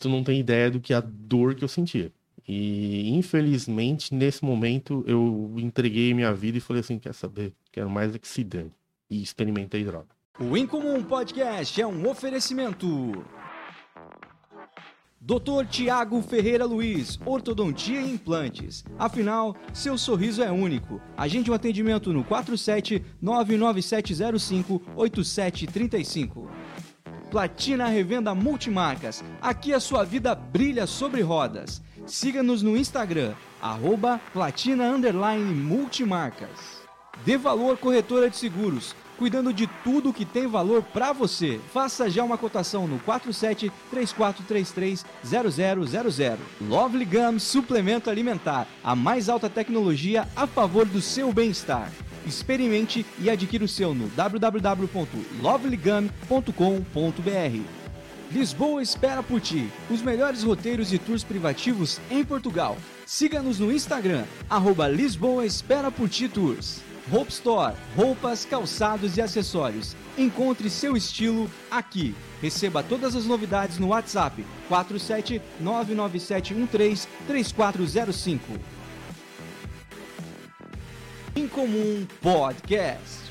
tu não tem ideia do que a dor que eu sentia. E infelizmente, nesse momento, eu entreguei minha vida e falei assim: quer saber? Quero mais é que se dane. E experimentei droga. O Incomum Podcast é um oferecimento. Dr. Tiago Ferreira Luiz, Ortodontia e Implantes. Afinal, seu sorriso é único. Agende um atendimento no 47 99705 8735. Platina Revenda Multimarcas. Aqui a sua vida brilha sobre rodas. Siga-nos no Instagram, arroba platina multimarcas. Dê Valor Corretora de Seguros, cuidando de tudo que tem valor para você. Faça já uma cotação no 47 3433 0000. Lovely Gum Suplemento Alimentar, a mais alta tecnologia a favor do seu bem-estar. Experimente e adquira o seu no www.lovelygum.com.br. Lisboa espera por ti. Os melhores roteiros e tours privativos em Portugal. Siga-nos no Instagram, arroba Lisboa Espera por Ti Tours. Hope Store, roupas, calçados e acessórios. Encontre seu estilo aqui. Receba todas as novidades no WhatsApp 47 99713 3405. Incomum Podcast.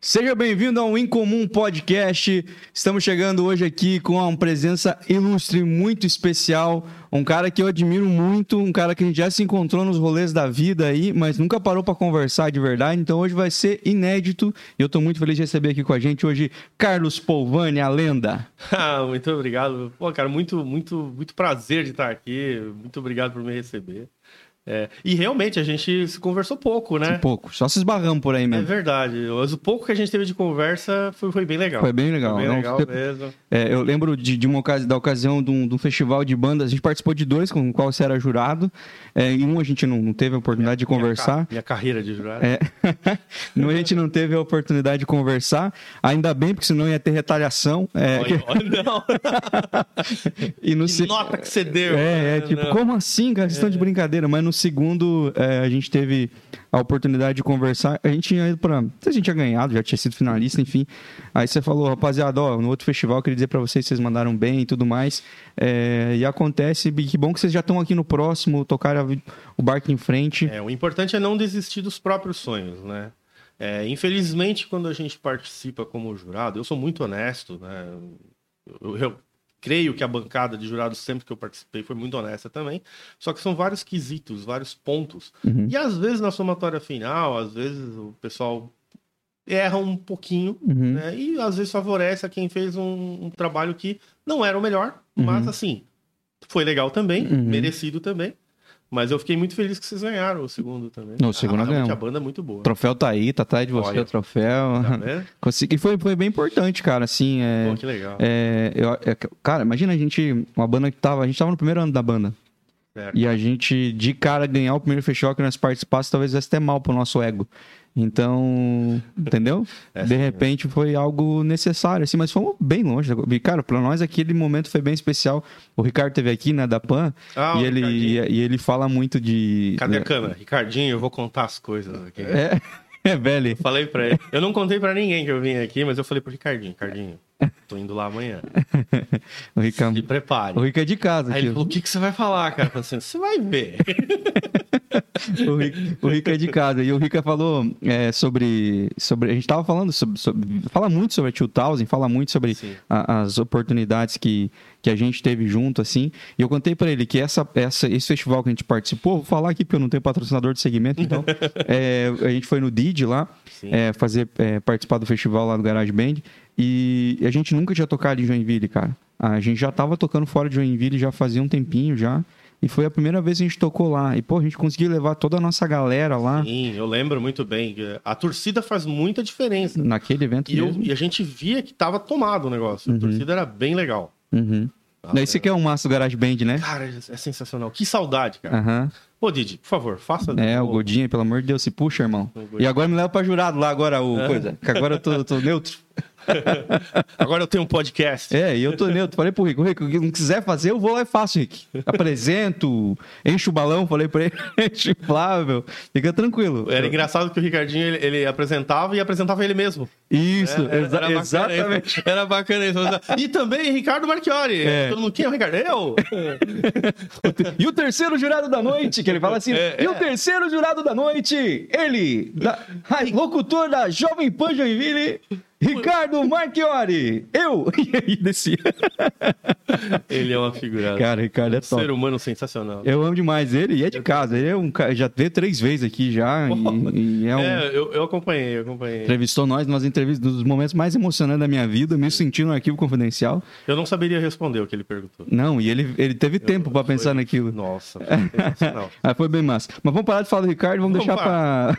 Seja bem-vindo ao Incomum Podcast. Estamos chegando hoje aqui com uma presença ilustre, muito especial. Um cara que eu admiro muito, um cara que a gente já se encontrou nos rolês da vida aí, mas nunca parou para conversar de verdade. Então hoje vai ser inédito. E eu estou muito feliz de receber aqui com a gente hoje Carlos Polvani, a lenda. Ah, muito obrigado. Pô, cara, muito, muito, muito prazer de estar aqui. Muito obrigado por me receber. É, e realmente a gente se conversou pouco, né? Pouco, só se esbarramos por aí mesmo. É verdade. Mas o pouco que a gente teve de conversa foi, foi bem legal. Foi bem legal. Foi bem Não, legal você- mesmo. É, eu lembro de, de uma da ocasião de um, de um festival de bandas. A gente participou de dois, com o qual você era jurado. É, em um a gente não, não teve a oportunidade de conversar. Minha, minha carreira de jurado. É. no a gente não teve a oportunidade de conversar. Ainda bem, porque senão ia ter retaliação. É, Olha, olha, não. e no Que se- nota que você deu. É, é né? tipo, Não. como assim, cara? Vocês estão de brincadeira. Mas no segundo, é, a gente teve a oportunidade de conversar. A gente tinha ido se a gente tinha ganhado, já tinha sido finalista, enfim. Aí você falou, rapaziada, ó, no outro festival, eu queria dizer pra vocês vocês mandaram bem e tudo mais. É, e acontece, que bom que vocês já estão aqui no próximo, tocaram o barco em frente. É, o importante é não desistir dos próprios sonhos, né? É, infelizmente, quando a gente participa como jurado, eu sou muito honesto, né? Eu, eu creio que a bancada de jurados, sempre que eu participei, foi muito honesta também. Só que são vários quesitos, vários pontos. Uhum. E às vezes na somatória final, às vezes o pessoal erra um pouquinho, Uhum. né? E às vezes favorece a quem fez um, um trabalho que não era o melhor, mas assim, foi legal também, Uhum. merecido também. Mas eu fiquei muito feliz que vocês ganharam o segundo também. No segundo ah, ganhamos. A banda é muito boa. O troféu tá aí, tá atrás de você Olha. o troféu. Tá vendo? Consegui, foi, foi bem importante, cara, assim. É, Pô, que legal. é, eu- é, cara, imagina a gente, uma banda que tava. A gente tava no primeiro ano da banda. Certo. E a gente, de cara, ganhar o primeiro festival que nós participássemos, talvez fosse até mal pro nosso ego. Então, entendeu? É, de sim, repente foi algo necessário, assim, mas fomos bem longe. E, cara, pra nós aquele momento foi bem especial. O Ricardo teve aqui, né, da PAN, Ah, e, ele, e, e ele fala muito de. Cadê a câmera? Ricardinho, eu vou contar as coisas aqui. É, é velho. Falei pra ele. Eu não contei pra ninguém que eu vim aqui, mas eu falei pro Ricardinho. Ricardinho, tô indo lá amanhã. O Se Ricardo, prepare. o Rica é de casa. Aí ele aqui. falou, o que, que você vai falar, cara? Eu falei assim, você vai ver. O Rica, o Rica é de casa. E o Rica falou é, sobre, sobre. A gente tava falando sobre. sobre- fala muito sobre a 2000, fala muito sobre a- as oportunidades que, que a gente teve junto, assim. E eu contei pra ele que essa, essa, esse festival que a gente participou, vou falar aqui porque eu não tenho patrocinador de segmento, então. é, a gente foi no DID lá, é, fazer, é, participar do festival lá do Garage Band. E a gente nunca tinha tocado em Joinville, cara. A gente já tava tocando fora de Joinville já fazia um tempinho já. E foi a primeira vez que a gente tocou lá. E, pô, a gente conseguiu levar toda a nossa galera lá Sim, eu lembro muito bem. A torcida faz muita diferença. naquele evento E, eu- e a gente via que tava tomado o negócio. A torcida era bem legal. Uhum. Ah, Daí você quer um massa do Garage Band, né? Cara, é sensacional. Que saudade, cara. Aham. Ô, Didi, por favor, faça. É, o. Godinho, pelo amor de Deus, se puxa, irmão. E agora me leva pra jurado lá, agora o coisa. Que agora eu tô, tô neutro. Agora eu tenho um podcast. É, e eu tô neutro. Falei pro Rico, Rico, o que não quiser fazer, eu vou lá e faço, Rick. Apresento, encho o balão, falei pra ele, enche inflável. Fica tranquilo. Era engraçado que o Ricardinho ele, ele apresentava e apresentava ele mesmo. Isso, É, era- exa- era exatamente. Era bacana isso. E também Ricardo Marchiori. É. Todo mundo, quem é o Ricardo? Eu! E o terceiro jurado da noite, que ele fala assim, É, e o é. terceiro jurado da noite, ele, da- locutor da Jovem Pan Joinville, Ricardo Marchiori. Eu! E aí descia. Ele é uma figura. Cara, Ricardo é top. Ser humano sensacional. Eu amo demais ele e é de casa. Ele é um cara, já veio três vezes aqui já e, e é um... É, eu, eu acompanhei, eu acompanhei. Entrevistou nós nas entrevistas dos momentos mais emocionantes da minha vida, me sentindo no arquivo confidencial. Eu não saberia responder o que ele perguntou. Não, e ele, ele teve tempo pra pensar naquilo. Nossa, foi sensacional. Ah, foi bem massa. Mas vamos parar de falar do Ricardo, vamos, Vamos deixar pra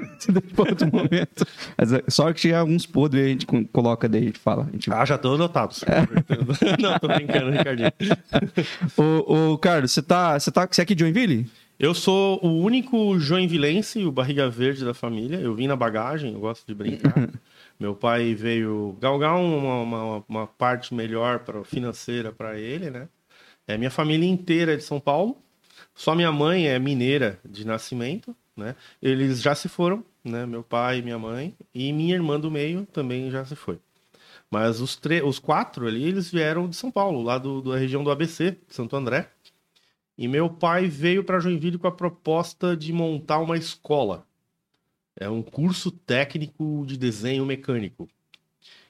outro momento. Mas, é, só que tiver alguns podres aí, a gente co- coloca daí, a gente fala. A gente... Ah, já tô anotado. não, tô brincando, Ricardinho. Ô, ô, Carlos, você tá, você tá. Você é aqui de Joinville? Eu sou o único joinvilense, o barriga verde da família. Eu vim na bagagem, eu gosto de brincar. Meu pai veio galgar uma, uma, uma parte melhor pra, financeira para ele, né? É, minha família inteira é de São Paulo. Só minha mãe é mineira de nascimento, né? Eles já se foram, né? Meu pai minha mãe. E minha irmã do meio também já se foi. Mas os, os quatro ali, eles vieram de São Paulo, lá do, da região do ABC, Santo André. E meu pai veio para Joinville com a proposta de montar uma escola. É um curso técnico de desenho mecânico.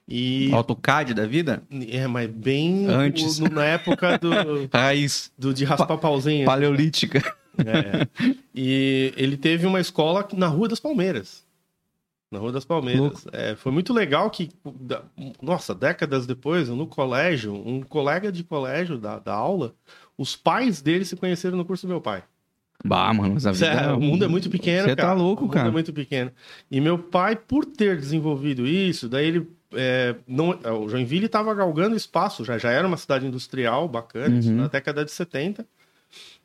E AutoCAD da vida? é, mas bem Antes. o- na época do, Raiz do de raspar pauzinho. paleolítica. É. E ele teve uma escola na Rua das Palmeiras. Na Rua das Palmeiras. É, foi muito legal que, nossa, décadas depois, no colégio, um colega de colégio da, da aula, os pais dele se conheceram no curso do meu pai. Bah, mano, mas a vida É, o mundo é muito pequeno, Você tá cara. louco, o mundo cara. é muito pequeno. E meu pai, por ter desenvolvido isso, daí ele... é, não, é, o Joinville estava galgando espaço, já, já era uma cidade industrial bacana, Uhum. na década de 70.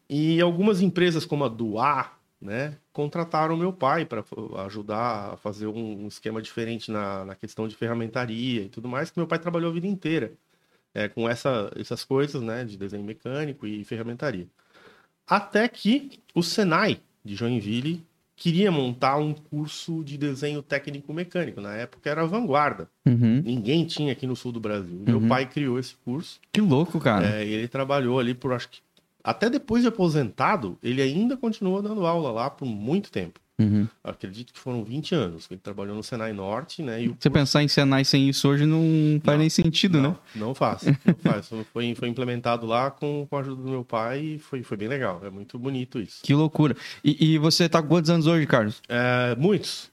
E algumas empresas como a Duá, né, contrataram meu pai para ajudar a fazer um, um esquema diferente na, na questão de ferramentaria e tudo mais, que meu pai trabalhou a vida inteira é, com essa, essas coisas, né, de desenho mecânico e ferramentaria. Até que o Senai de Joinville queria montar um curso de desenho técnico mecânico. Na época era vanguarda. Uhum. Ninguém tinha aqui no sul do Brasil. Meu Uhum. pai criou esse curso. Que louco, cara. É, ele trabalhou ali por acho que. Até depois de aposentado, ele ainda continuou dando aula lá por muito tempo. Uhum. Acredito que foram 20 anos que ele trabalhou no Senai Norte, né? E Você pensar em Senai sem isso hoje não faz Não, nem sentido, né? Não, não faz, não faz. Foi, foi implementado lá com, com a ajuda do meu pai e foi, foi bem legal. É muito bonito isso. Que loucura. E, e você tá com quantos anos hoje, Carlos? É, muitos?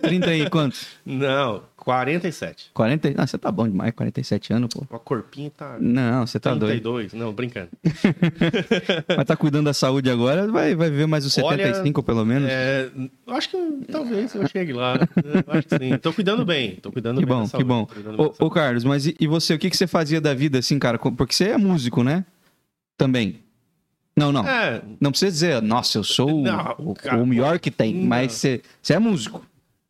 30 e quantos? Não, 47. 40? Ah, você tá bom demais, 47 anos, pô. O corpinho tá Não, você tá doido. 32. Não, brincando. Mas tá cuidando da saúde agora, vai, vai ver mais os Olha, 75 pelo menos. É, eu acho que talvez eu chegue lá. Eu acho que sim. Tô cuidando bem. Tô cuidando Que bem bom, da que saúde, bom. cuidando bem Ô, saúde. Carlos, mas e, e você, o que, que você fazia da vida, assim, cara? Porque você é músico, né? Também. Não, não. É, Não precisa dizer, nossa, eu sou o- Não, o, cara, o melhor que tem, não. mas você, você é músico.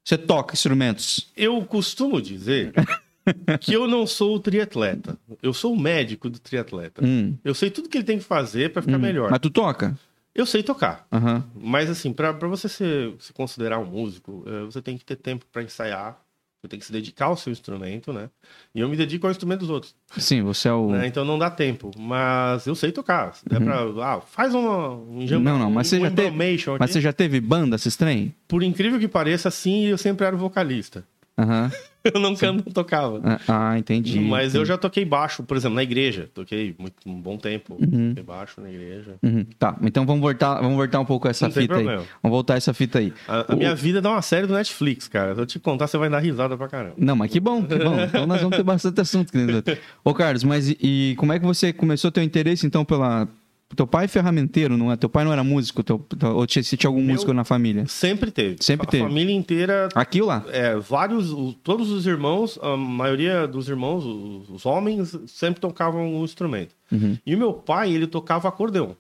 Você toca instrumentos. eu costumo dizer que eu não sou o triatleta. Eu sou o médico do triatleta. Hum, Eu sei tudo que ele tem que fazer pra ficar hum. melhor. Mas tu toca? Eu sei tocar. Aham. Mas assim, pra você ser, se considerar um músico, eh, você tem que ter tempo pra ensaiar. Você tem que se dedicar ao seu instrumento, né? E eu me dedico ao instrumento dos outros. Sim, você é o. né? Então não dá tempo. Mas eu sei tocar. Se der pra, ah, faz uma, um jam- Uhum. Não, não, mas um você já teve- Mas você já teve banda, esses trem? Por incrível que pareça, sim, eu sempre era o vocalista. Aham. Eu não, eu não tocava. Ah, Ah, entendi. Mas eu já toquei baixo, por exemplo, na igreja. Toquei muito, um bom tempo. Uhum. Toquei baixo na igreja. Uhum, Tá, então vamos voltar, vamos voltar um pouco essa Não fita aí. Vamos voltar essa fita aí. A, a minha vida dá uma série do Netflix, cara. Se eu te contar, você vai dar risada pra caramba. Não, mas que bom, que bom. Então nós vamos ter bastante assunto. querido. Ô, Carlos, mas e, e como é que você começou a ter interesse, então, pela... Teu pai é ferramenteiro, não é? Teu pai não era músico? Teu, teu- ou tinha, tinha algum Meu- músico na família? Sempre teve. Sempre a teve. família inteira Aqui ou lá? É, vários, todos os irmãos, a maioria dos irmãos, os, os homens, sempre tocavam um instrumento. Uhum. E o meu pai, ele tocava acordeão.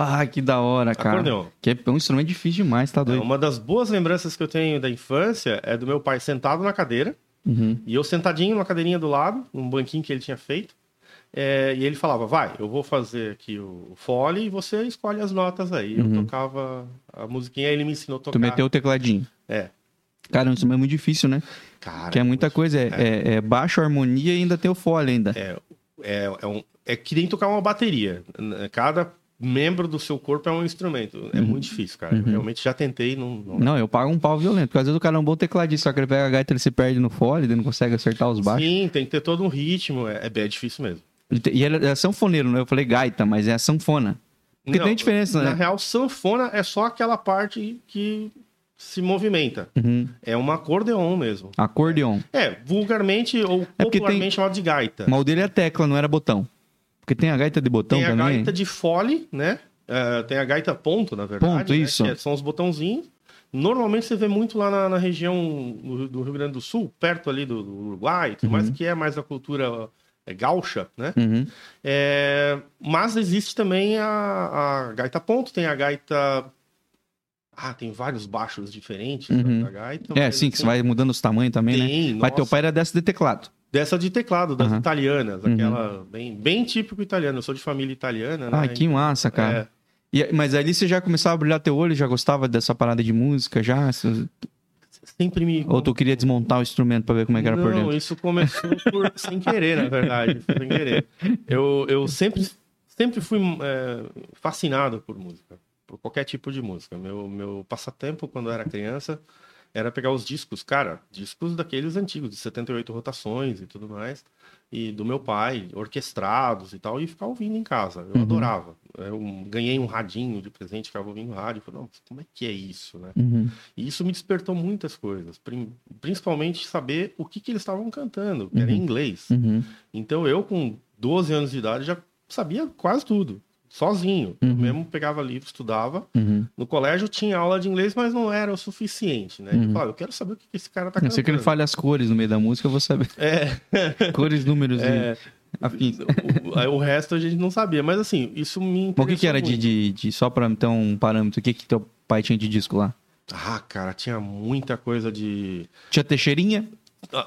Ah, que da hora, cara. Acordeão. Que é um instrumento difícil demais, tá É, doido? uma das boas lembranças que eu tenho da infância é do meu pai sentado na cadeira, Uhum. E eu sentadinho numa cadeirinha do lado, num banquinho que ele tinha feito. É, e ele falava, vai, eu vou fazer aqui o fole e você escolhe as notas aí. Uhum. Eu tocava a musiquinha, ele me ensinou a tocar. Tu meteu o tecladinho. É. Cara, isso é muito difícil, né? Cara, que é muita coisa. É, é- é baixo, harmonia e ainda tem o fole ainda. É, é, é, um, é que nem tocar uma bateria. Cada membro do seu corpo é um instrumento. É muito difícil, cara. Eu realmente já tentei, não. não... Não, eu pago um pau violento. Porque às vezes o cara é um bom tecladista, só que ele pega a gaita ele se perde no fole, ele não consegue acertar os baixos. Sim, tem que ter todo um ritmo. É, é bem difícil mesmo. E ele é sanfoneiro, né? Eu falei gaita, mas é sanfona. Porque Não, tem diferença, Na né? real, sanfona é só aquela parte que se movimenta. Uhum. É um acordeon mesmo. Acordeon. É, vulgarmente ou É popularmente tem- chamado de gaita. Mas o dele é tecla, não era botão. Porque tem a gaita de botão Tem a também. gaita de fole, né? É, tem a gaita ponto, na verdade. Ponto, né? isso. Que é- são os botãozinhos. Normalmente você vê muito lá na, na região do, do Rio Grande do Sul, perto ali do, do Uruguai, tudo mais que é mais a cultura é, gaúcha, né? Uhum. É, mas existe também a, a gaita ponto, tem a gaita. Ah, tem vários baixos diferentes Uhum. da, gaita. É, sim, que você assim, vai mudando os tamanhos também, né? Tem, Mas teu pai era dessa de teclado. Dessa de teclado, das Aham. italianas, Uhum. aquela bem, bem típico italiano. Eu sou de família italiana, Ah, né? que massa, cara. É, E- mas ali você já começava a brilhar teu olho, já gostava dessa parada de música, já? Sempre me. Ou tu queria desmontar o instrumento pra ver como é que era por Não, dentro? isso começou por, sem querer, na verdade. Sem querer. Eu, eu sempre, sempre fui é, fascinado por música, por qualquer tipo de música. Meu, meu passatempo quando eu era criança era pegar os discos, cara, discos daqueles antigos, de 78 rotações e tudo mais, e do meu pai, orquestrados e tal, e ficar ouvindo em casa. Eu Uhum. adorava. Eu ganhei um radinho de presente, ficava ouvindo rádio. Falei, não, como é que é isso, né? Uhum. E isso me despertou muitas coisas, principalmente saber o que, que eles estavam cantando, que era em Uhum. inglês. Uhum. Então eu, com 12 anos de idade, já sabia quase tudo, sozinho. Eu Uhum. mesmo pegava livro, estudava. Uhum. No colégio tinha aula de inglês, mas não era o suficiente, né? Uhum. Eu falava, eu quero saber o que, esse cara tá Eu cantando. sei que ele fale as cores no meio da música, eu vou saber. É, Cores, números é, e afins. o, o- resto a gente não sabia, mas assim, isso me o que, que era de, de, de- Só pra ter um parâmetro, o que, que teu pai tinha de disco lá? Ah, cara, tinha muita coisa de... Tinha Teixeirinha?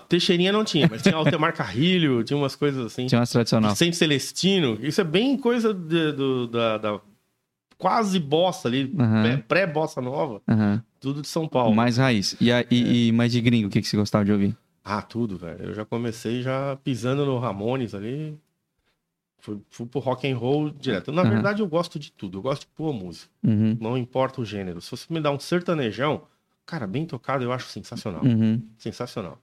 Teixeirinha não tinha, mas tinha Altemar Carrilho, tinha umas coisas assim. Tinha umas tradicional. Vicente Celestino, isso é bem coisa de- do- da, da quase bossa ali, pré- pré-bossa nova, Aham. tudo de São Paulo. Mais raiz. E, a- e, e mais de gringo, o que, que você gostava de ouvir? Ah, tudo, velho. Eu já comecei já pisando no Ramones ali. Fui, fui pro rock and roll direto. Na Aham. verdade, eu gosto de tudo. Eu gosto de boa música. Uhum. Não importa o gênero. Se você me dá um sertanejão, cara, bem tocado, eu acho sensacional. Uhum. Sensacional.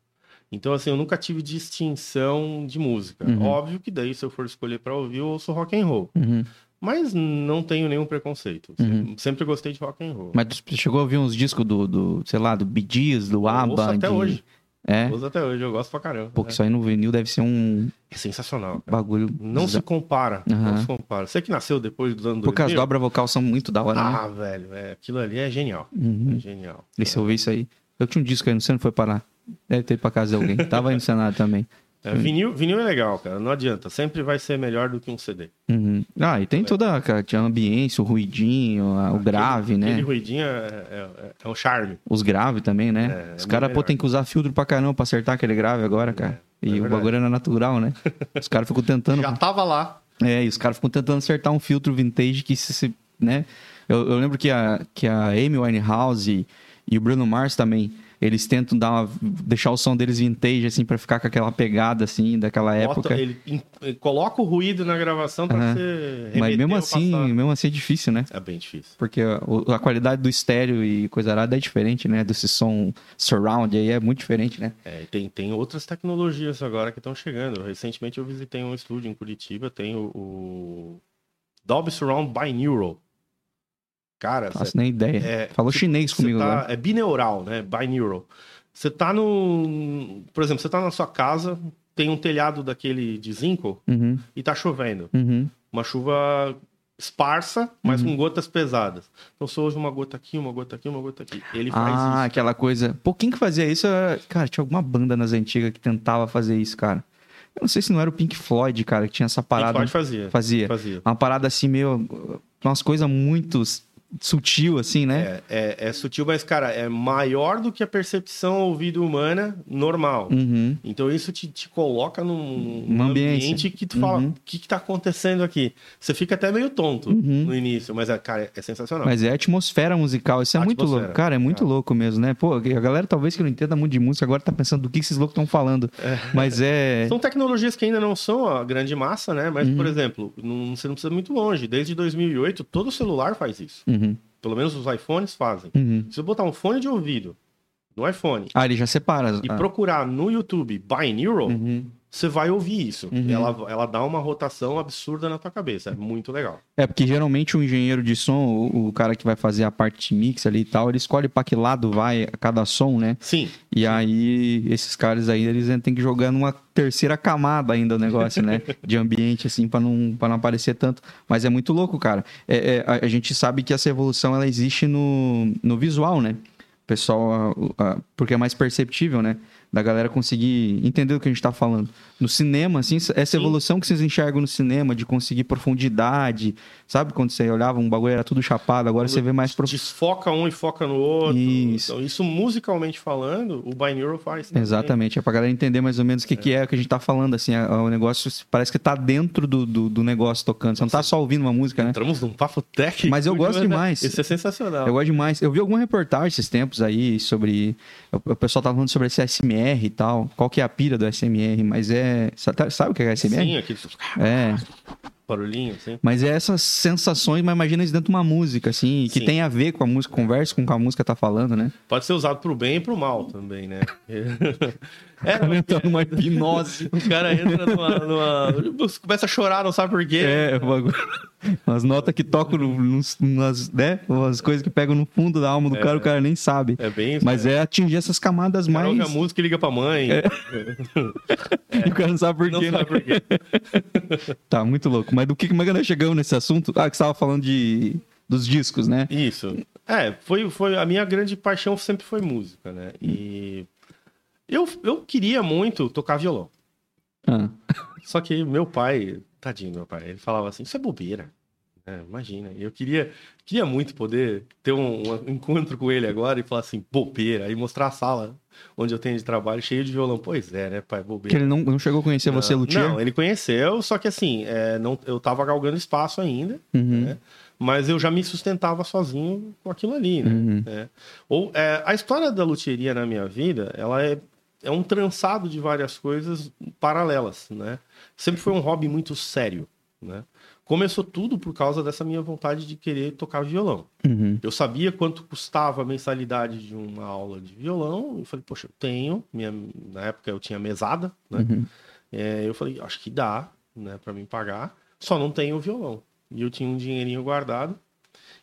Então, assim, eu nunca tive distinção de música. Uhum. Óbvio que daí, se eu for escolher pra ouvir, eu ouço rock and roll. Uhum. Mas não tenho nenhum preconceito. Sempre, sempre gostei de rock and roll. Mas tu chegou a ouvir uns discos do, do sei lá, do Bee Gees, do Eu ABBA? ouço até de- hoje. É? Ouço até hoje, eu gosto pra caramba. Pô, que É. isso aí no vinil deve ser um É sensacional. cara. bagulho... Não se compara. Não se compara. Você que nasceu depois dos anos Porque as 2000, dobras vocal são muito da hora, né? Ah, velho, é, aquilo ali é genial. Uhum. É genial. E se eu ouvir isso aí... Eu tinha um disco aí no Senado, foi parar. Deve ter ido pra casa de alguém. Tava aí no Senado também. É, vinil, vinil é legal, cara. Não adianta. Sempre vai ser melhor do que um CD. Uhum. Ah, e tem toda cara, tinha a ambiência, o ruidinho, a- o grave, Aquele né? ruidinho é, é- é um charme. Os graves também, né? É, é Os caras, pô, tem que usar filtro pra caramba pra acertar aquele grave agora, cara. é e o bagulho era natural, né? Os caras ficam tentando. Já tava lá. É, e os caras ficam tentando acertar um filtro vintage que se, se- né? Eu, eu lembro que a, que a Amy Winehouse e, e o Bruno Mars também, eles tentam dar uma- deixar o som deles vintage, assim, pra ficar com aquela pegada, assim, daquela época. Bota- ele, in- ele coloca o ruído na gravação pra Aham. você Mas mesmo assim, passado. mesmo assim é difícil, né? É bem difícil. Porque a, a qualidade do estéreo e coisa arada é diferente, né? Desse som surround aí é muito diferente, né? É, tem, tem outras tecnologias agora que estão chegando. Recentemente eu visitei um estúdio em Curitiba, tem o, o Dolby Surround Binaural. Cara, Não faço nem ideia. é, Falou cê- chinês cê comigo tá- agora. É bineural, né? Binaural. Você tá no... Por exemplo, você tá na sua casa, tem um telhado daquele de zinco Uhum, e tá chovendo. uhum. Uma chuva esparsa, mas Uhum. com gotas pesadas. Então você ouve uma gota aqui, uma gota aqui, uma gota aqui. Ele faz Ah, isso. aquela coisa. Pô, quem que fazia isso? Cara, tinha alguma banda nas antigas que tentava fazer isso, cara. Eu não sei se não era o Pink Floyd, cara, que tinha essa Pink parada. Floyd fazia. Fazia. Fazia. Uma parada assim, meio. Umas coisas muito sutil, assim, né? É, é, é sutil, mas, cara, é maior do que a percepção ouvido humana normal. Uhum. Então isso te, te coloca num, num ambiente que tu fala, Uhum. o que, que tá acontecendo aqui? Você fica até meio tonto Uhum. no início, mas, é, cara, é sensacional. Mas é a atmosfera musical, isso é A muito louco. Cara, é muito é. louco mesmo, né? Pô, a galera talvez que não entenda muito de música agora tá pensando do que esses loucos estão falando. Mas é. São tecnologias que ainda não são a grande massa, né? Mas, Uhum. por exemplo, não, você não precisa muito longe. Desde 2008, todo celular faz isso. Uhum, Pelo menos os iPhones fazem. uhum. Se você botar um fone de ouvido no iPhone Ah, ele já separa. e ah. procurar no YouTube binaural, Uhum. Você vai ouvir isso. Uhum. Ela, ela dá uma rotação absurda na tua cabeça. É muito legal. É, porque geralmente o engenheiro de som, o, o cara que vai fazer a parte de mix ali e tal, ele escolhe pra que lado vai cada som, né? Sim. E aí, esses caras aí, eles têm que jogar numa terceira camada ainda o negócio, né? De ambiente, assim, pra não, pra não aparecer tanto. Mas é muito louco, cara. É, é, a, a gente sabe que essa evolução, ela existe no, no visual, né? O pessoal, a- a- porque é mais perceptível, né? Da galera conseguir entender o que a gente tá falando. No cinema, assim, essa evolução que vocês enxergam no cinema, de conseguir profundidade, sabe? Quando você olhava, um bagulho era tudo chapado, agora você vê mais profundidade. Desfoca um e foca no outro. Isso. Então, isso musicalmente falando, o binaural faz. também. Exatamente, é pra galera entender mais ou menos o que, que é que a gente tá falando, assim, é- é o negócio parece que tá dentro do, do, do negócio tocando, você não tá só ouvindo uma música, né? Entramos num papo técnico. Mas eu gosto demais. Isso é sensacional. Eu gosto demais. Eu vi alguma reportagem esses tempos aí sobre. O o pessoal tava falando sobre esse SMR e tal. Qual que é a pira do SMR? Mas é. Sabe sabe o que é SMR? Sim, aquele É. barulhinho, assim. Mas é essas sensações, mas imagina isso dentro de uma música, assim, que Sim. tem a ver com a música, conversa com o que a música tá falando, né? Pode ser usado pro bem e pro mal também, né? É, Entra numa hipnose. o cara entra numa, numa- Começa a chorar, não sabe por quê. É. Umas notas que tocam nas, né? Umas coisas que pegam no fundo da alma do cara, o cara nem sabe. É bem isso. Mas é atingir essas camadas O cara ouve mais. a música e liga pra mãe. E o cara não sabe por Não quê. sabe né? por quê. Tá, muito louco. Mas do que, como é que nós chegamos nesse assunto? Ah, que você tava falando de, dos discos, né? Isso. É, foi, foi a minha grande paixão sempre foi música, né? E eu, eu queria muito tocar violão. Ah, Só que meu pai, tadinho meu pai, ele falava assim, isso é bobeira. É, imagina. Eu queria, queria muito poder ter um, um encontro com ele agora e falar assim, bobeira, e mostrar a sala onde eu tenho de trabalho cheio de violão. Pois é, né, pai, que bobeira. ele não, não chegou a conhecer você, não, Luthier? Não, ele conheceu, só que assim, é, não, eu tava galgando espaço ainda, Uhum. né? Mas eu já me sustentava sozinho com aquilo ali, né? Uhum. É. Ou, é, a história da luthieria na minha vida, ela é, é um trançado de várias coisas paralelas, né? Sempre foi um hobby muito sério, né? Começou tudo por causa dessa minha vontade de querer tocar violão. Uhum. Eu sabia quanto custava a mensalidade de uma aula de violão. Eu falei, poxa, eu tenho. Minha, na época eu tinha mesada, né? Uhum. É, eu falei, acho que dá, né, para mim pagar. Só não tenho o violão. E eu tinha um dinheirinho guardado.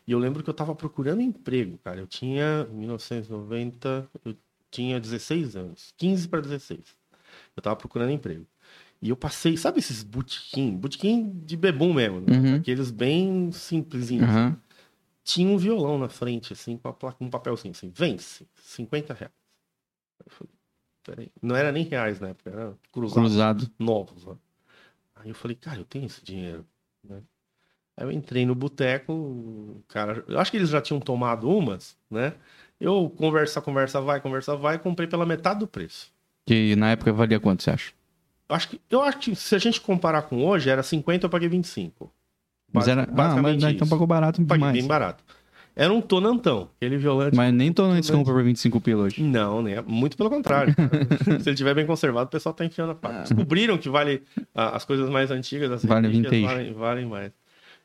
E eu lembro que eu tava procurando emprego, cara. Eu tinha, em 1990, eu tinha 16 anos, 15 para 16. Eu tava procurando emprego. E eu passei, sabe esses botequim, botequim de bebum mesmo, né? Uhum. aqueles bem simplesinhos. Aham. Tinha um violão na frente, assim, com placa, um papelzinho assim, vence, 50 reais. Eu falei, peraí. Não era nem reais na época, era cruzado Cruzado. novos. Né? Aí eu falei, cara, eu tenho esse dinheiro. Né? Aí eu entrei no boteco, cara, eu acho que eles já tinham tomado umas, né? Eu conversa, conversa, vai, conversa, vai, comprei pela metade do preço. Que na época valia quanto, você acha? Eu acho que, eu acho que se a gente comparar com hoje, era 50, eu paguei 25. Mas era... Ah, mas então isso. pagou barato Paguei demais. bem barato. Era um tonantão, aquele violante. Mas nem tô antes compra por 25 pila hoje. Não, né? Muito pelo contrário. Se ele estiver bem conservado, o pessoal tá enfiando a faca. Descobriram que vale ah, as coisas mais antigas, as Vale vintage. valem, valem mais.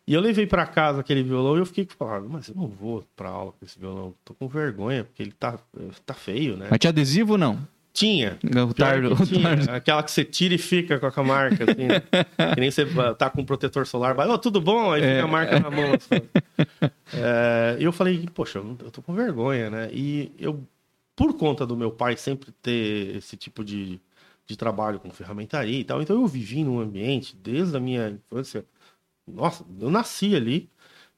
E eu levei pra casa aquele violão e eu fiquei falando, mas eu não vou pra aula com esse violão. Tô com vergonha, porque ele tá, tá feio, né? Mas tinha adesivo ou não? Tinha. O tardo, que tinha. tardo. Aquela que você tira e fica com a marca, assim. né? que nem você tá com um protetor solar, vai, "Ô, tudo bom? Aí É. fica a marca na mão. assim. É, E eu falei, poxa, eu tô com vergonha, né? E eu, por conta do meu pai sempre ter esse tipo de, de trabalho com ferramentaria e tal, então eu vivi num ambiente, desde a minha infância, nossa, eu nasci ali,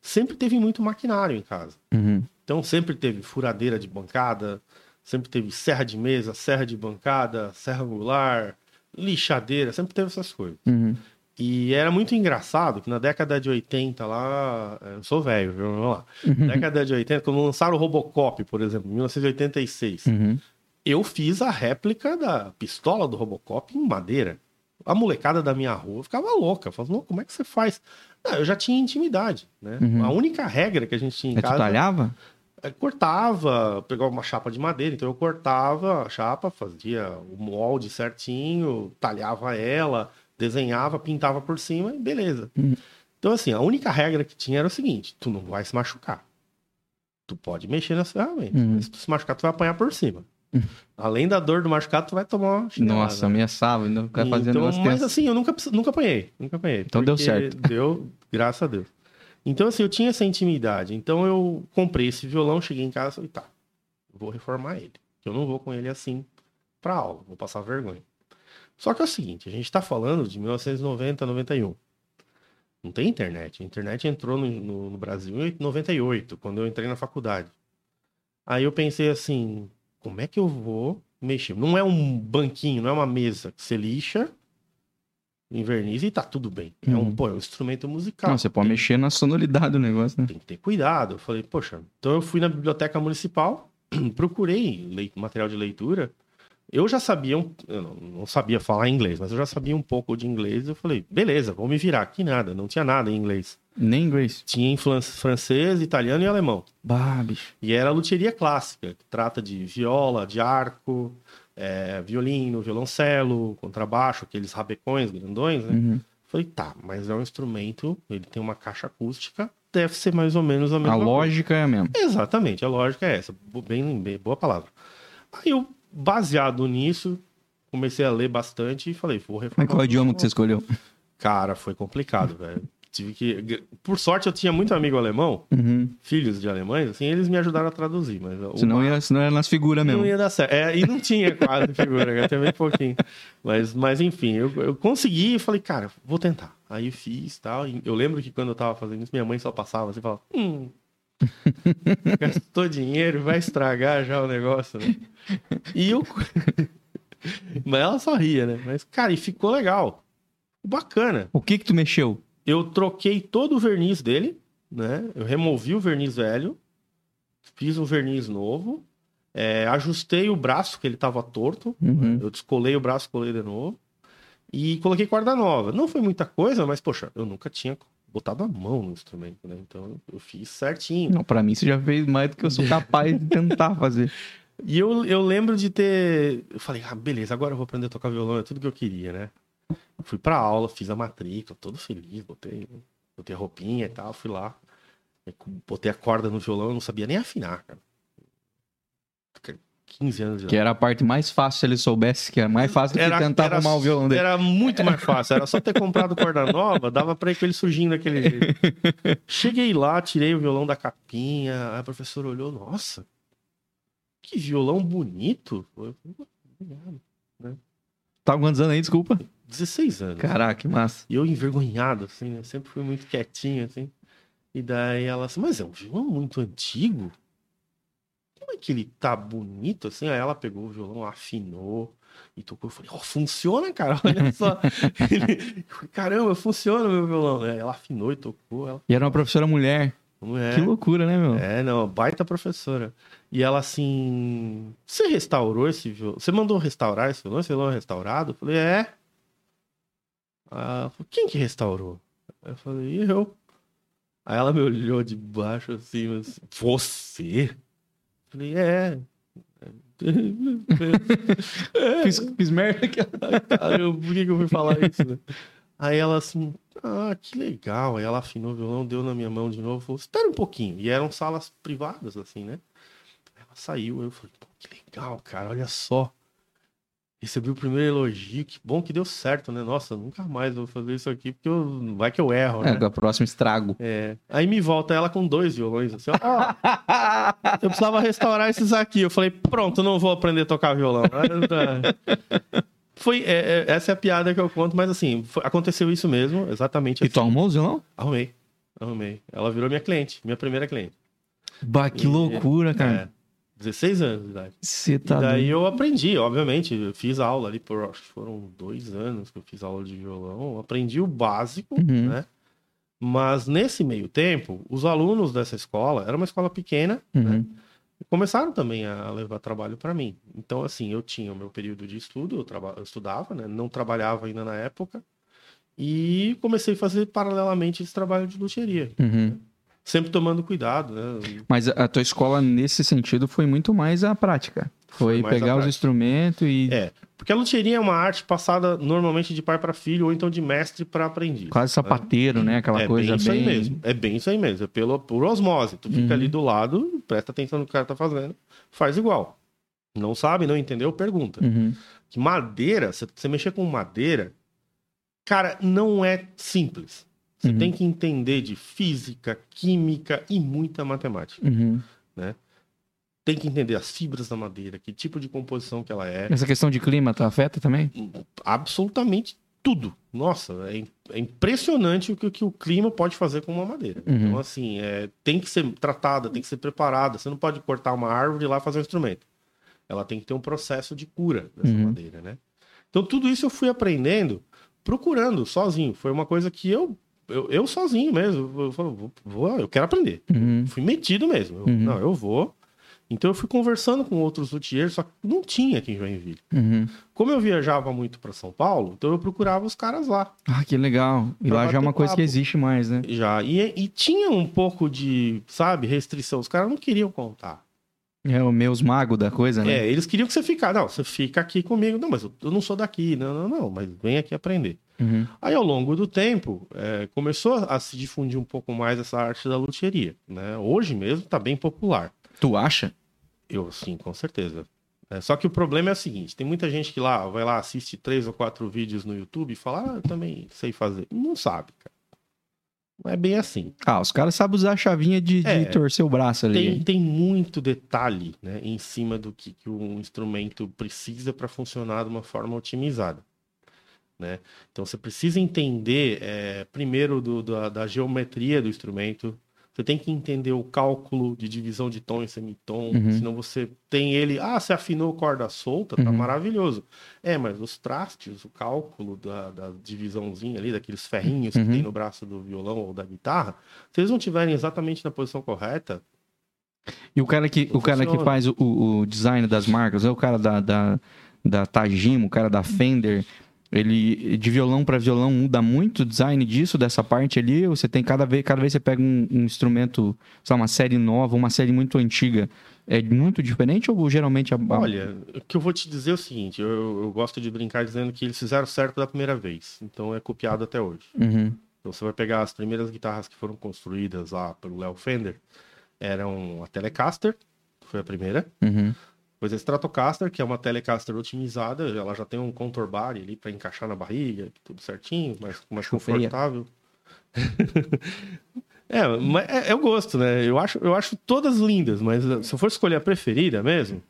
sempre teve muito maquinário em casa. Uhum. Então sempre teve furadeira de bancada, sempre teve serra de mesa, serra de bancada, serra angular, lixadeira, sempre teve essas coisas. Uhum. E era muito engraçado que na década de 80 lá. Eu sou velho, viu? Vamos lá. Uhum. Década de 80, quando lançaram o Robocop, por exemplo, em 1986, Uhum. eu fiz a réplica da pistola do Robocop em madeira. A molecada da minha rua ficava louca. Falava, "Não, como é que você faz? Não, eu já tinha intimidade, né? Uhum. A única regra que a gente tinha em tu casa talhava? é, cortava, pegava uma chapa de madeira, então eu cortava a chapa, fazia o molde certinho, talhava ela, desenhava, pintava por cima e beleza. Uhum. Então, assim, a única regra que tinha era o seguinte: tu não vai se machucar. Tu pode mexer nas ferramentas. Uhum. mas Se tu se machucar, tu vai apanhar por cima. Além da dor do machucado, tu vai tomar uma chinelada. Nossa, ameaçava, ainda ficar fazendo Então, mas tenso. assim, eu nunca, nunca apanhei. Nunca apanhei. Então deu certo. Deu, graças a Deus. Então, assim, eu tinha essa intimidade. Então, eu comprei esse violão, cheguei em casa e falei, tá, vou reformar ele. Eu não vou com ele assim pra aula, vou passar vergonha. Só que é o seguinte, a gente tá falando de 1990, 91. Não tem internet. A internet entrou no, no- no Brasil em 98, quando eu entrei na faculdade. Aí eu pensei assim, como é que eu vou mexer? Não é um banquinho, não é uma mesa que você lixa, inverniza e tá tudo bem. É um, Uhum. pô, é um instrumento musical. Não, você pode Tem- mexer na sonoridade do negócio, né? tem que ter cuidado. Eu falei, poxa, então eu fui na biblioteca municipal, procurei material de leitura. Eu já sabia, um- eu não, sabia falar inglês, mas eu já sabia um pouco de inglês. Eu falei, beleza, vou me virar. aqui nada, não tinha nada em inglês. Nem inglês. Tinha em francês, italiano e alemão. Bah, bicho. E era a luteria clássica, que trata de viola, de arco, é, violino, violoncelo, contrabaixo, aqueles rabecões grandões, né? Uhum. Falei, tá, mas é um instrumento, ele tem uma caixa acústica, deve ser mais ou menos a mesma A coisa. lógica é a mesma. Exatamente, a lógica é essa. Bem, bem- boa palavra. Aí eu, baseado nisso, comecei a ler bastante e falei, vou Mas reformar. qual é o idioma que você escolheu? Cara, foi complicado, velho. Tive que. Por sorte, eu tinha muito amigo alemão, Uhum. filhos de alemães, assim, eles me ajudaram a traduzir, mas. Senão, ia, senão era nas figuras mesmo. não ia dar certo. É, e não tinha quase figura, até bem pouquinho. Mas, mas enfim, eu, eu consegui e falei, cara, vou tentar. Aí fiz tal. e Eu lembro que quando eu tava fazendo isso, minha mãe só passava assim e falava, hum. Gastou dinheiro, vai estragar já o negócio, né? E eu. mas ela só ria, né? Mas, cara, e ficou legal. Bacana. O que que tu mexeu? Eu troquei todo o verniz dele, né? Eu removi o verniz velho, fiz um verniz novo, é, ajustei o braço, que ele tava torto, Uhum. eu descolei o braço, colei de novo, e coloquei corda nova. Não foi muita coisa, mas, poxa, eu nunca tinha botado a mão no instrumento, né? Então eu fiz certinho. Não, pra mim você já fez mais do que eu sou capaz de tentar fazer. E eu, eu lembro de ter. Eu falei, ah, beleza, agora eu vou aprender a tocar violão, é tudo que eu queria, né? Fui pra aula, fiz a matrícula, todo feliz, botei, botei a roupinha e tal, fui lá. Botei a corda no violão, eu não sabia nem afinar, cara. 15 anos de Que era a parte mais fácil se ele soubesse, que era mais fácil do que tentar arrumar o violão dele. Era muito mais fácil, era só ter comprado corda nova, dava pra ir com ele surgindo daquele jeito. Cheguei lá, tirei o violão da capinha, aí a professora olhou, nossa, que violão bonito. Eu Obrigado. Tá quantos anos aí, desculpa? 16 anos. Caraca, que massa. E eu envergonhado, assim, né? Sempre fui muito quietinho, assim. E daí ela assim, mas é um violão muito antigo? Como é que ele tá bonito, assim? Aí ela pegou o violão, afinou e tocou. Eu falei, ó, funciona, cara, olha só. Ele, Caramba, funciona o meu violão. Aí ela afinou e tocou. Ela, E era uma professora mulher. é? Que loucura, né, meu? É, não, baita professora. E ela assim, você restaurou esse violão? Você mandou restaurar esse violão? Esse violão é restaurado? Eu falei, é. Ela falou, quem que restaurou? Eu falei, eu. Aí ela me olhou de baixo assim, mas, você? Eu falei, é. é. Fiz, fiz merda. Aí eu, por que, que eu fui falar isso, né? Aí ela assim, ah, que legal. Aí ela afinou o violão, deu na minha mão de novo, falou, espera um pouquinho. E eram salas privadas, assim, né? Ela saiu, eu falei, pô, que legal, cara, olha só. Recebi o primeiro elogio, que bom que deu certo, né? Nossa, nunca mais vou fazer isso aqui, porque eu... vai que eu erro, É, né? do próximo estrago. É. Aí me volta ela com dois violões, assim, ó. Eu precisava restaurar esses aqui. Eu falei, pronto, não vou aprender a tocar violão. Foi, é, é, essa é a piada que eu conto, mas assim, foi- aconteceu isso mesmo, exatamente E assim. tu arrumou o violão? Arrumei, arrumei. Ela virou minha cliente, minha primeira cliente. Bah, que E- loucura, cara. É, 16 anos de idade. Você tá e daí eu aprendi, obviamente. Eu fiz aula ali por, acho que foram dois anos que eu fiz aula de violão. Aprendi o básico, Uhum. né? Mas nesse meio tempo, os alunos dessa escola, era uma escola pequena, né? Uhum. começaram também a levar trabalho para mim. Então, assim, eu tinha o meu período de estudo, eu, traba- eu estudava, né? Não trabalhava ainda na época. E comecei a fazer paralelamente esse trabalho de luthieria. Uhum. Sempre tomando cuidado, né? Mas a tua escola, nesse sentido, foi muito mais a prática. Foi, Foi pegar os instrumentos e É, porque a luthieria é uma arte passada normalmente de pai para filho ou então de mestre para aprendiz. quase sapateiro, né? Aquela é coisa bem isso bem. aí mesmo. É bem isso aí mesmo. É pelo, por osmose. Tu fica Uhum. ali do lado, presta atenção no que o cara tá fazendo, faz igual. Não sabe, não entendeu, pergunta. Uhum. Que madeira, você mexer com madeira, cara, não é simples. Você Uhum. tem que entender de física, química e muita matemática. Uhum. Tem que entender as fibras da madeira, que tipo de composição que ela é. Essa questão de clima tá afeta também? absolutamente tudo. Nossa, é, é impressionante o que, que o clima pode fazer com uma madeira. Uhum. Então, assim, é, tem que ser tratada, tem que ser preparada. Você não pode cortar uma árvore e lá fazer um instrumento. Ela tem que ter um processo de cura dessa Uhum. madeira, né? Então, tudo isso eu fui aprendendo procurando sozinho. Foi uma coisa que eu, eu, eu sozinho mesmo, eu, vou, vou- eu quero aprender. Uhum. Fui metido mesmo. Eu- Uhum. Não, eu vou. Então, eu fui conversando com outros luthiers, só que não tinha aqui em Joinville. Uhum. Como eu viajava muito para São Paulo, então eu procurava os caras lá. Ah, que legal. E lá já é uma coisa papo. que existe mais, né? Já. E, e tinha um pouco de, sabe, restrição. Os caras não queriam contar. É o meus magos da coisa, né? É, eles queriam que você ficasse. Não, você fica aqui comigo. Não, mas eu, eu não sou daqui. Não, não, não. Mas vem aqui aprender. Uhum. Aí, ao longo do tempo, é, começou a se difundir um pouco mais essa arte da luthieria. Né? Hoje mesmo tá bem popular. Tu acha? Eu, sim, com certeza. É, só que o problema é o seguinte: tem muita gente que lá vai lá, assiste três ou quatro vídeos no YouTube e fala, ah, eu também sei fazer. Não sabe, cara. Não é bem assim. Ah, os caras sabem usar a chavinha de, de É. torcer o braço ali. Tem, tem muito detalhe né, em cima do que, que um instrumento precisa para funcionar de uma forma otimizada. Né? Então você precisa entender é, primeiro do- da, da geometria do instrumento. Você tem que entender o cálculo de divisão de tom e semitom. Uhum. Senão você tem ele. Ah, você afinou corda solta, tá Uhum. maravilhoso. É, mas os trastes, o cálculo da, da divisãozinha ali, daqueles ferrinhos Uhum. que tem no braço do violão ou da guitarra, se eles não tiverem exatamente na posição correta, E o cara que, o cara que faz o, o design das marcas, é o cara da, da, da Tajima, o cara da Fender, ele de violão para violão muda muito o design disso, dessa parte ali? Ou você tem cada vez, cada vez você pega um, um instrumento, sei lá, uma série nova, uma série muito antiga, é muito diferente ou geralmente a, a- Olha, o que eu vou te dizer é o seguinte: eu, eu gosto de brincar dizendo que eles fizeram certo da primeira vez, então é copiado até hoje. Uhum, Então você vai pegar as primeiras guitarras que foram construídas lá pelo Léo Fender, eram a Telecaster, foi a primeira, uhum, depois a Stratocaster, que é uma Telecaster otimizada, ela já tem um contour bar ali para encaixar na barriga, tudo certinho, mais, mais confortável. é, mas é, é o gosto, né? Eu acho, eu acho todas lindas, mas eh, se eu for escolher a preferida mesmo,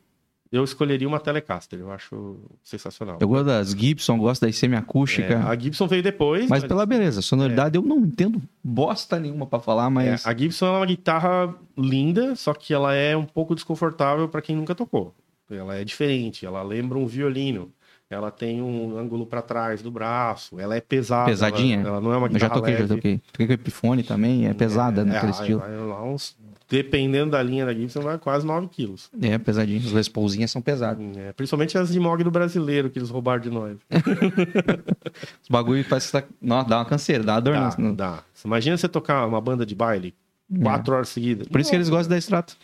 eu escolheria uma Telecaster. Eu acho sensacional. Eu gosto das Gibson, gosto das É, semiacústica, a Gibson veio depois. mas pela beleza, sonoridade eu não entendo bosta nenhuma pra falar, é, mas... a Gibson é uma guitarra linda, só que ela é um pouco desconfortável para quem nunca tocou. Ela é diferente, ela lembra um violino. Ela tem um ângulo para trás do braço, ela é pesada. Pesadinha? Ela, ela não é uma Eu já guitarra toquei, já leve. toquei. Toquei com Epiphone também, é pesada É, naquele aí estilo. vai lá uns- dependendo da linha da Gibson, vai quase 9 quilos. É, pesadinho. As Les Paulzinhas são pesadas. É, principalmente as de Mog do brasileiro, que eles roubaram de nós. Os bagulho que tá... Nossa, dá uma canseira, dá uma dor. Dá, no- dá. Imagina você tocar uma banda de baile quatro horas seguidas. Por isso que eles gostam da Strato.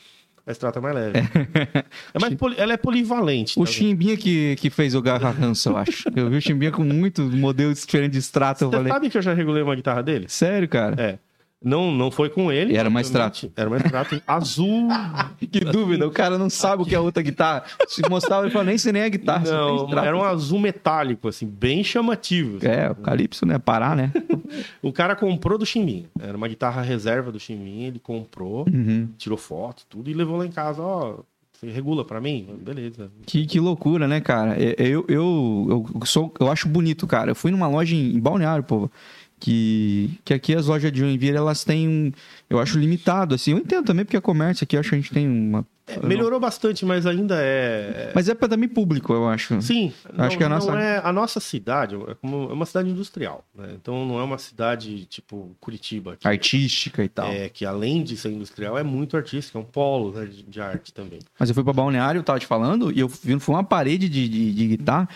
A Strata é mais leve. É mais poli- Ela é polivalente. O tá? Chimbinha que, que fez o Garra Hanso, eu acho. Eu vi o Chimbinha com muitos modelos diferentes de. Eu Você falei, sabe que eu já regulei uma guitarra dele? sério, cara? É. Não, não foi com ele. E era uma obviamente. Era uma Strato azul. Que dúvida, o cara não sabe o que é outra guitarra. Se mostrava, ele falou, nem sei nem a guitarra. Não, era um azul metálico, assim, bem chamativo. assim. É, o Calypso, né? Parar, né? O cara comprou do Chimbinha. Era uma guitarra reserva do Chimbinha, ele comprou, Uhum. tirou foto, tudo, e levou lá em casa, ó. Você regula pra mim? Beleza. Que, que loucura, né, cara? É, Eu, eu, eu, sou, eu acho bonito, cara. Eu fui numa loja em, Balneário, pô. Que, que aqui as lojas de Joinville, elas têm um. Eu acho limitado, assim. Eu entendo também porque é comércio aqui. Eu acho que a gente tem uma É, melhorou bastante, mas ainda é. Mas é para também público, eu acho. Sim. Acho não, que a nossa- não é a nossa cidade é, como- é uma cidade industrial, né? Então não é uma cidade tipo Curitiba, que, Artística e tal. é, que além de ser industrial é muito artística, é um polo né, de, de arte também. Mas eu fui pra Balneário, eu tava te falando, e eu vi foi uma parede de, de, de guitarra.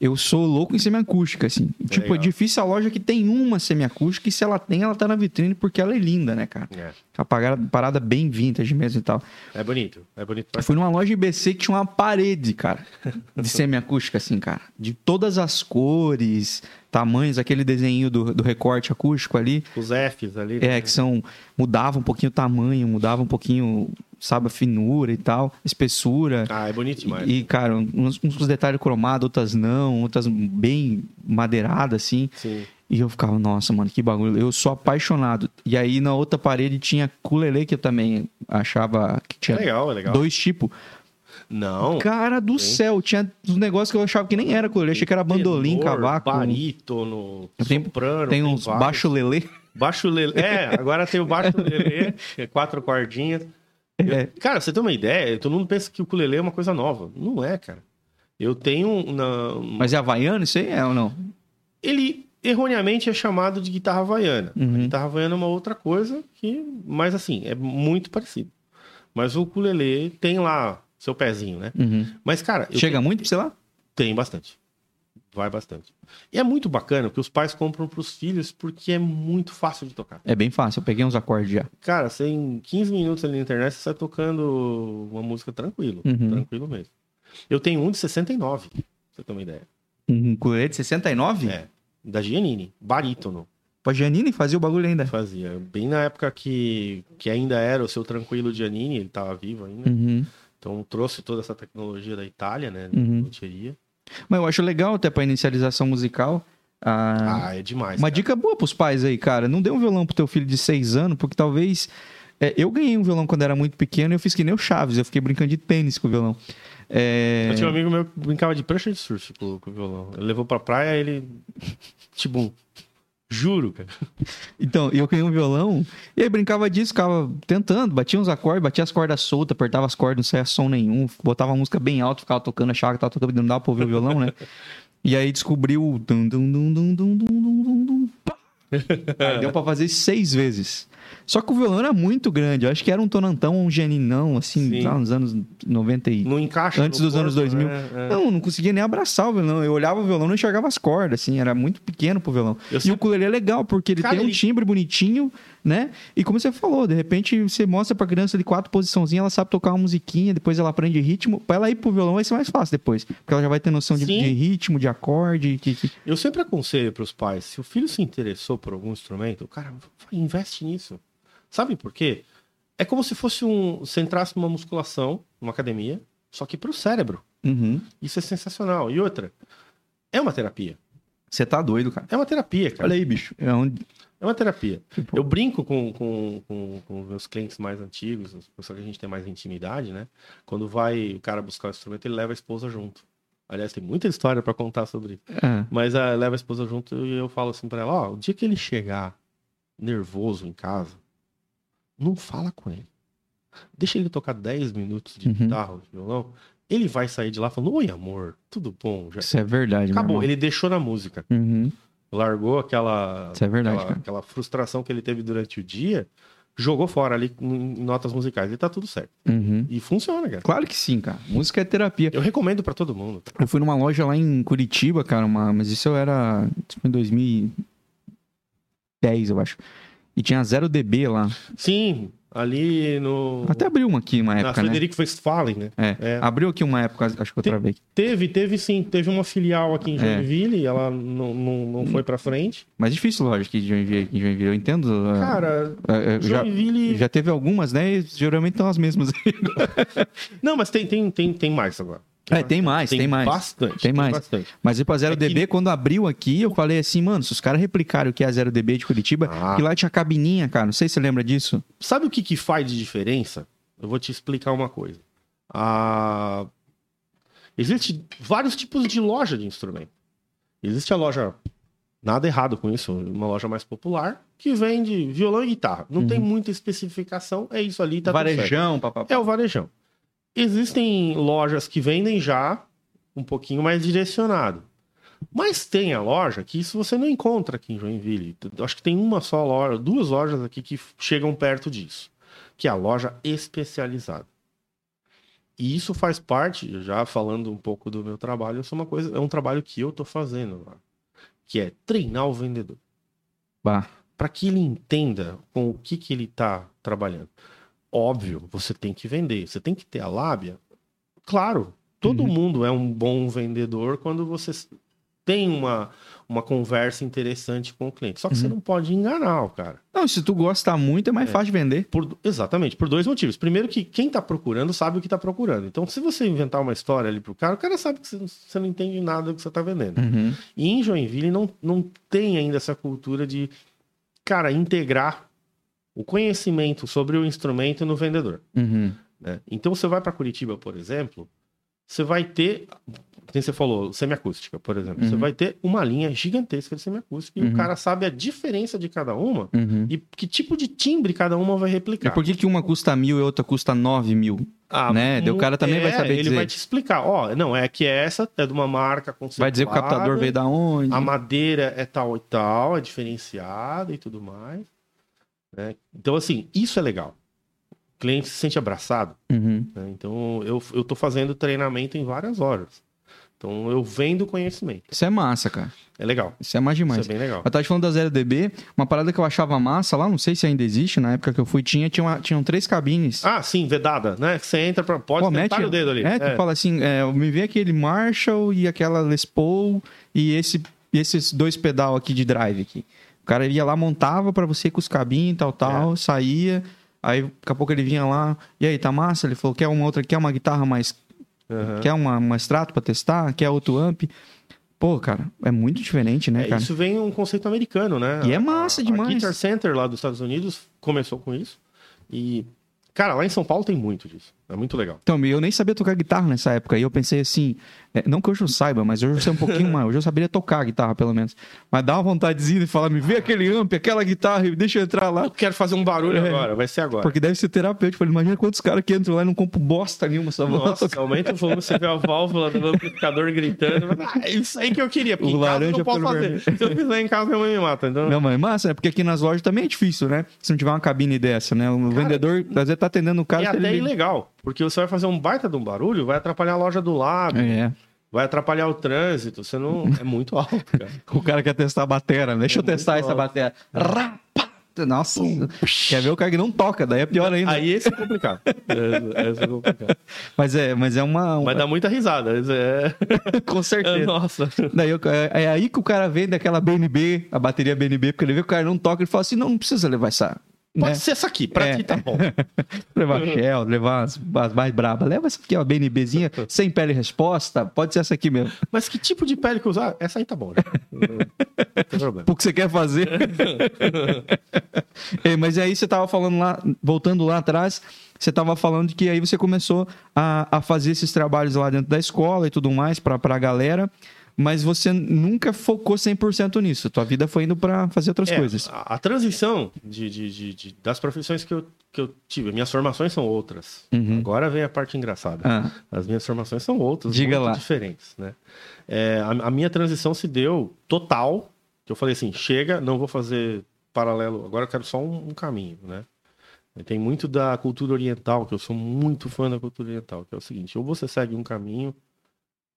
Eu sou louco em semiacústica, assim. tipo, é legal. difícil a loja que tem uma semiacústica e se ela tem, ela tá na vitrine porque ela é linda, né, cara? É, A parada, parada bem vintage mesmo e tal. é bonito, é bonito. Eu fui numa loja IBC que tinha uma parede, cara, de semiacústica, assim, cara. De todas as cores, tamanhos, aquele desenho do, do recorte acústico ali. Os Fs ali. É, né? que são. Mudava um pouquinho o tamanho, mudava um pouquinho, sabe, a finura e tal, espessura. Ah, é bonito demais. E, cara, uns, uns detalhes cromados, outras não, outras bem madeiradas, assim. Sim. E eu ficava, nossa, mano, que bagulho. Eu sou apaixonado. E aí na outra parede tinha culelê, que eu também achava que É tinha legal, é legal. dois tipos. Não. Cara do Sim. céu, tinha uns negócios que eu achava que nem era culelê. Achei que era bandolim, Tenor, cavaco. Barítono, Tem- soprano. Tem uns vários. baixo lelê. Baixo lelê. É, agora tem o baixo lelê, é quatro cordinhas. É. Cara, você tem uma ideia? Todo mundo pensa que o ukulele é uma coisa nova. Não é, cara. Eu tenho. Na... Mas é havaiano isso aí? É ou não? Ele erroneamente é chamado de guitarra havaiana. Uhum. Guitarra havaiana é uma outra coisa que. Mas assim, é muito parecido. Mas o ukulele tem lá seu pezinho, né? Uhum. Mas, cara, eu Chega muito pra você lá? Tem bastante. Vai bastante. E é muito bacana que os pais compram pros filhos porque é muito fácil de tocar. É bem fácil, eu peguei uns acordes já. Cara, você em 15 minutos ali na internet você sai tocando uma música tranquilo. Uhum. Tranquilo mesmo. Eu tenho um de 69, pra você ter uma ideia. Um ukulele de 69? É. Da Giannini, barítono. Pô, Giannini fazia o bagulho ainda. Fazia. Bem na época que, que ainda era o seu tranquilo Giannini, ele tava vivo ainda. Uhum. Então trouxe toda essa tecnologia da Itália, né? Uhum. Loteria. Mas eu acho legal até pra inicialização musical. ah, Ah, é demais. uma cara. dica boa pros pais aí, cara. Não dê um violão pro teu filho de 6 anos, porque talvez. é, eu ganhei um violão quando era muito pequeno e eu fiz que nem o Chaves. Eu fiquei brincando de tênis com o violão. É, Eu tinha um amigo meu que brincava de prancha de surf com, o violão. Ele levou pra praia ele. Tipo. Juro, cara. Então, eu ganhei um violão e aí brincava disso, ficava tentando, batia uns acordes, batia as cordas soltas, apertava as cordas, não saía som nenhum, botava a música bem alto, ficava tocando, achava que tava tocando, não dava pra ouvir o violão, né? E aí descobriu o dum, dum, dum, dum, dum, dum, dum, dum, dum, pá. Aí deu pra fazer seis vezes. Só que o violão era muito grande, eu acho que era um tonantão, um geninão, assim, Sim. lá nos anos 90 e... Não encaixa. Antes dos anos 2000. né? É. Não, não conseguia nem abraçar o violão. Eu olhava o violão e não enxergava as cordas, assim, era muito pequeno pro violão. Eu E sempre- o ukulele é legal, porque ele Cara, tem um ele- timbre bonitinho, né? E como você falou, de repente você mostra pra criança de quatro posiçãozinhas, ela sabe tocar uma musiquinha, depois ela aprende ritmo. Pra ela ir pro violão vai ser mais fácil depois. Porque ela já vai ter noção de, de ritmo, de acorde. Que, que- Eu sempre aconselho pros pais: se o filho se interessou por algum instrumento, cara, vai, investe nisso. Sabe por quê? É como se fosse um. Você entrasse numa musculação, numa academia, só que pro cérebro. Uhum. Isso é sensacional. E outra, é uma terapia. Você tá doido, cara. É uma terapia, cara. Olha aí, bicho. É onde... É uma terapia. Tipo, Eu brinco com, com, com, com meus clientes mais antigos, as pessoas que a gente tem mais intimidade, né? Quando vai o cara buscar o instrumento, ele leva a esposa junto. Aliás, tem muita história pra contar sobre isso. é. Mas ah, leva a esposa junto e eu falo assim pra ela: ó, o dia que ele chegar nervoso em casa, não fala com ele. Deixa ele tocar 10 minutos de Uhum. guitarra, de violão. Ele vai sair de lá falando: Oi, amor, tudo bom? Já... Isso é verdade, meu Acabou. Ele deixou na música. Uhum. Largou aquela, Isso é verdade, aquela, aquela frustração que ele teve durante o dia, jogou fora ali em notas musicais e tá tudo certo. Uhum. E funciona, cara. Claro que sim, cara. Música é terapia. Eu recomendo pra todo mundo. Eu fui numa loja lá em Curitiba, cara, uma... mas isso eu era tipo, em 2010, eu acho. E tinha 0dB lá. Sim, ali no. Até abriu uma aqui uma na época, né? Frederico Westphalen, né? É. É. Abriu aqui uma época, acho que eu Tem- travei. Teve, teve sim. Teve uma filial aqui em É. Joinville e ela não, não, não foi pra frente. Mas difícil aqui de Joinville. em Joinville. Eu entendo. é, Cara, é, é, já, Joinville. já teve algumas, né? E geralmente estão as mesmas. Não, mas tem, tem, tem, tem mais agora. É, tem mais, tem mais. Bastante. Tem mais. Bastante. Mas ir pra 0dB, É que- quando abriu aqui, eu falei assim, mano, se os caras replicaram o que é a 0dB de Curitiba, Ah. que lá tinha cabininha, cara. Não sei se você lembra disso. Sabe o que, que faz de diferença? Eu vou te explicar uma coisa. Ah, Existe vários tipos de loja de instrumento. Existe a loja, nada errado com isso, uma loja mais popular, que vende violão e guitarra. Não tem muita especificação, é isso ali, tá. Varejão, papapá. É o varejão. Existem lojas que vendem já um pouquinho mais direcionado. Mas tem a loja que isso você não encontra aqui em Joinville. Acho que tem uma só loja, duas lojas aqui que chegam perto disso, que é a loja especializada. E isso faz parte, já falando um pouco do meu trabalho, isso é uma coisa, é um trabalho que eu tô fazendo lá, que é treinar o vendedor. Para que ele entenda com o que que ele tá trabalhando. Óbvio, você tem que vender, você tem que ter a lábia. Claro, todo uhum. mundo é um bom vendedor quando você tem uma, uma conversa interessante com o cliente. Só que uhum. você não pode enganar o cara. Não, se tu gosta muito, é mais é. fácil de vender. Por, exatamente, por dois motivos. Primeiro que quem está procurando sabe o que está procurando. Então, se você inventar uma história ali pro cara, o cara sabe que você, você não entende nada do que você está vendendo. Uhum. E em Joinville não, não tem ainda essa cultura de, cara, integrar o conhecimento sobre o instrumento no vendedor. Uhum. Né? Então, você vai para Curitiba, por exemplo, você vai ter como você falou, semiacústica, por exemplo. Uhum. Você vai ter uma linha gigantesca de semiacústica e uhum. o cara sabe a diferença de cada uma uhum. e que tipo de timbre cada uma vai replicar. E por que, que uma custa mil e outra custa nove mil? Ah, né? o cara também é, vai saber ele dizer. vai te explicar. Ó, não, é que essa é de uma marca Vai dizer que o captador veio da onde. A madeira é tal e tal, é diferenciada e tudo mais. Né? Então, assim, isso é legal o cliente se sente abraçado. Uhum. Né? Então, eu, eu tô fazendo treinamento em várias horas. Então eu vendo conhecimento. Isso é massa, cara. É legal. Isso é mais demais. Isso é bem legal. Eu tava te falando da 0DB, uma parada que eu achava massa lá, não sei se ainda existe, na época que eu fui, tinha, tinha uma, tinham três cabines. Ah, sim, vedada, né? Você entra pra. Pode Pô, mete, o dedo ali. É, é, tu fala assim, é, me vê aquele Marshall e aquela Les Paul e esse, esses dois pedal aqui de drive aqui. O cara ia lá, montava para você com os cabinhos e tal, tal, é. saía. Aí daqui a pouco ele vinha lá, e aí, tá massa? Ele falou, quer uma outra, quer uma guitarra mais Uhum. Quer uma, uma extrato para testar? Quer outro amp? Pô, cara, é muito diferente, né, é, cara? Isso vem um conceito americano, né? E é massa a, demais. A Guitar Center lá dos Estados Unidos começou com isso. E, cara, lá em São Paulo tem muito disso. É muito legal. Então, eu nem sabia tocar guitarra nessa época. E eu pensei assim, é, não que hoje eu saiba, mas hoje eu sei um pouquinho mais. Hoje eu saberia tocar guitarra, pelo menos. Mas dá uma vontadezinha de falar, me vê aquele amp, aquela guitarra, e deixa eu entrar lá. Eu quero fazer um barulho é. agora, vai ser agora. Porque deve ser terapêutico. Imagina quantos caras que entram lá e não compram bosta nenhuma. Só Nossa, aumenta o volume, você vê a válvula do amplificador gritando. Ah, isso aí que eu queria, porque o em casa eu não posso fazer. Se eu fizer em casa, minha mãe me mata. Então... Não, mas é massa, né? Porque aqui nas lojas também é difícil, né? Se não tiver uma cabine dessa, né? O cara, vendedor, às vezes, tá atendendo o cara... E até ele... ilegal. Porque você vai fazer um baita de um barulho, vai atrapalhar a loja do lado. É. Vai atrapalhar o trânsito. Você não. É muito alto, cara. o cara quer testar a bateria. Deixa é eu testar essa bateria. Nossa, quer ver o cara que não toca, daí é pior ainda. Aí esse é complicado. esse é complicado. Mas é, mas é uma. Mas dá muita risada. É... Com certeza. Nossa. Daí é, é aí que o cara vende aquela BNB, a bateria BNB, porque ele vê que o cara não toca, ele fala assim: não, não precisa levar essa Pode né? ser essa aqui, pra é. ti tá bom. levar Shell, levar as, as mais brabas. Leva essa aqui, ó, BNBzinha, sem pele resposta. Pode ser essa aqui mesmo. Mas que tipo de pele que usar? Essa aí tá bom, né? Não tem problema. O que você quer fazer. é, mas aí você tava falando lá, voltando lá atrás, você tava falando que aí você começou a, a fazer esses trabalhos lá dentro da escola e tudo mais pra, pra galera mas você nunca focou 100% nisso. Tua vida foi indo para fazer outras é, coisas. A, a transição de, de, de, das profissões que eu, que eu tive, minhas formações são outras. Uhum. Agora vem a parte engraçada. Ah. As minhas formações são outras, Diga muito lá. diferentes. Né? É, a, a minha transição se deu total, que eu falei assim, chega, não vou fazer paralelo, agora eu quero só um, um caminho, né? Tem muito da cultura oriental, que eu sou muito fã da cultura oriental, que é o seguinte, ou você segue um caminho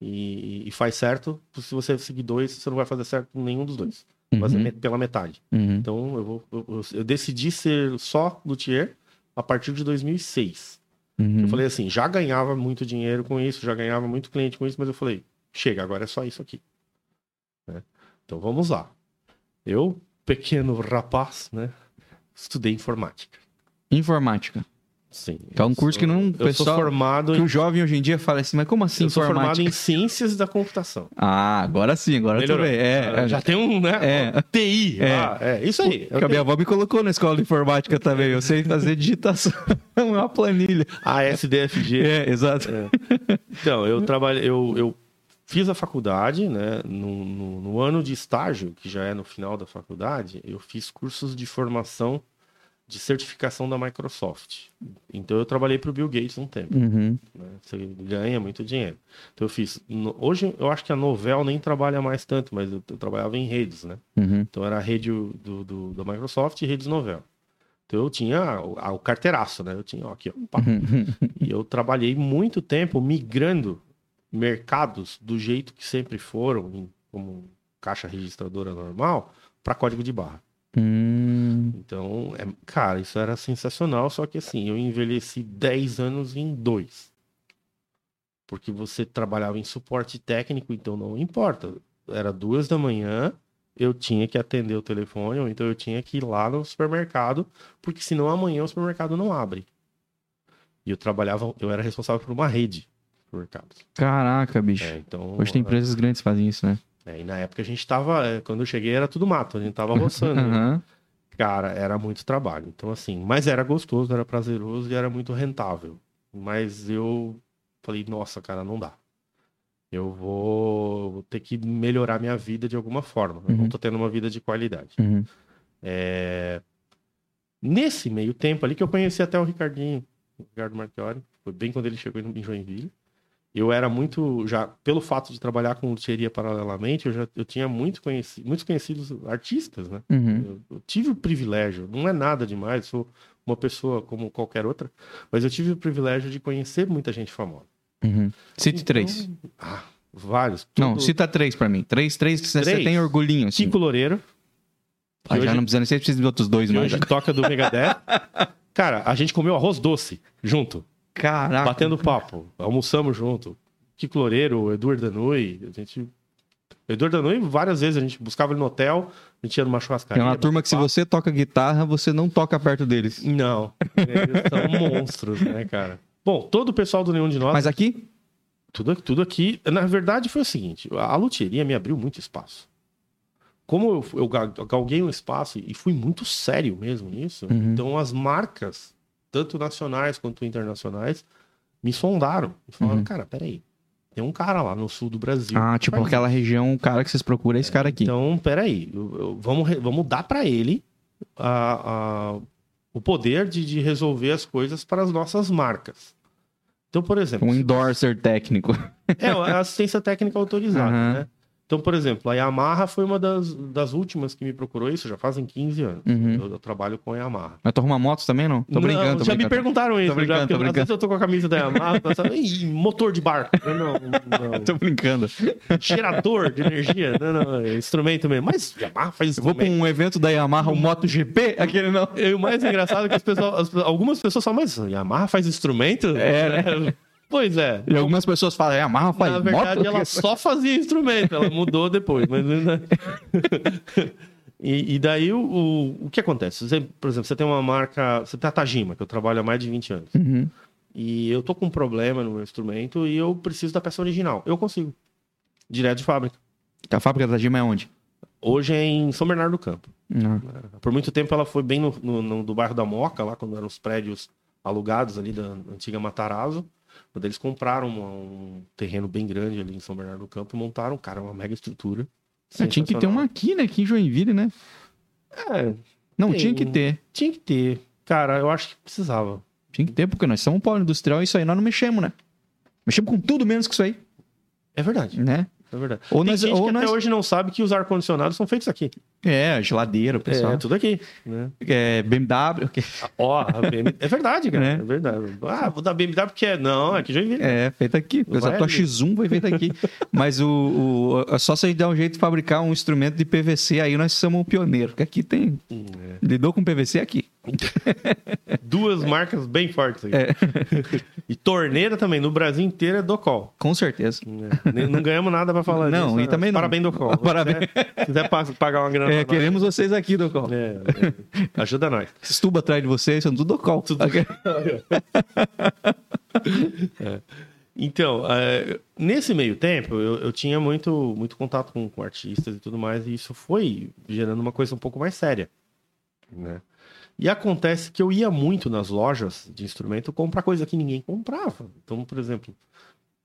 e, e, faz certo. Se você seguir dois, você não vai fazer certo com nenhum dos dois. Vai fazer uhum. pela metade. Uhum. Então eu, vou, eu, eu, decidi ser só luthier a partir de 2006. Uhum. Eu falei assim, já ganhava muito dinheiro com isso, já ganhava muito cliente com isso, mas eu falei, chega, agora é só isso aqui. Né? Então vamos lá. Eu, pequeno rapaz, né, estudei informática. Informática. Sim. Que é um curso sou, que não. Eu pessoal, sou formado. Que o jovem hoje em dia fala assim, mas como assim? Eu sou formado em ciências da computação. Ah, agora sim, agora Melhorou. bem. É, é, já tem um, né? É. TI. É. Ah, é isso aí. Porque a minha avó me colocou na escola de informática também. Eu sei fazer digitação. uma planilha. ASDFG. É, exato. É. Então, eu trabalho. Eu, eu fiz a faculdade, né? No, no, no ano de estágio, que já é no final da faculdade, eu fiz cursos de formação de certificação da Microsoft. Então eu trabalhei para o Bill Gates um tempo. Uhum. Né? Você ganha muito dinheiro. Então eu fiz. no- hoje eu acho que a Novel nem trabalha mais tanto, mas eu, eu trabalhava em redes, né? Uhum. Então era a rede do, do- da Microsoft e redes Novel. Então eu tinha o, a- o carteiraço, né? Eu tinha ó, aqui, ó. Uhum. E eu trabalhei muito tempo migrando mercados do jeito que sempre foram, como caixa registradora normal, para código de barra. Hum. Então, é- cara, isso era sensacional, só que assim, eu envelheci 10 anos em dois. Porque você trabalhava em suporte técnico, então não importa. Era duas da manhã, eu tinha que atender o telefone, ou então eu tinha que ir lá no supermercado, porque senão amanhã o supermercado não abre. E eu trabalhava, eu era responsável por uma rede de supermercados. Caraca, bicho. É, então, Hoje tem empresas grandes que fazem isso, né? É, e na época a gente tava, é, quando eu cheguei era tudo mato, a gente tava roçando. né? Cara, era muito trabalho. Então, assim, mas era gostoso, era prazeroso e era muito rentável. Mas eu falei, nossa, cara, não dá. Eu vou, vou ter que melhorar minha vida de alguma forma. Eu não Uhum. tô tendo uma vida de qualidade. Uhum. É, Nesse meio tempo ali que eu conheci até o Ricardinho, o Ricardo Marchiori, foi bem quando ele chegou em Joinville. Eu era muito, já, pelo fato de trabalhar com luthieria paralelamente, eu já eu tinha muito conheci, muitos conhecidos artistas, né? Uhum. Eu, eu tive o privilégio, não é nada demais, sou uma pessoa como qualquer outra, mas eu tive o privilégio de conhecer muita gente famosa. Uhum. Cite Então, três. Ah, vários. Não, Tudo- cita três pra mim. Três, três que você tem orgulhinho, assim. Kiko Loureiro, Ah, já hoje- não precisa nem ser precisa de outros dois mais. hoje toca do Megadeth. Cara, a gente comeu arroz doce junto, Caraca. batendo papo, almoçamos junto. Kiko Loureiro, o Eduardo Danui, a gente... Eduardo Danui, várias vezes a gente buscava ele no hotel, a gente ia numa churrascaria. Tem uma turma que se você toca guitarra, você não toca perto deles. Não, eles são monstros, né, cara? Bom, todo o pessoal do Nenhum de Nós Mas aqui? Tudo, tudo aqui. Na verdade, foi o seguinte: a a luthieria me abriu muito espaço. Como eu, eu ga- galguei um espaço e fui muito sério mesmo nisso, Uhum. então as marcas, tanto nacionais quanto internacionais, me sondaram. E falaram: Uhum. cara, peraí, tem um cara lá no sul do Brasil. Ah, tipo aquela região, o cara que vocês procuram é esse cara aqui. então, peraí, eu- eu- vamos, vamos dar para ele a- a- o poder de, de resolver as coisas para as nossas marcas. Então, por exemplo, Um endorser técnico. é a assistência técnica autorizada, Aham. né? Então, por exemplo, a Yamaha foi uma das, das últimas que me procurou isso, já fazem 15 anos. Uhum. Eu, eu trabalho com a Yamaha. Mas tu arruma motos também, não? Tô brincando, Não, tô já me brincando. perguntaram isso. brincando, já, tô porque brincando. Às vezes eu tô com a camisa da Yamaha, pensando, Ih, motor de barco. Eu, Não, não. Tô brincando. Gerador de energia. Não, não, é instrumento mesmo. Mas Yamaha faz Eu vou pra um evento da Yamaha, o MotoGP, aquele não. E o mais engraçado é que as pessoas, as- algumas pessoas falam, mas Yamaha faz instrumento? É, né? Pois é. E algumas pessoas falam, Yamaha faz Na verdade, moto? ela só fazia instrumento, ela mudou depois. Mas... e, e daí, o, o, o que acontece? Você, por exemplo, você tem uma marca, você tem a Tajima, que eu trabalho há mais de 20 anos. Uhum. E eu tô com um problema no meu instrumento e eu preciso da peça original. Eu consigo. Direto de fábrica. A fábrica da Tajima é onde? Hoje é em São Bernardo do Campo. Não. Por muito tempo ela foi bem no, no, no- do bairro da Moca, lá quando eram os prédios alugados ali da antiga Matarazzo. Quando eles compraram uma- um terreno bem grande ali em São Bernardo do Campo e montaram, cara, uma mega estrutura. É, tinha que ter uma aqui, né? Aqui em Joinville, né? É, Não, Tem. tinha que ter. tinha que ter. Cara, eu acho que precisava. Tinha que ter, porque nós somos um polo industrial e isso aí nós não mexemos, né? Mexemos com tudo menos que isso aí, É verdade, né? É verdade. Ou Tem nós- gente ou que nós- até hoje não sabe que os ar-condicionados são feitos aqui. É, geladeira, o pessoal. É, tudo aqui. Né? É, BMW. que- Ó, a BMW é verdade, cara. É. É. verdade. Ah, vou dar BMW porque é. Não, é que já vi. É, feito aqui. Vai tua ali. X1 foi feito aqui. Mas o, o- é só se a gente der um jeito de fabricar um instrumento de PVC, aí nós somos o pioneiro. Porque aqui tem. É. Lidou com PVC aqui. Duas marcas bem fortes aqui. É. E torneira também, no Brasil inteiro é Docol. Com certeza. É. Não ganhamos nada pra falar Não, disso. e né? também não. Parabéns, Docol. Parabéns. Se quiser pa- pagar uma grana É, pra nós, queremos vocês aqui, Docol. é, é. Ajuda nós. Esses tubos atrás de vocês são tudo Docol. Então, é, nesse meio tempo, eu, eu tinha muito, muito contato com, com artistas e tudo mais, e isso foi gerando uma coisa um pouco mais séria. Né? E acontece que eu ia muito nas lojas de instrumento comprar coisa que ninguém comprava. Então, por exemplo,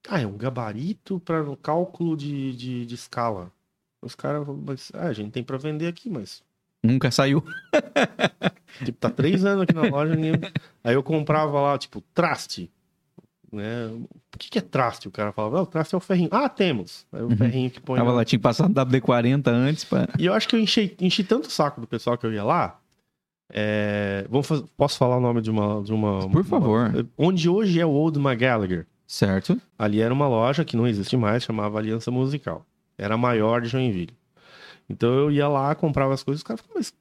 ah, é um gabarito para um cálculo de, de, de escala. Os caras, mas ah, a gente tem para vender aqui, mas Nunca saiu. Tipo, tá três anos aqui na loja. Ninguém... Aí eu comprava lá, tipo, traste. Né? O que, que é traste? O cara falava, o traste é o ferrinho. Ah, temos. Aí o uhum. ferrinho que põe. Tava lá, tinha passado WD-40 antes. Pra... E eu acho que eu enchi, enchi tanto o saco do pessoal que eu ia lá. É... Vamos fazer... Posso falar o nome de uma. De uma Por favor. Uma... Onde hoje é o Old McGallagher. Certo. Ali era uma loja que não existe mais, chamava Aliança Musical. Era a maior de Joinville. Então eu ia lá, comprava as coisas, os caras falavam, mas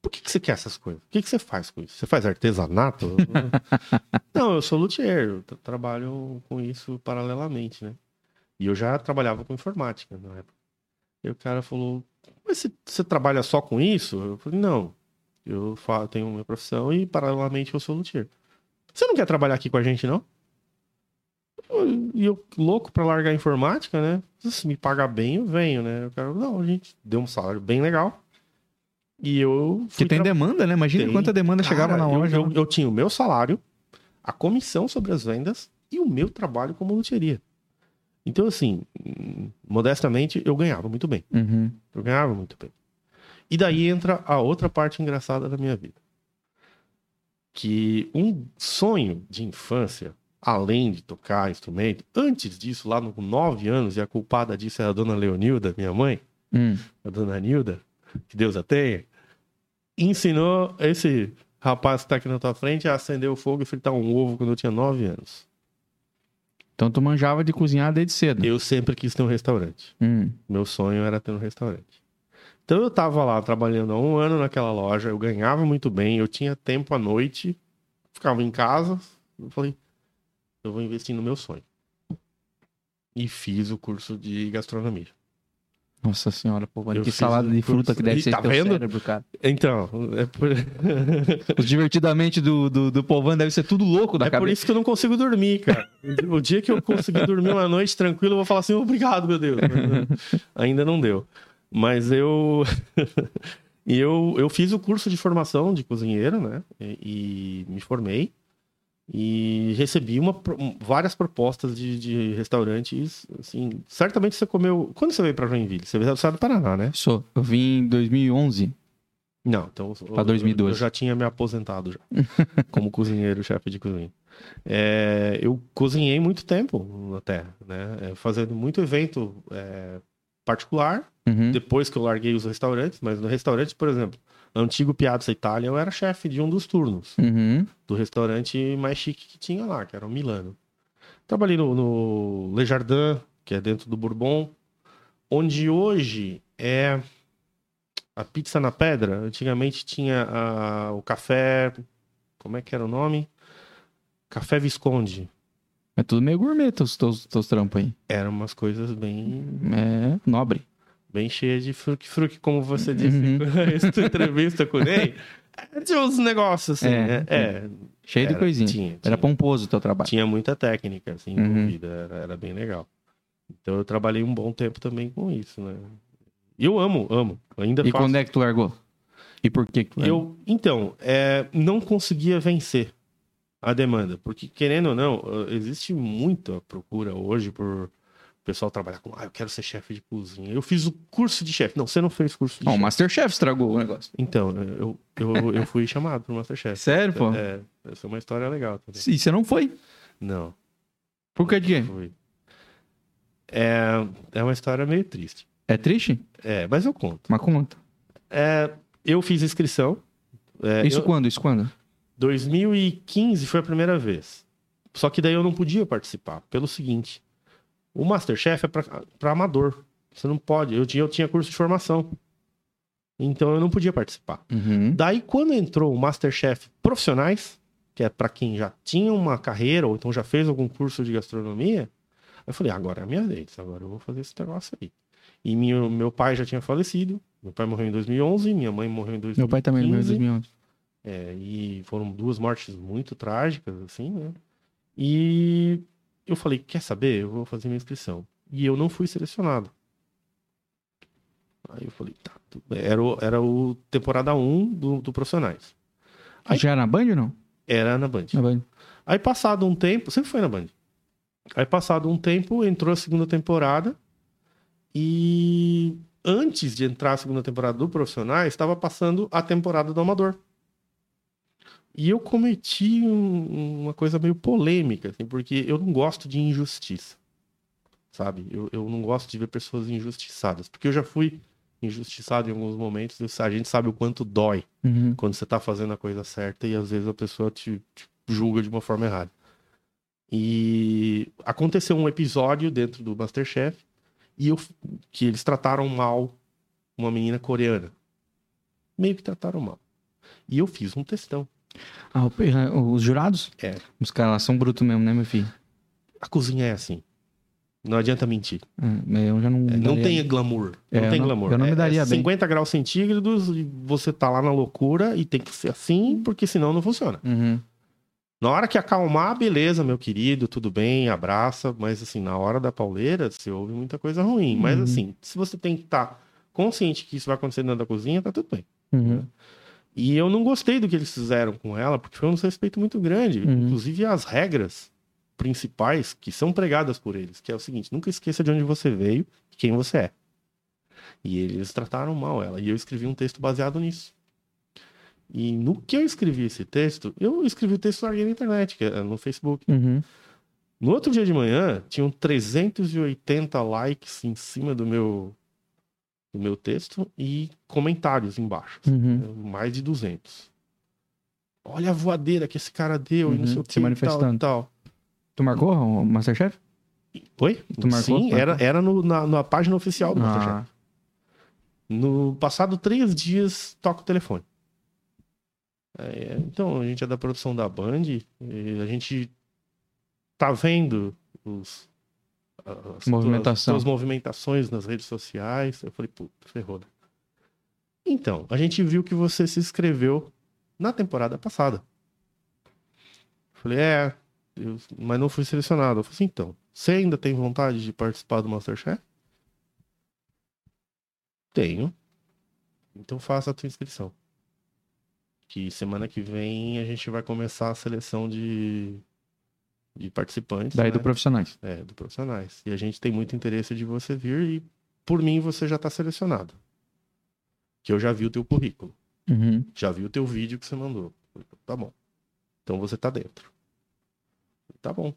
por que, que você quer essas coisas? O que, que você faz com isso? Você faz artesanato? não, eu sou luthier, eu trabalho com isso paralelamente, né? E eu já trabalhava com informática na época. E o cara falou, mas você, você trabalha só com isso? Eu falei, não, eu tenho minha profissão e paralelamente eu sou luthier. Você não quer trabalhar aqui com a gente, não? E eu, louco pra largar a informática, né? Se me pagar bem, eu venho, né? Eu quero, não, a gente deu um salário bem legal. E eu. que tem tra... demanda, né? Imagina tem... quanta demanda Cara, chegava na loja. Eu, eu, eu, tinha o meu salário, a comissão sobre as vendas e o meu trabalho como loteria. Então, assim, modestamente, eu ganhava muito bem. Uhum. Eu ganhava muito bem. E daí entra a outra parte engraçada da minha vida. Que um sonho de infância além de tocar instrumento, antes disso, lá com nove anos, e a culpada disso é a dona Leonilda, minha mãe, hum. a dona Nilda, que Deus a tenha, ensinou esse rapaz que está aqui na tua frente a acender o fogo e fritar um ovo quando eu tinha nove anos. Então tu manjava de cozinhar desde cedo? Eu sempre quis ter um restaurante. Hum. Meu sonho era ter um restaurante. Então eu estava lá trabalhando há um ano naquela loja, eu ganhava muito bem, eu tinha tempo à noite, ficava em casa, eu falei, eu vou investir no meu sonho. E fiz o curso de gastronomia. Nossa senhora, pô, mano, que salada de fruta que deve ser tá vendo? cérebro, cara. Então, é por... Os divertidamente do, do, do deve ser tudo louco da é cabeça. É por isso que eu não consigo dormir, cara. o dia que eu conseguir dormir uma noite tranquilo, eu vou falar assim, obrigado, meu Deus. Ainda não deu. Mas eu... e eu, eu fiz o curso de formação de cozinheiro, né? E, e me formei. E recebi uma, várias propostas de, de restaurantes, assim, certamente você comeu... Quando você veio para Joinville? Você veio do Paraná, né? Sou. Eu vim em 2011. Não, então... Para 2012. Eu, eu já tinha me aposentado já, como cozinheiro, chefe de cozinha. É, eu cozinhei muito tempo na Terra, né? É, fazendo muito evento é, particular, uhum. depois que eu larguei os restaurantes, mas no restaurante, por exemplo, antigo Piazza Itália, eu era chefe de um dos turnos uhum. do restaurante mais chique que tinha lá, que era o Milano. Trabalhei no, no Le Jardin, que é dentro do Bourbon, onde hoje é a pizza na pedra. Antigamente tinha a, o café. Como é que era o nome? Café Visconde. É tudo meio gourmet, teus, teus, teus trampos aí. Eram umas coisas bem. É, nobre bem cheia de fruque-fruque, como você disse uhum. essa entrevista com o Ney. Tinha uns negócios assim, é, né? É, cheio era, de coisinha. Tinha, era pomposo o teu trabalho. Tinha muita técnica, assim, uhum. envolvida. Era, era, bem legal. Então eu trabalhei um bom tempo também com isso, né? E eu amo, amo. ainda e faço... quando é que tu largou? E por que, que tu Eu, então, é, não conseguia vencer a demanda. Porque, querendo ou não, existe muita procura hoje por pessoal trabalhar com, ah, eu quero ser chefe de cozinha. Eu fiz o curso de chefe. Não, você não fez curso de chefe. O Masterchef estragou o negócio. Então, eu, eu, eu fui chamado pro Masterchef. Sério, pô? É, essa é uma história legal também. E você não foi? Não. Por que de quê? É, é uma história meio triste. É triste? É, mas eu conto. Mas conta. É, eu fiz inscrição. É, Isso eu... quando? Isso quando? 2015 foi a primeira vez. Só que daí eu não podia participar. Pelo seguinte, o Masterchef é para amador. Você não pode. Eu tinha, eu tinha curso de formação. Então eu não podia participar. Uhum. Daí, quando entrou o Masterchef profissionais, que é para quem já tinha uma carreira ou então já fez algum curso de gastronomia, eu falei, agora é a minha vez, agora eu vou fazer esse negócio aí. E meu, meu pai já tinha falecido, meu pai morreu em 2011, minha mãe morreu em 2015. Meu pai também morreu em 2011. É, e foram duas mortes muito trágicas, assim, né? E eu falei, quer saber? Eu vou fazer minha inscrição. E eu não fui selecionado. Aí eu falei, tá. Era o, era o temporada 1 do, do Profissionais. Aí, Já era na Band ou não? Era na Band. Na Band. Aí passado um tempo, sempre foi na Band. Aí passado um tempo, entrou a segunda temporada. E antes de entrar a segunda temporada do Profissionais, estava passando a temporada do Amador. E eu cometi um- uma coisa meio polêmica, assim, porque eu não gosto de injustiça. Sabe? Eu, eu não gosto de ver pessoas injustiçadas. Porque eu já fui injustiçado em alguns momentos. A gente sabe o quanto dói Uhum. quando você tá fazendo a coisa certa e às vezes a pessoa te, te julga de uma forma errada. E aconteceu um episódio dentro do Masterchef e eu, que eles trataram mal uma menina coreana. Meio que trataram mal. E eu fiz um textão. Ah, o- os jurados? É. Os caras lá são brutos mesmo, né, meu filho? A cozinha é assim. Não adianta mentir. É, eu já não. É, não daria- tem glamour. É, não tem não- glamour. eu não me É- daria é bem. 50 graus centígrados e você tá lá na loucura e tem que ser assim, porque senão não funciona. Uhum. Na hora que acalmar, beleza, meu querido, tudo bem, abraça, mas assim, na hora da pauleira, você ouve muita coisa ruim. Mas Uhum. assim, se você tem que estar consciente que isso vai acontecer dentro da cozinha, tá tudo bem. Uhum. E eu não gostei do que eles fizeram com ela, porque foi um desrespeito muito grande. Uhum. Inclusive as regras principais que são pregadas por eles, que é o seguinte, nunca esqueça de onde você veio e quem você é. E eles trataram mal ela. E eu escrevi um texto baseado nisso. E no que eu escrevi esse texto, eu escrevi o texto larguei na internet, que é no Facebook. Uhum. No outro dia de manhã, tinham 380 likes em cima do meu, do meu texto e comentários embaixo. Uhum. Mais de 200. Olha a voadeira que esse cara deu e não Uhum, sei o se que. manifestando. Tal, tal. Tu marcou o Masterchef? Oi? Tu marcou? Sim, era, era no- na, na página oficial do Masterchef. Ah, No passado três dias, toca o telefone. É, então, a gente é da produção da Band a gente tá vendo os, as Movimentação. tuas- tuas movimentações nas redes sociais. Eu falei, puta, ferrou. né? Então, a gente viu que você se inscreveu na temporada passada. Eu falei, é, eu- mas não fui selecionado. Eu falei assim, então, você ainda tem vontade de participar do Masterchef? Tenho. Então faça a tua inscrição. Que semana que vem a gente vai começar a seleção de, de participantes. daí né? do profissionais. É, do profissionais. E a gente tem muito interesse de você vir e, por mim, você já está selecionado. Que eu já vi o teu currículo. Uhum. Já vi o teu vídeo que você mandou. Tá bom. Então você tá dentro. Tá bom.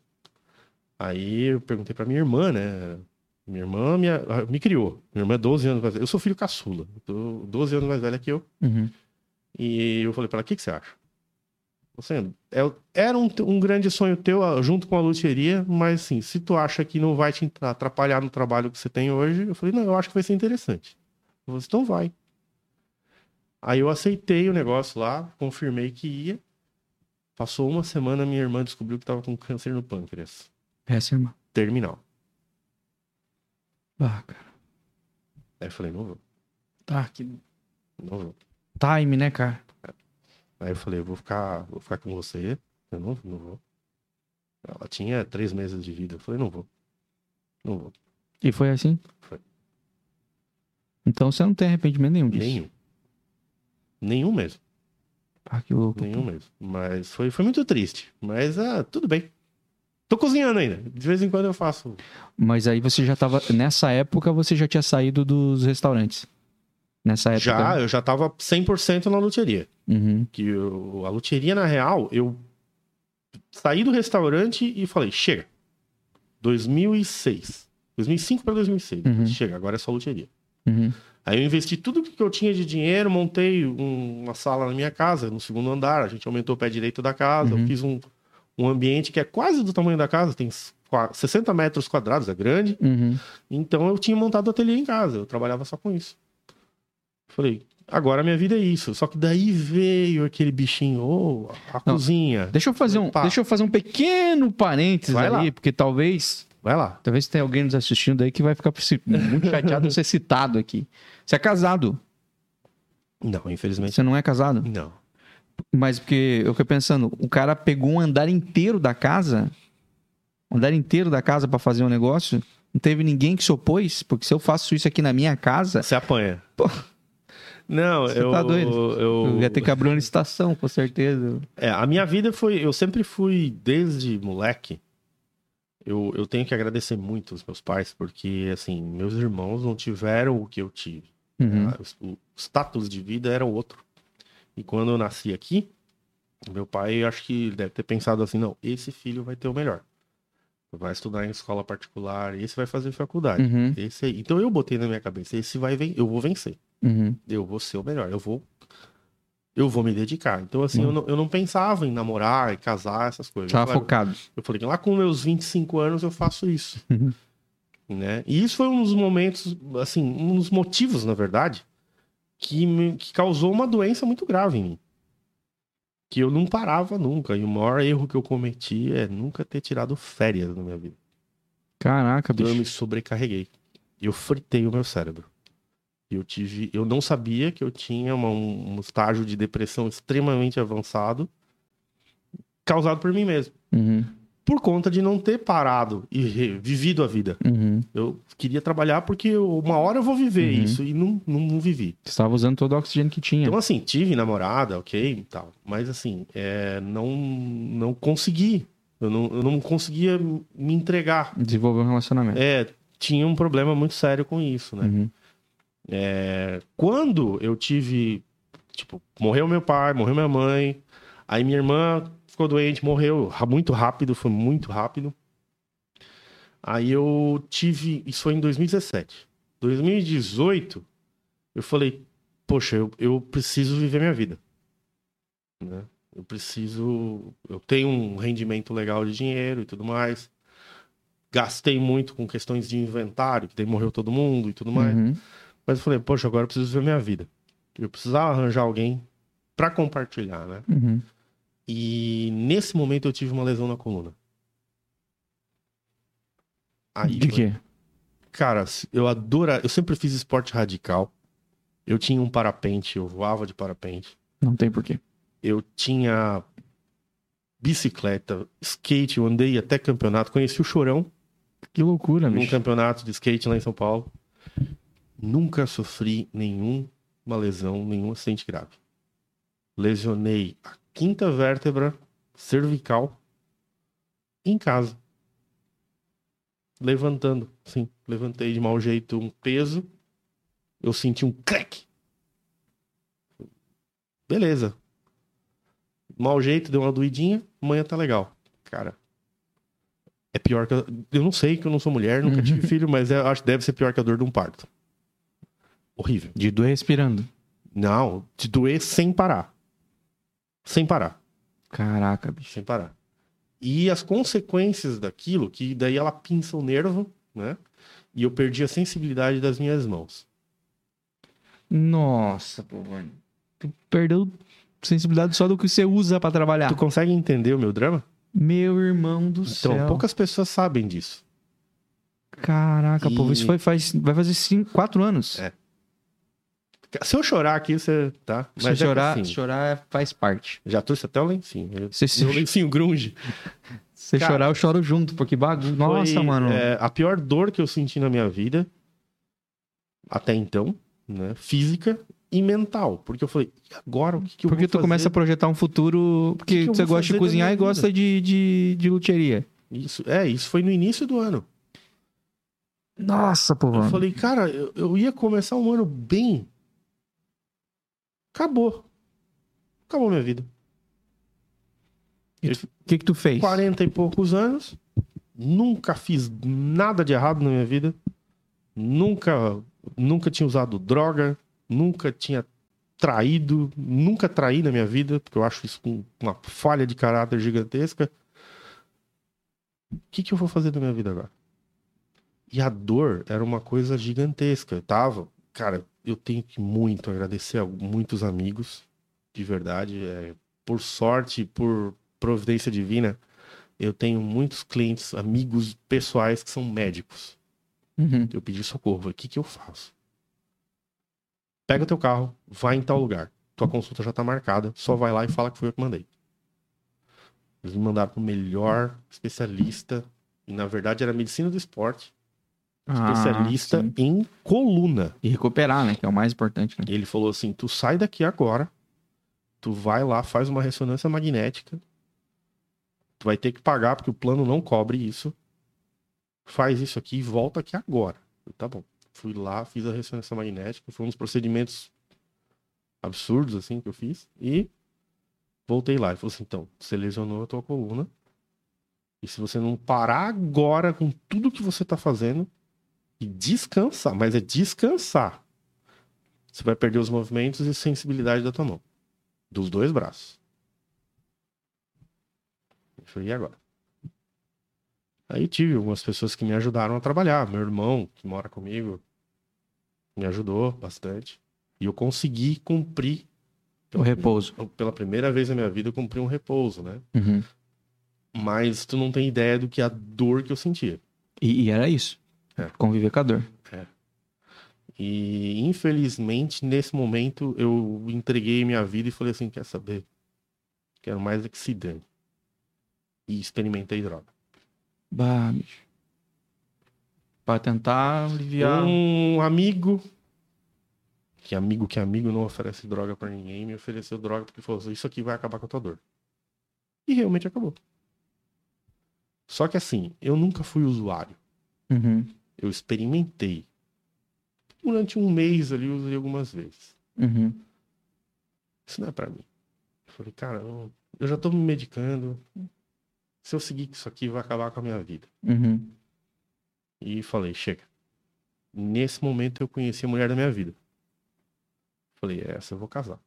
Aí eu perguntei pra minha irmã, né? Minha irmã me, me criou. Minha irmã é 12 anos mais velha. Eu sou filho caçula. Tô 12 anos mais velha que eu. Uhum. E eu falei pra ela, o que, que você acha? Você, é- era um, um grande sonho teu ah, junto com a luthieria, mas assim, se tu acha que não vai te atrapalhar no trabalho que você tem hoje, eu falei, não, eu acho que vai ser interessante. Falei, então vai. Aí eu aceitei o negócio lá, confirmei que ia. Passou uma semana, minha irmã descobriu que tava com câncer no pâncreas. Essa irmã. Terminal. Ah, cara. Aí eu falei, não vou, Tá, que não vou. time, né, cara? Aí eu falei, eu vou ficar, vou ficar com você. Eu não, não vou. Ela tinha três meses de vida. Eu falei, não vou. Não vou. E foi assim? Foi. Então você não tem arrependimento nenhum disso? Nenhum. Nenhum mesmo. Ah, que louco. Nenhum mesmo. Mas foi, foi muito triste. Mas ah, tudo bem. Tô cozinhando ainda. De vez em quando eu faço. Mas aí você já tava. Nessa época você já tinha saído dos restaurantes. Nessa época. Já, eu já tava 100% na luthieria. Uhum. Que eu- a luthieria, na real, eu saí do restaurante e falei, chega. 2006. 2005 para 2006. Uhum. Chega, agora é só luthieria. Uhum. Aí eu investi tudo que eu tinha de dinheiro, montei um- uma sala na minha casa, no segundo andar. A gente aumentou o pé direito da casa. Uhum. Eu fiz um, um ambiente que é quase do tamanho da casa, tem qua- 60 metros quadrados, é grande. Uhum. Então eu tinha montado o ateliê em casa, eu trabalhava só com isso. Falei, agora a minha vida é isso. Só que daí veio aquele bichinho, ô, a Não, cozinha. Deixa eu fazer um, Opa. deixa eu fazer um pequeno parênteses Vai ali, lá. porque talvez, Vai lá. talvez tenha alguém nos assistindo aí que vai ficar muito chateado de ser citado aqui. Você é casado? Não, infelizmente. Você não é casado? Não. Mas porque eu fiquei pensando, o cara pegou um andar inteiro da casa, um andar inteiro da casa pra fazer um negócio, não teve ninguém que se opôs, porque se eu faço isso aqui na minha casa, Você apanha. Pô. Não, Você eu, tá doido? eu, eu ia ter que abrir uma licitação, com certeza. É, a minha vida foi. Eu sempre fui, desde moleque. Eu, eu tenho que agradecer muito os meus pais, porque, assim, meus irmãos não tiveram o que eu tive. Uhum. Ah, O, o status de vida era outro. E quando eu nasci aqui, Meu pai, acho que deve ter pensado assim, não, esse filho vai ter o melhor. Vai estudar em escola particular, esse vai fazer faculdade. Uhum. Esse aí. Então eu botei na minha cabeça, esse vai ven eu vou vencer. Uhum. Eu vou ser o melhor, eu vou eu vou me dedicar. Então assim, Uhum. eu, não, eu não pensava em namorar e casar, essas coisas. Tava eu, falei, focado. eu falei lá com meus 25 anos eu faço isso. Uhum. Né? E isso foi um dos momentos, assim, um dos motivos, na verdade, que, me, que causou uma doença muito grave em mim. Que eu não parava nunca. E o maior erro que eu cometi é nunca ter tirado férias na minha vida. Caraca, Então eu bicho. me sobrecarreguei. Eu fritei o meu cérebro. Eu tive, eu não sabia que eu tinha uma- um, um estágio de depressão extremamente avançado, causado por mim mesmo, Uhum. Por conta de não ter parado e vivido a vida. Uhum. Eu queria trabalhar porque eu- uma hora eu vou viver Uhum. isso e não, não, não vivi. Você estava usando todo o oxigênio que tinha. Então assim, tive namorada, ok, e tal, mas assim, é, não não consegui. Eu não, eu não conseguia me entregar. Desenvolver um relacionamento. É, tinha um problema muito sério com isso, né? Uhum. É, quando eu tive, tipo, morreu meu pai, morreu minha mãe, aí minha irmã ficou doente, morreu muito rápido, foi muito rápido. Aí eu tive, isso foi em 2017. 2018, eu falei, poxa, eu, eu preciso viver minha vida. Né? Eu preciso, eu tenho um rendimento legal de dinheiro e tudo mais. Gastei muito com questões de inventário, que daí morreu todo mundo e tudo mais. Uhum. Mas eu falei, poxa, agora eu preciso ver minha vida. Eu precisava arranjar alguém pra compartilhar, né? Uhum. E nesse momento eu tive uma lesão na coluna. Aí, De quê? cara, eu adoro, eu sempre fiz esporte radical. Eu tinha um parapente, eu voava de parapente. Não tem porquê. Eu tinha bicicleta, skate, eu andei até campeonato, conheci o Chorão Que loucura, num bicho. campeonato de skate lá em São Paulo. Nunca sofri nenhuma lesão, nenhum acidente grave. Lesionei a quinta vértebra cervical em casa. Levantando, sim. Levantei de mau jeito um peso. Eu senti um crack. Beleza. Mau jeito, deu uma doidinha. Amanhã tá legal. Cara, é pior que. Eu, eu não sei que eu não sou mulher, nunca Uhum. tive filho, mas eu acho que deve ser pior que a dor de um parto. Horrível. De doer respirando. Não, de doer sem parar. Sem parar. Caraca, bicho. Sem parar. E as consequências daquilo, que daí ela pinça o nervo, né? E eu perdi a sensibilidade das minhas mãos. Nossa, pô, mano. Tu perdeu sensibilidade só do que você usa pra trabalhar. Tu consegue entender o meu drama? Meu irmão do Então, céu. poucas pessoas sabem disso. Caraca, pô. E- Isso foi, faz, vai fazer quatro anos. É. Se eu chorar aqui, você. Tá? Se é que chorar, assim, chorar faz parte. Já trouxe até o lencinho. Se, se, Meu lencinho grunge. se Cara, chorar, eu choro junto, porque bagulho. Nossa, Foi, mano. é, a pior dor que eu senti na minha vida, até então, né? Física e mental. Porque eu falei, agora o que, que eu porque tu fazer? começa a projetar um futuro. Porque que eu você gosta de cozinhar e gosta de, de, de luteria. Isso, é, isso foi no início do ano. Nossa, pô, Eu falei, cara, eu, eu ia começar um ano bem. Acabou. Acabou minha vida. O que que tu fez? 40 e poucos anos. Nunca fiz nada de errado na minha vida. Nunca, nunca tinha usado droga. Nunca tinha traído. Nunca traí na minha vida, porque eu acho isso um- uma falha de caráter gigantesca. O que, que eu vou fazer da minha vida agora? E a dor era uma coisa gigantesca. Eu tava, cara, eu tenho que muito agradecer a muitos amigos, de verdade. É, por sorte, por providência divina, eu tenho muitos clientes, amigos pessoais que são médicos. Uhum. Eu pedi socorro. O que, que eu faço? Pega o teu carro, vai em tal lugar. Tua consulta já tá marcada, só vai lá e fala que foi eu que mandei. Eles me mandaram pro melhor especialista, e na verdade era medicina do esporte, Ah, especialista sim. em coluna. E recuperar, né? Que é o mais importante, né? Ele falou assim: tu sai daqui agora, tu vai lá, faz uma ressonância magnética, tu vai ter que pagar porque o plano não cobre isso. Faz isso aqui e volta aqui agora. Eu, tá bom. Fui lá, fiz a ressonância magnética, foi um dos procedimentos absurdos assim que eu fiz e Voltei lá e falou assim: então, você lesionou a tua coluna. E se você não parar agora com tudo que você tá fazendo e descansar, mas é descansar, você vai perder os movimentos e sensibilidade da tua mão. Dos dois braços. Eu falei, e agora? Aí tive algumas pessoas que me ajudaram a trabalhar. Meu irmão, que mora comigo, me ajudou bastante. E eu consegui cumprir. O repouso. Pela primeira vez na minha vida, eu cumpri um repouso, né? Uhum. Mas tu não tem ideia do que a dor que eu sentia. E, e era isso. É. Conviver com a dor. E infelizmente, nesse momento, eu entreguei minha vida e falei assim: quer saber? Quero mais é que se dane. E experimentei droga. Bah, bicho. Pra tentar aliviar. Um amigo, que amigo que amigo não oferece droga pra ninguém, me ofereceu droga porque falou: Isso aqui vai acabar com a tua dor. E realmente acabou. Só que assim, eu nunca fui usuário. Uhum. Eu experimentei. Durante um mês ali, eu usei algumas vezes. Uhum. Isso não é pra mim. Eu falei, cara, eu, já tô me medicando. Se eu seguir isso aqui, vai acabar com a minha vida. Uhum. E falei, chega. Nesse momento eu conheci a mulher da minha vida. Falei, essa eu vou casar.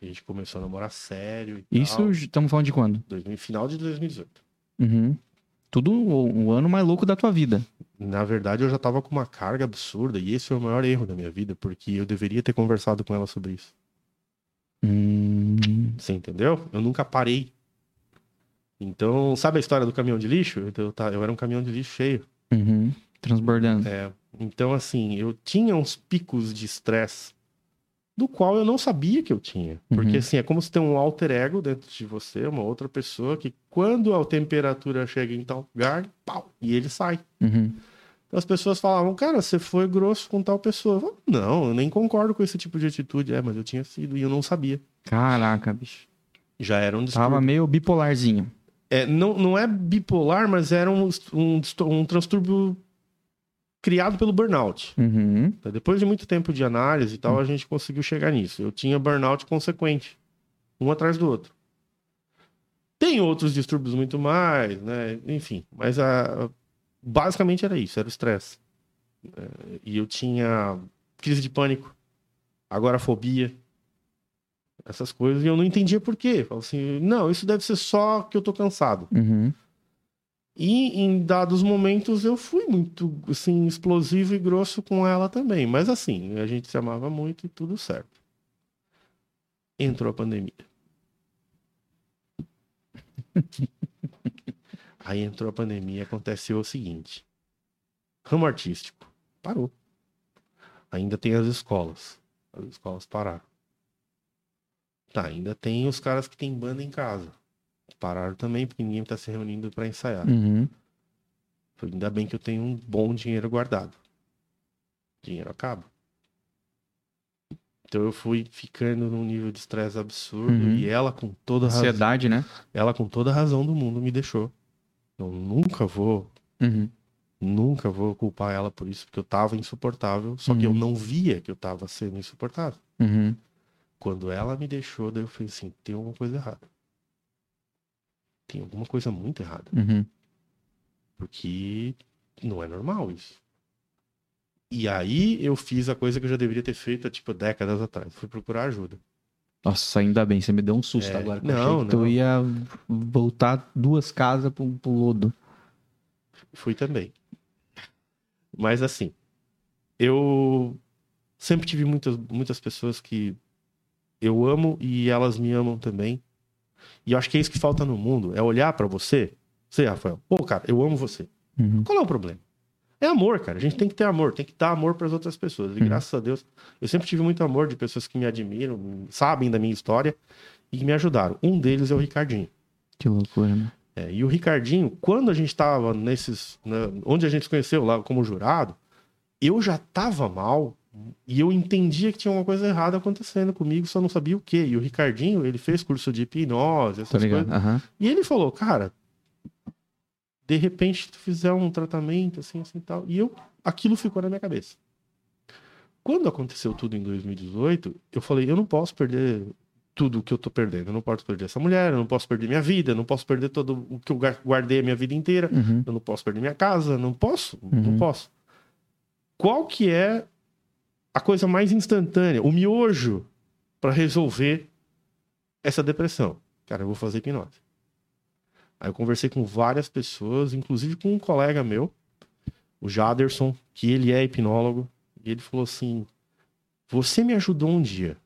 E a gente começou a namorar sério Isso tal. estamos falando de quando? 2000, final de 2018. Uhum. Tudo o, o ano mais louco da tua vida. Na verdade, eu já tava com uma carga absurda e esse foi o maior erro da minha vida, porque eu deveria ter conversado com ela sobre isso. Hum. Você entendeu? Eu nunca parei. Então, sabe a história do caminhão de lixo? Eu, ta- eu era um caminhão de lixo cheio. Uhum. Transbordando. É, então, assim, eu tinha uns picos de estresse do qual eu não sabia que eu tinha. Porque, Uhum. assim, é como se tem um alter ego dentro de você, uma outra pessoa, que quando a temperatura chega em tal lugar, pau, e ele sai. Uhum. As pessoas falavam, cara, você foi grosso com tal pessoa. Eu falava, não, eu nem concordo com esse tipo de atitude. É, mas eu tinha sido e eu não sabia. Caraca, bicho. Já era um distúrbio. Tava meio bipolarzinho. É, não, não é bipolar, mas era um, um, um transtorno criado pelo burnout. Uhum. Tá? Depois de muito tempo de análise e tal, a gente conseguiu chegar nisso. Eu tinha burnout consequente, um atrás do outro. Tem outros distúrbios muito mais, né? Enfim, mas a, basicamente era isso, era o estresse. É, E eu tinha crise de pânico, agorafobia, essas coisas, e eu não entendia por quê. Falava assim, não, isso deve ser só que eu tô cansado. Uhum. E em dados momentos eu fui muito, assim, explosivo e grosso com ela também. Mas assim, a gente se amava muito e tudo certo. Entrou a pandemia. Aí entrou a pandemia e aconteceu o seguinte. Ramo artístico. Parou. Ainda tem as escolas. As escolas pararam. Tá, ainda tem os caras que tem banda em casa. Pararam também, porque ninguém tá se reunindo para ensaiar. Uhum. Ainda bem que eu tenho um bom dinheiro guardado. Dinheiro acaba. Então eu fui ficando num nível de estresse absurdo Uhum. e ela com toda razão, Ansiedade, né? ela com toda a razão do mundo me deixou. Eu nunca vou, Uhum. nunca vou culpar ela por isso, porque eu tava insuportável, só que eu Uhum. não via que eu tava sendo insuportável. Uhum. Quando ela me deixou, daí eu falei assim, tem alguma coisa errada. Tem alguma coisa muito errada. Uhum. Porque não é normal isso. E aí eu fiz a coisa que eu já deveria ter feito há, tipo, décadas atrás. Fui procurar ajuda. Nossa, ainda bem, você me deu um susto É, agora. que eu não, não. ia voltar duas casas pro, pro lodo. Fui também. Mas assim, eu sempre tive muitas, muitas pessoas que eu amo e elas me amam também. E eu acho que é isso que falta no mundo, é olhar pra você, você, Rafael, pô, cara, eu amo você. Uhum. Qual é o problema? É amor, cara. A gente tem que ter amor, tem que dar amor para as outras pessoas. E Uhum. graças a Deus, eu sempre tive muito amor de pessoas que me admiram, sabem da minha história e que me ajudaram. Um deles é o Ricardinho. Que loucura, né? É, e o Ricardinho, quando a gente estava nesses. né, onde a gente se conheceu lá como jurado, eu já tava mal e eu entendia que tinha uma coisa errada acontecendo comigo, só não sabia o quê. E o Ricardinho, ele fez curso de hipnose, essas coisas. Aham. E ele falou, cara, de repente tu fizer um tratamento assim, assim tal. E eu, aquilo ficou na minha cabeça. Quando aconteceu tudo em 2018, eu falei, eu não posso perder tudo que eu tô perdendo. Eu não posso perder essa mulher, eu não posso perder minha vida, eu não posso perder todo o que eu guardei a minha vida inteira, Uhum. eu não posso perder minha casa, não posso, não Uhum. posso. Qual que é a coisa mais instantânea, o miojo para resolver essa depressão? Cara, eu vou fazer hipnose. Aí eu conversei com várias pessoas, inclusive com um colega meu, o Jaderson, que ele é hipnólogo, e ele falou assim: Você me ajudou um dia.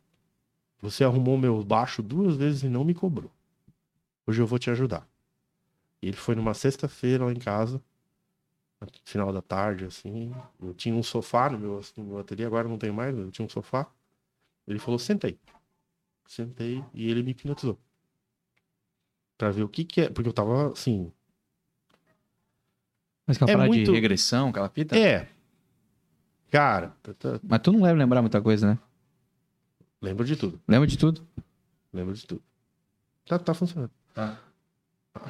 Você arrumou meu baixo duas vezes e não me cobrou. Hoje eu vou te ajudar. E ele foi numa sexta-feira lá em casa, no final da tarde, assim. Eu tinha um sofá no meu, no meu ateliê, agora não tenho mais, eu tinha um sofá. Ele falou: Sentei. Sentei e ele me hipnotizou. Pra ver o que que é. Porque eu tava assim. Mas aquela É parada muito- de regressão, aquela fita? É. Cara, tá- tá- Mas tu não deve lembrar muita coisa, né? lembro de tudo. Lembra de tudo? Lembro de tudo. Tá, tá funcionando.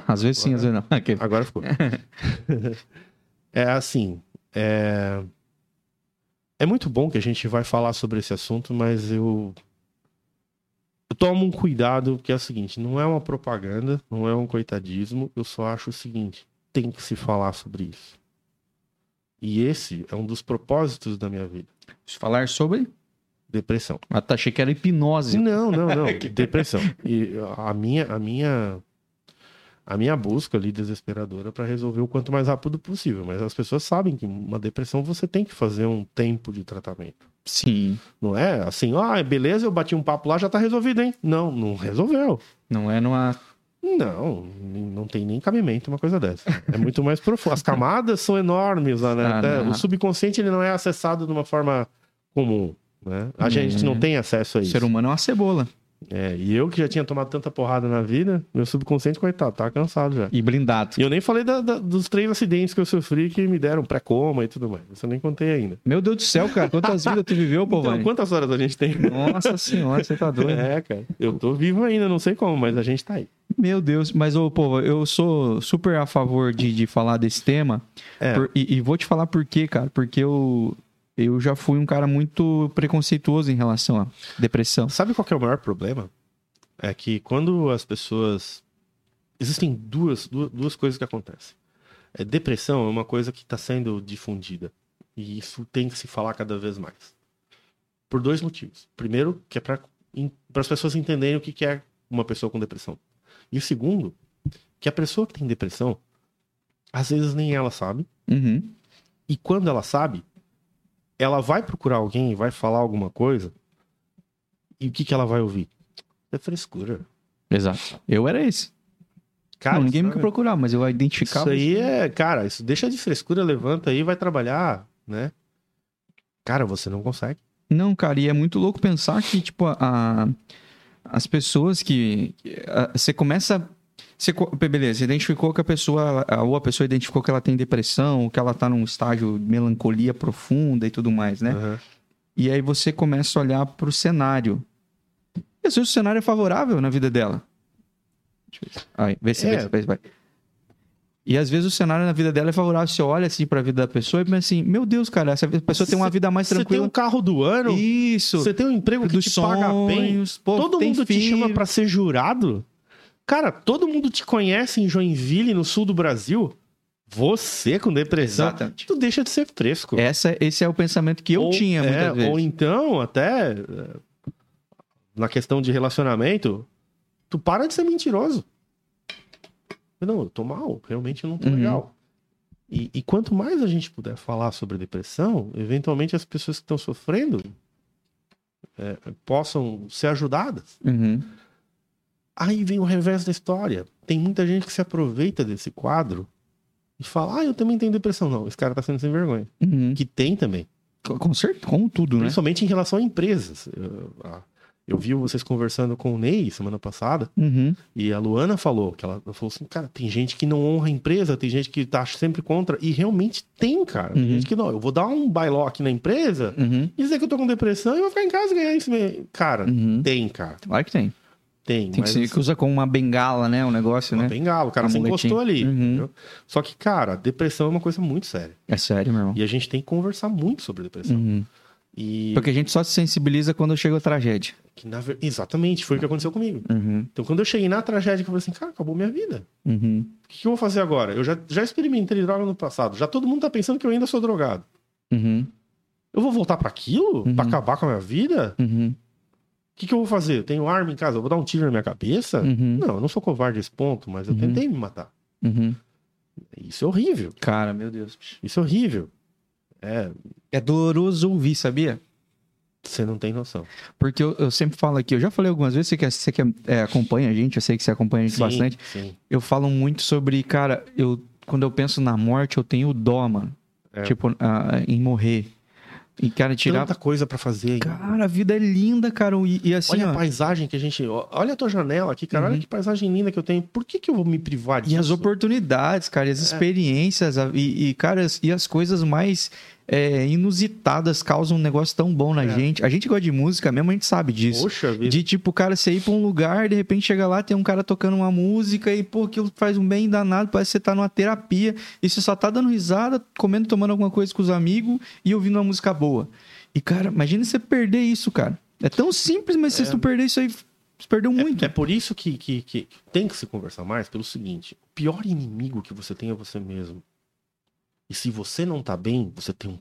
Às vezes sim, às vezes não. Aquele. Agora ficou. é assim. É... é muito bom que a gente vai falar sobre esse assunto, mas eu. Eu tomo um cuidado, que é o seguinte: não é uma propaganda, não é um coitadismo, eu só acho o seguinte: tem que se falar sobre isso. E esse é um dos propósitos da minha vida: Falar sobre. depressão. Ah, tá, achei que era hipnose. Não, não, não. Depressão. E a minha, a minha, a minha busca ali desesperadora para resolver o quanto mais rápido possível. Mas as pessoas sabem que uma depressão você tem que fazer um tempo de tratamento. Sim. Não é assim, ah, beleza, eu bati um papo lá, já tá resolvido, hein? Não, não resolveu. Não é numa. Não, não tem nem cabimento uma coisa dessa. É muito mais profundo. As camadas são enormes lá, né? Ah, o subconsciente ele não é acessado de uma forma comum, né? A gente não Uhum. tem acesso a O isso. ser humano é uma cebola. É, e eu que já tinha tomado tanta porrada na vida, meu subconsciente, coitado, tá cansado já. E blindado. E eu nem falei da- da- dos três acidentes que eu sofri que me deram pré-coma e tudo mais. Isso eu nem contei ainda. Meu Deus do céu, cara. Quantas vidas tu viveu, pô, Então, quantas horas a gente tem? Nossa senhora, você tá doido. É, cara. Eu tô vivo ainda, não sei como, mas a gente tá aí. Meu Deus, mas, ô, povo, eu sou super a favor de, de falar desse tema. É. Por- e, e vou te falar por quê, cara. Porque eu, eu já fui um cara muito preconceituoso em relação à depressão. Sabe qual é o maior problema? É que quando as pessoas. Existem duas, duas, duas coisas que acontecem. É, depressão é uma coisa que está sendo difundida. E isso tem que se falar cada vez mais. Por dois motivos. Primeiro, que é para as pessoas entenderem o que, que é uma pessoa com depressão. E o segundo, que a pessoa que tem depressão, às vezes nem ela sabe. Uhum. E quando ela sabe, ela vai procurar alguém e vai falar alguma coisa. E o que, que ela vai ouvir? É frescura. Exato. Eu era esse. Cara, não, ninguém me isso, procurava, mas eu identificava. isso aí é, cara, isso deixa de frescura, levanta aí, vai trabalhar, né? Cara, você não consegue. Não, cara, e é muito louco pensar que, tipo, a, as pessoas que. que, a- Você começa. Você, beleza, você identificou que a pessoa. Ou a pessoa identificou que ela tem depressão, que ela tá num estágio de melancolia profunda e tudo mais, né? Aham. E aí você começa a olhar pro cenário. E às vezes o cenário é favorável na vida dela. Deixa eu ver. Aí, vê se, É. vê se, vê se vai. E às vezes o cenário na vida dela é favorável. Você olha assim pra vida da pessoa e pensa assim: Meu Deus, cara, essa pessoa tem uma vida mais Você tem tranquila. um carro do ano, Isso. você tem um emprego que dos te paga bem, sonhos, pô, todo mundo te filho. chama pra ser jurado. Cara, todo mundo te conhece em Joinville, no sul do Brasil. Você com depressão, Exatamente. tu deixa de ser fresco. Essa, esse é o pensamento que eu Ou- tinha muitas é, vezes. Ou então, até é, na questão de relacionamento, tu para de ser mentiroso. Não, eu tô mal, realmente eu não tô Uhum. legal. E, e quanto mais a gente puder falar sobre depressão, eventualmente as pessoas que estão sofrendo é, possam ser ajudadas. Uhum. Aí vem o revés da história. Tem muita gente que se aproveita desse quadro e fala: Ah, eu também tenho depressão. Não, esse cara tá sendo sem vergonha. Uhum. Que tem também. Com, certeza, com tudo, né? Principalmente em relação a empresas. Eu, eu vi vocês conversando com o Ney semana passada Uhum. e a Luana falou que ela falou assim, cara, tem gente que não honra a empresa, tem gente que tá sempre contra e realmente tem, cara. Tem Uhum. gente que não, eu vou dar um bailó aqui na empresa Uhum. e dizer que eu tô com depressão e vou ficar em casa e ganhar isso mesmo. Cara, Uhum. tem, cara. Claro que tem. Tem, Tem que ser que usa como uma bengala, né? O negócio, uma né? bengala, o cara Um se encostou ali. Uhum. Só que, cara, depressão é uma coisa muito séria. É sério, meu irmão. E a gente tem que conversar muito sobre depressão. Uhum. E Porque a gente só se sensibiliza quando chega a tragédia. que, na exatamente foi o que aconteceu comigo. Uhum, Então, quando eu cheguei na tragédia, eu falei assim, cara, acabou minha vida. uhum, O que, eu vou fazer agora? Eu já, já experimentei droga no passado. Já todo mundo tá pensando que eu ainda sou drogado. uhum, Eu vou voltar pra aquilo? Uhum. Pra acabar com a minha vida? uhum, O que, que eu vou fazer? Eu tenho arma em casa, eu vou dar um tiro na minha cabeça? uhum, Não, eu não sou covarde a esse ponto, mas eu Uhum. tentei me matar. uhum. Isso é horrível. Cara, meu Deus. Isso é horrível. É, É doloroso ouvir, sabia? você não tem noção. Porque eu, eu sempre falo aqui, eu já falei algumas vezes, você que, você que é, acompanha a gente, eu sei que você acompanha a gente Sim, bastante. Sim. Eu falo muito sobre, cara, eu quando eu penso na morte, eu tenho dó, mano. É. Tipo, ah, em morrer. E, cara, tirar. Tanta coisa pra fazer. Cara, a vida é linda, cara. E, e assim, olha ó, a paisagem que a gente. Olha a tua janela aqui, cara. Uhum. Olha que paisagem linda que eu tenho. Por que, que eu vou me privar disso? E as oportunidades, cara, e É. as experiências, a- e, e, cara, as- e as coisas mais é, inusitadas causam um negócio tão bom na É. gente. A gente gosta de música mesmo, a gente sabe disso. Poxa vida. De tipo, cara, você ir pra um lugar, de repente chega lá, tem um cara tocando uma música e, pô, aquilo faz um bem danado, parece que você tá numa terapia e você só tá dando risada, comendo, tomando alguma coisa com os amigos e ouvindo uma música boa. E, cara, imagina você perder isso, cara. É tão simples, mas se você não perder isso aí, você perdeu muito. É, é por isso que, que, que tem que se conversar mais pelo seguinte: o pior inimigo que você tem é você mesmo. E se você não tá bem, você tem um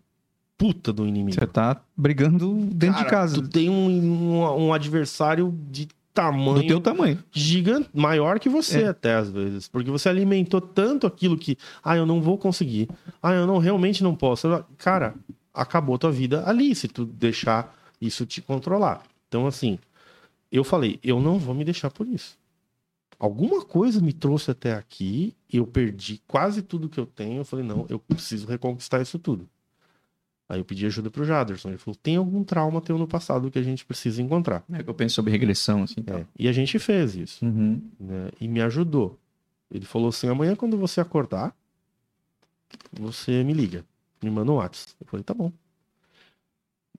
puta do inimigo. Você tá brigando dentro de Cara, casa, Tu tem um, um, um adversário de tamanho do teu tamanho. gigante, maior que você É. até às vezes, porque você alimentou tanto aquilo que, ah, eu não vou conseguir, ah, eu não realmente não posso. Cara, acabou tua vida ali se tu deixar isso te controlar. Então assim, eu falei, eu não vou me deixar por isso. Alguma coisa me trouxe até aqui, eu perdi quase tudo que eu tenho, eu falei, não, eu preciso reconquistar isso tudo. Aí eu pedi ajuda pro Jaderson, ele falou, tem algum trauma teu no passado que a gente precisa encontrar. É que eu penso sobre regressão, assim. É, E a gente fez isso Uhum. né, e me ajudou. Ele falou assim: amanhã, quando você acordar, você me liga, me manda um WhatsApp. Eu falei: tá bom.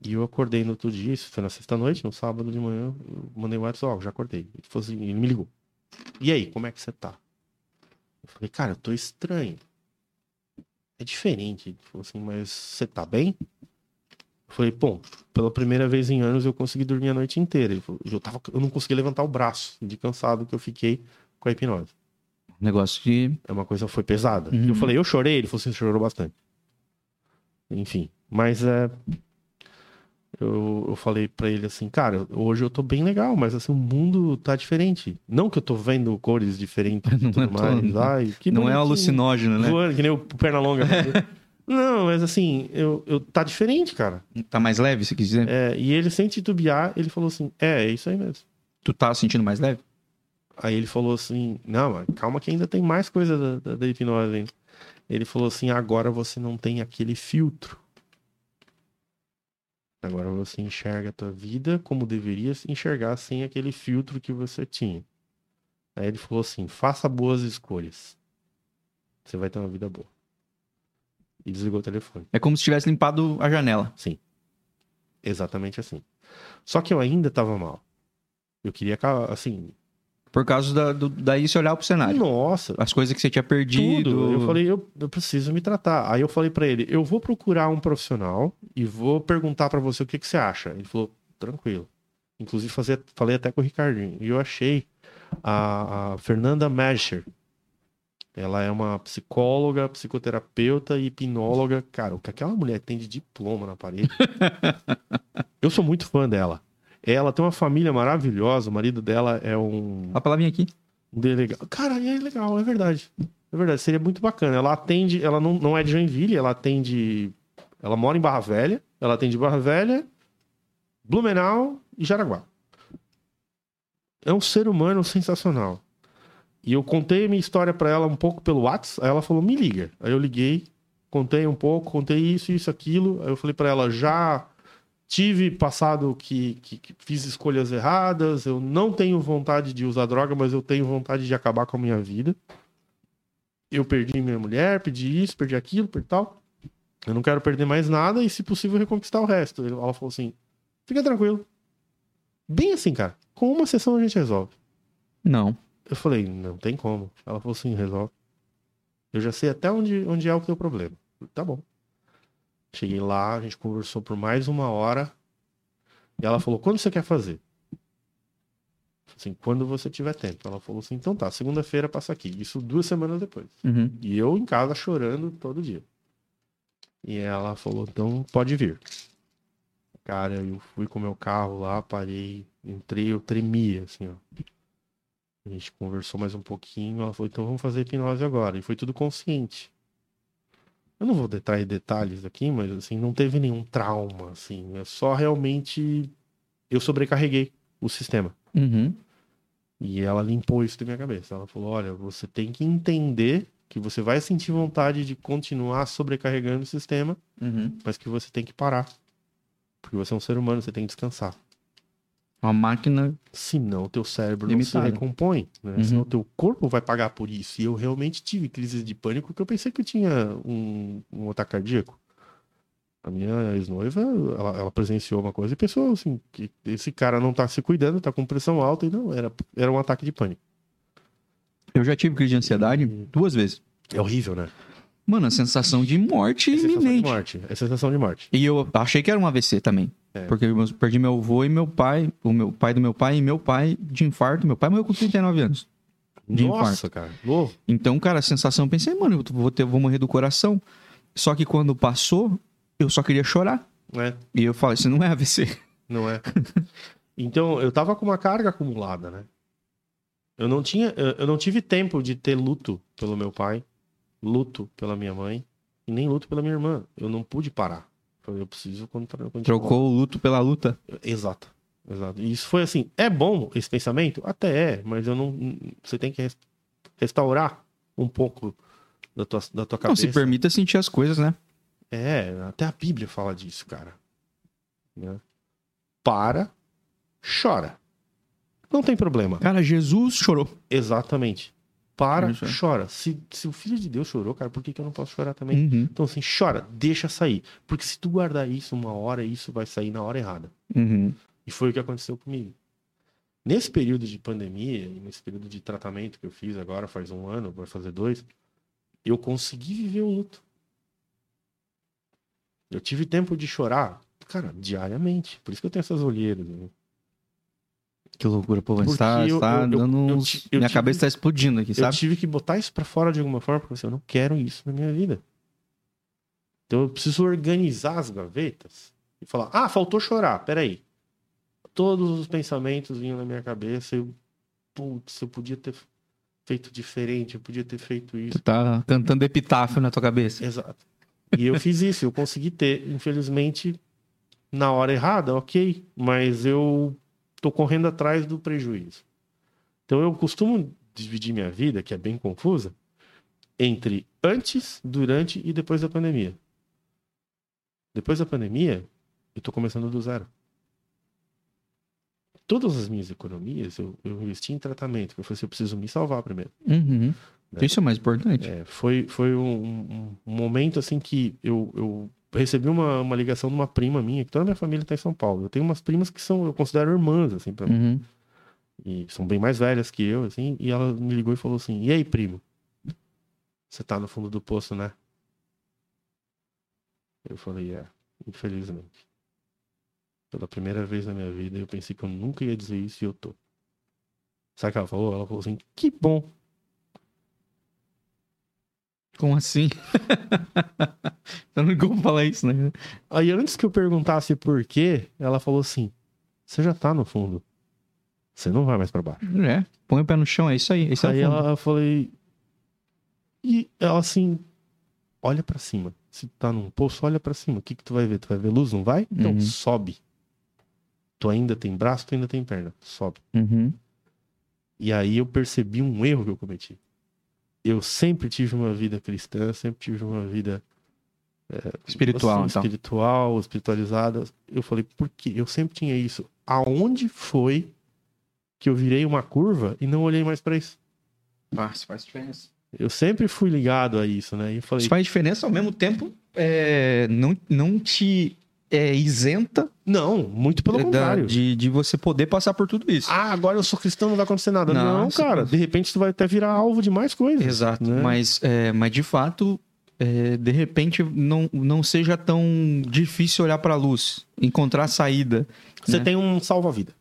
E eu acordei no outro dia, isso foi na sexta-noite, no sábado de manhã, eu mandei um WhatsApp: ó, já acordei. Ele falou assim: ele me ligou. E aí, como é que você tá? Eu falei: cara, eu tô estranho. É diferente. Ele falou assim: mas você tá bem? Eu falei: bom, pela primeira vez em anos eu consegui dormir a noite inteira. Ele falou, eu, tava, eu não conseguia levantar o braço de cansado que eu fiquei com a hipnose. Negócio de. É uma coisa foi pesada. Uhum. Eu falei, eu chorei, ele falou assim, chorou bastante. Enfim, mas é eu, eu falei pra ele assim, cara, hoje eu tô bem legal, mas assim, o mundo tá diferente. Não que eu tô vendo cores diferentes e Não tudo é mais. Ai, que não é alucinógeno, né? Voando, que nem o perna longa. não, mas assim, eu, eu tá diferente, cara. Tá mais leve, se quiser. É, e ele, sem titubear, ele falou assim, é, é isso aí mesmo. Tu tá sentindo mais leve? Aí ele falou assim: Não, mas calma que ainda tem mais coisa da, da, da hipnose ainda. Ele falou assim: Agora você não tem aquele filtro. Agora você enxerga a tua vida como deveria se enxergar sem aquele filtro que você tinha. Aí ele falou assim: Faça boas escolhas. Você vai ter uma vida boa. E desligou o telefone. É como se tivesse limpado a janela. Exatamente assim. Só que eu ainda tava mal. Eu queria, assim, Por causa da, do, daí você olhar pro cenário. nossa, As coisas que você tinha perdido. Tudo. Eu falei, eu, eu preciso me tratar. Aí eu falei pra ele, eu vou procurar um profissional e vou perguntar pra você o que, que você acha. Ele falou, tranquilo. Inclusive, fazer, falei até com o Ricardinho. E eu achei a, a Fernanda Mescher. Ela é uma psicóloga, psicoterapeuta e hipnóloga. Cara, o que aquela mulher tem de diploma na parede. eu sou muito fã dela. Ela tem uma família maravilhosa. O marido dela é um A palavrinha aqui. um delegado. Cara, é legal, é verdade. É verdade, seria muito bacana. Ela atende, ela não, não é de Joinville, ela atende. Ela mora em Barra Velha, ela atende Barra Velha, Blumenau e Jaraguá. É um ser humano sensacional. E eu contei a minha história pra ela um pouco pelo WhatsApp, aí ela falou: "Me liga". Aí eu liguei, contei um pouco, contei isso, isso, aquilo. Aí eu falei pra ela: "Já tive passado que, que, que fiz escolhas erradas, eu não tenho vontade de usar droga, mas eu tenho vontade de acabar com a minha vida. Eu perdi minha mulher, perdi isso, perdi aquilo, perdi tal. Eu não quero perder mais nada e, se possível, reconquistar o resto. Ela falou assim: fica tranquilo. Bem assim, cara. Com uma sessão a gente resolve. Não. Eu falei, não tem como. Ela falou assim, resolve. Eu já sei até onde, onde é o teu problema. Tá bom. Cheguei lá, a gente conversou por mais uma hora. E ela falou: quando você quer fazer? Assim, quando você tiver tempo. Ela falou assim: então tá, segunda-feira passa aqui. Isso duas semanas depois. Uhum. E eu em casa chorando todo dia. E ela falou: então pode vir. Cara, eu fui com o meu carro lá, parei, entrei, eu tremia, assim, ó. A gente conversou mais um pouquinho, ela falou, então vamos fazer hipnose agora. E foi tudo consciente. Eu não vou detalhar detalhes aqui, mas assim, não teve nenhum trauma, assim. É só realmente eu sobrecarreguei o sistema. Uhum. E ela limpou isso da minha cabeça. Ela falou: olha, você tem que entender que você vai sentir vontade de continuar sobrecarregando o sistema, Uhum. mas que você tem que parar. Porque você é um ser humano, você tem que descansar. Uma máquina. Senão o teu cérebro não se recompõe. Né? Uhum. Senão o teu corpo vai pagar por isso. E eu realmente tive crises de pânico que eu pensei que eu tinha um, um ataque cardíaco. A minha ex-noiva, ela, ela presenciou uma coisa e pensou assim, que esse cara não tá se cuidando, tá com pressão alta, e não, era, era um ataque de pânico. Eu já tive crise de ansiedade duas vezes. É horrível, né? Mano, a sensação de morte É sensação de iminente. morte. É sensação de morte. E eu achei que era um AVC também. É. Porque eu perdi meu avô e meu pai, o meu pai do meu pai e meu pai de infarto. Meu pai morreu com 39 anos. De Nossa, cara. Novo. Então, cara, a sensação, eu pensei, mano, eu vou, ter, vou morrer do coração. Só que quando passou, eu só queria chorar. Né? E eu falei, isso não é AVC. Não é? então, eu tava com uma carga acumulada, né? Eu não tinha, eu não tive tempo de ter luto pelo meu pai, luto pela minha mãe e nem luto pela minha irmã. Eu não pude parar. Eu preciso continuar. Trocou o luto pela luta. Exato. Exato. E isso foi assim, é bom esse pensamento? Até é, mas eu não você tem que res- restaurar um pouco da tua, da tua Não, cabeça. se permita sentir as coisas, né? É, até a Bíblia fala disso, cara. Né? Para, chora. Não tem problema. Cara, Jesus chorou. Exatamente. Para, Isso é. chora. Se, se o Filho de Deus chorou, cara, por que, que eu não posso chorar também? Uhum, Então, assim, chora, deixa sair. Porque se tu guardar isso uma hora, isso vai sair na hora errada. uhum. E foi o que aconteceu comigo. Nesse período de pandemia, nesse período de tratamento que eu fiz agora, faz um ano, vai fazer dois, eu consegui viver o luto. Eu tive tempo de chorar, cara, diariamente. Por isso que eu tenho essas olheiras. né? Que loucura, pô. Porque Está, eu- está eu- eu- dando eu uns- eu Minha cabeça tá explodindo aqui, Eu sabe? tive que botar isso pra fora de alguma forma, porque assim, eu não quero isso na minha vida. Então eu preciso organizar as gavetas e falar: ah, faltou chorar, peraí. Todos os pensamentos vinham na minha cabeça. Eu, putz, eu podia ter feito diferente, eu podia ter feito isso. Tu tá cantando epitáfio na tua cabeça. Exato. E eu fiz isso, eu consegui ter, infelizmente, na hora errada, ok, mas eu tô correndo atrás do prejuízo. Então eu costumo dividir minha vida, que é bem confusa, entre antes, durante e depois da pandemia. Depois da pandemia, eu tô começando do zero. Todas as minhas economias eu, eu investi em tratamento, porque eu falei assim, eu preciso me salvar primeiro. Uhum. Né? Isso é mais importante. É, foi foi um, um- um momento assim que eu, eu recebi uma, uma ligação de uma prima minha, que toda a minha família está em São Paulo. Eu tenho umas primas que são, eu considero irmãs, assim, pra mim. Uhum. E são bem mais velhas que eu, assim. E ela me ligou e falou assim: E aí, primo? Você tá no fundo do poço, né? Eu falei: É, infelizmente. Pela primeira vez na minha vida, eu pensei que eu nunca ia dizer isso e eu tô. Sabe o que ela falou? Ela falou assim: Que bom. Como assim? eu não como falar isso, né? Aí antes que eu perguntasse por quê, ela falou assim: Você já tá no fundo. Você não vai mais pra baixo. É, põe o pé no chão, é isso aí. Esse Aí é o fundo. ela eu falei. E ela assim, olha pra cima. Se tá num poço, olha pra cima. O que que tu vai ver? Tu vai ver luz, não vai? Então Uhum. sobe. Tu ainda tem braço, tu ainda tem perna. Sobe. Uhum. E aí eu percebi um erro que eu cometi. Eu sempre tive uma vida cristã, sempre tive uma vida Espiritual, assim, então. espiritual, espiritualizada. Eu falei, por quê? Eu sempre tinha isso. Aonde foi que eu virei uma curva e não olhei mais pra isso? Ah, isso faz diferença. Eu sempre fui ligado a isso, né? E falei, Isso faz diferença ao mesmo tempo, é, não, não te é, isenta não, muito pelo da- contrário. de, de você poder passar por tudo isso. Ah, agora eu sou cristão, não vai acontecer nada. Não, Não, você cara, de repente tu vai até virar alvo de mais coisas. Exato. né? Mas, é, mas de fato, é, de repente não, não seja tão difícil olhar para a luz, encontrar saída. Você né? tem um salva-vida.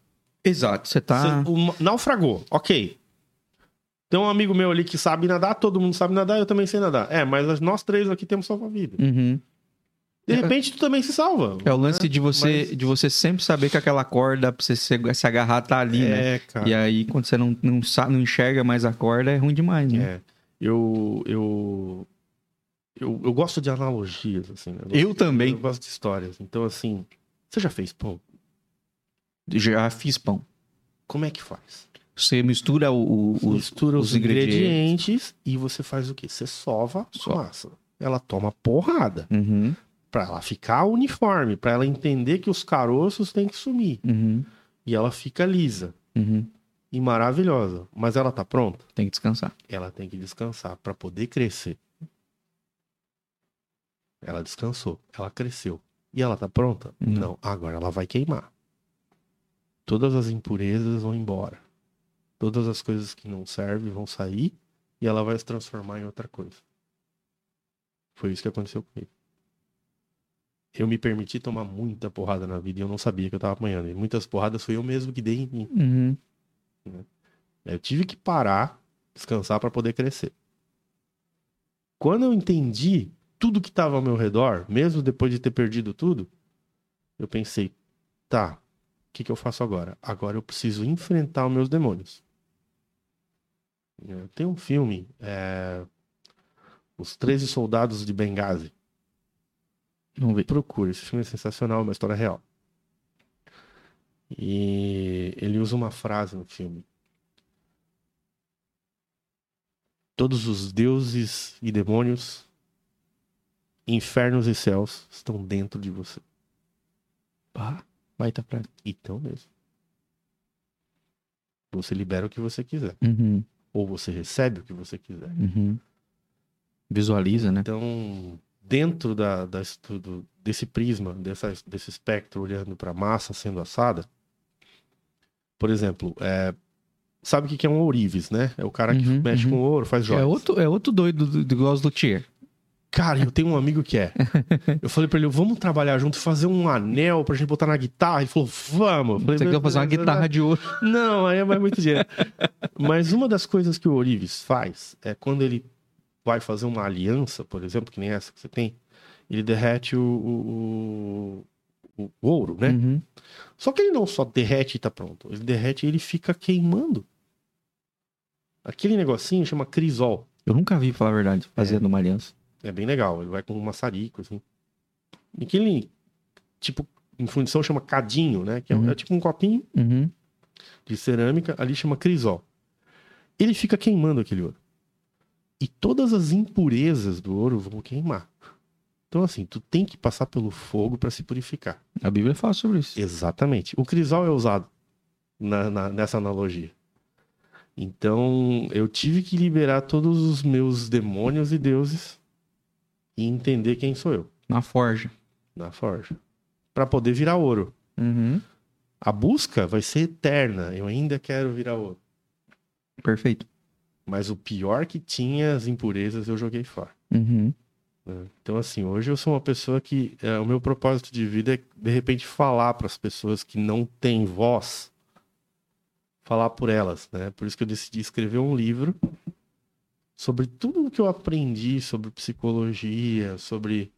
Exato, você tá. Você- um- naufragou, ok. Tem um amigo meu ali que sabe nadar, todo mundo sabe nadar, eu também sei nadar. É, mas nós três aqui temos salva-vida. Uhum. De repente, tu também se salva. É o lance de você, Mas- de você sempre saber que aquela corda pra você se, se agarrar tá ali, né? É, cara. E aí, quando você não, não, não enxerga mais a corda, é ruim demais, né? É. Eu, eu, eu, eu gosto de analogias, assim. né? Eu gosto- também. Eu gosto de histórias. Então, assim, você já fez pão? Já fiz pão. Como é que faz? Você mistura o, o- os, Mistura os, os ingredientes. ingredientes. e você faz o quê? Você sova a massa. Ela toma porrada Uhum, pra ela ficar uniforme, pra ela entender que os caroços têm que sumir. uhum, E ela fica lisa uhum. e maravilhosa. Mas ela tá pronta? Tem que descansar. Ela tem que descansar pra poder crescer. Ela descansou, ela cresceu. E ela tá pronta? Não. Não. Agora ela vai queimar. Todas as impurezas vão embora. Todas as coisas que não servem vão sair e ela vai se transformar em outra coisa. Foi isso que aconteceu comigo. Eu me permiti tomar muita porrada na vida e eu não sabia que eu tava apanhando. E muitas porradas foi eu mesmo que dei em mim. Uhum. Eu tive que parar, descansar para poder crescer. Quando eu entendi tudo que estava ao meu redor, mesmo depois de ter perdido tudo, eu pensei, tá, o que, que eu faço agora? Agora eu preciso enfrentar os meus demônios. Tenho um filme, é, Os 13 Soldados de Benghazi. Vamos ver. Procure, esse filme é sensacional, é uma história real. E ele usa uma frase no filme. Todos os deuses e demônios, infernos e céus estão dentro de você. Pá, baita frase. Então mesmo. Você libera o que você quiser. Uhum, Ou você recebe o que você quiser. uhum. Visualiza, né? Então, dentro da, da estudo, desse prisma, dessa, desse espectro, olhando para a massa sendo assada, por exemplo, é, sabe o que é um ourives, né? É o cara que Uhum, mexe uhum. com ouro, faz joias. É outro, é outro doido do, do. Cara, eu tenho um amigo que é. Eu falei pra ele, vamos trabalhar junto, fazer um anel pra gente botar na guitarra. Ele falou, vamos. Falei, Você quer fazer uma guitarra de ouro. Não, aí é muito dinheiro. Mas uma das coisas que o Orives faz é quando ele vai fazer uma aliança, por exemplo, que nem essa que você tem, ele derrete o, o, o- o ouro, né? Uhum. Só que ele não só derrete e tá pronto. Ele derrete e ele fica queimando. Aquele negocinho chama crisol. Eu nunca vi, falar a verdade, fazendo uma aliança. É bem legal. Ele vai com um maçarico, assim. E aquele, tipo, em fundição chama cadinho, né? Que é, Uhum. é tipo um copinho Uhum. de cerâmica, ali chama crisol. Ele fica queimando aquele ouro. E todas as impurezas do ouro vão queimar. Então, assim, tu tem que passar pelo fogo para se purificar. A Bíblia fala sobre isso. Exatamente. O crisol é usado na- na- nessa analogia. Então, eu tive que liberar todos os meus demônios e deuses e entender quem sou eu Na forja. na forja. Para poder virar ouro. Uhum. A busca vai ser eterna. Eu ainda quero virar ouro. Perfeito. Mas o pior que tinha, as impurezas, eu joguei fora. Uhum. né? Então, assim, hoje eu sou uma pessoa que. é, o meu propósito de vida é, de repente, falar para as pessoas que não têm voz, falar por elas, né? Por isso que eu decidi escrever um livro sobre tudo o que eu aprendi sobre psicologia, sobre.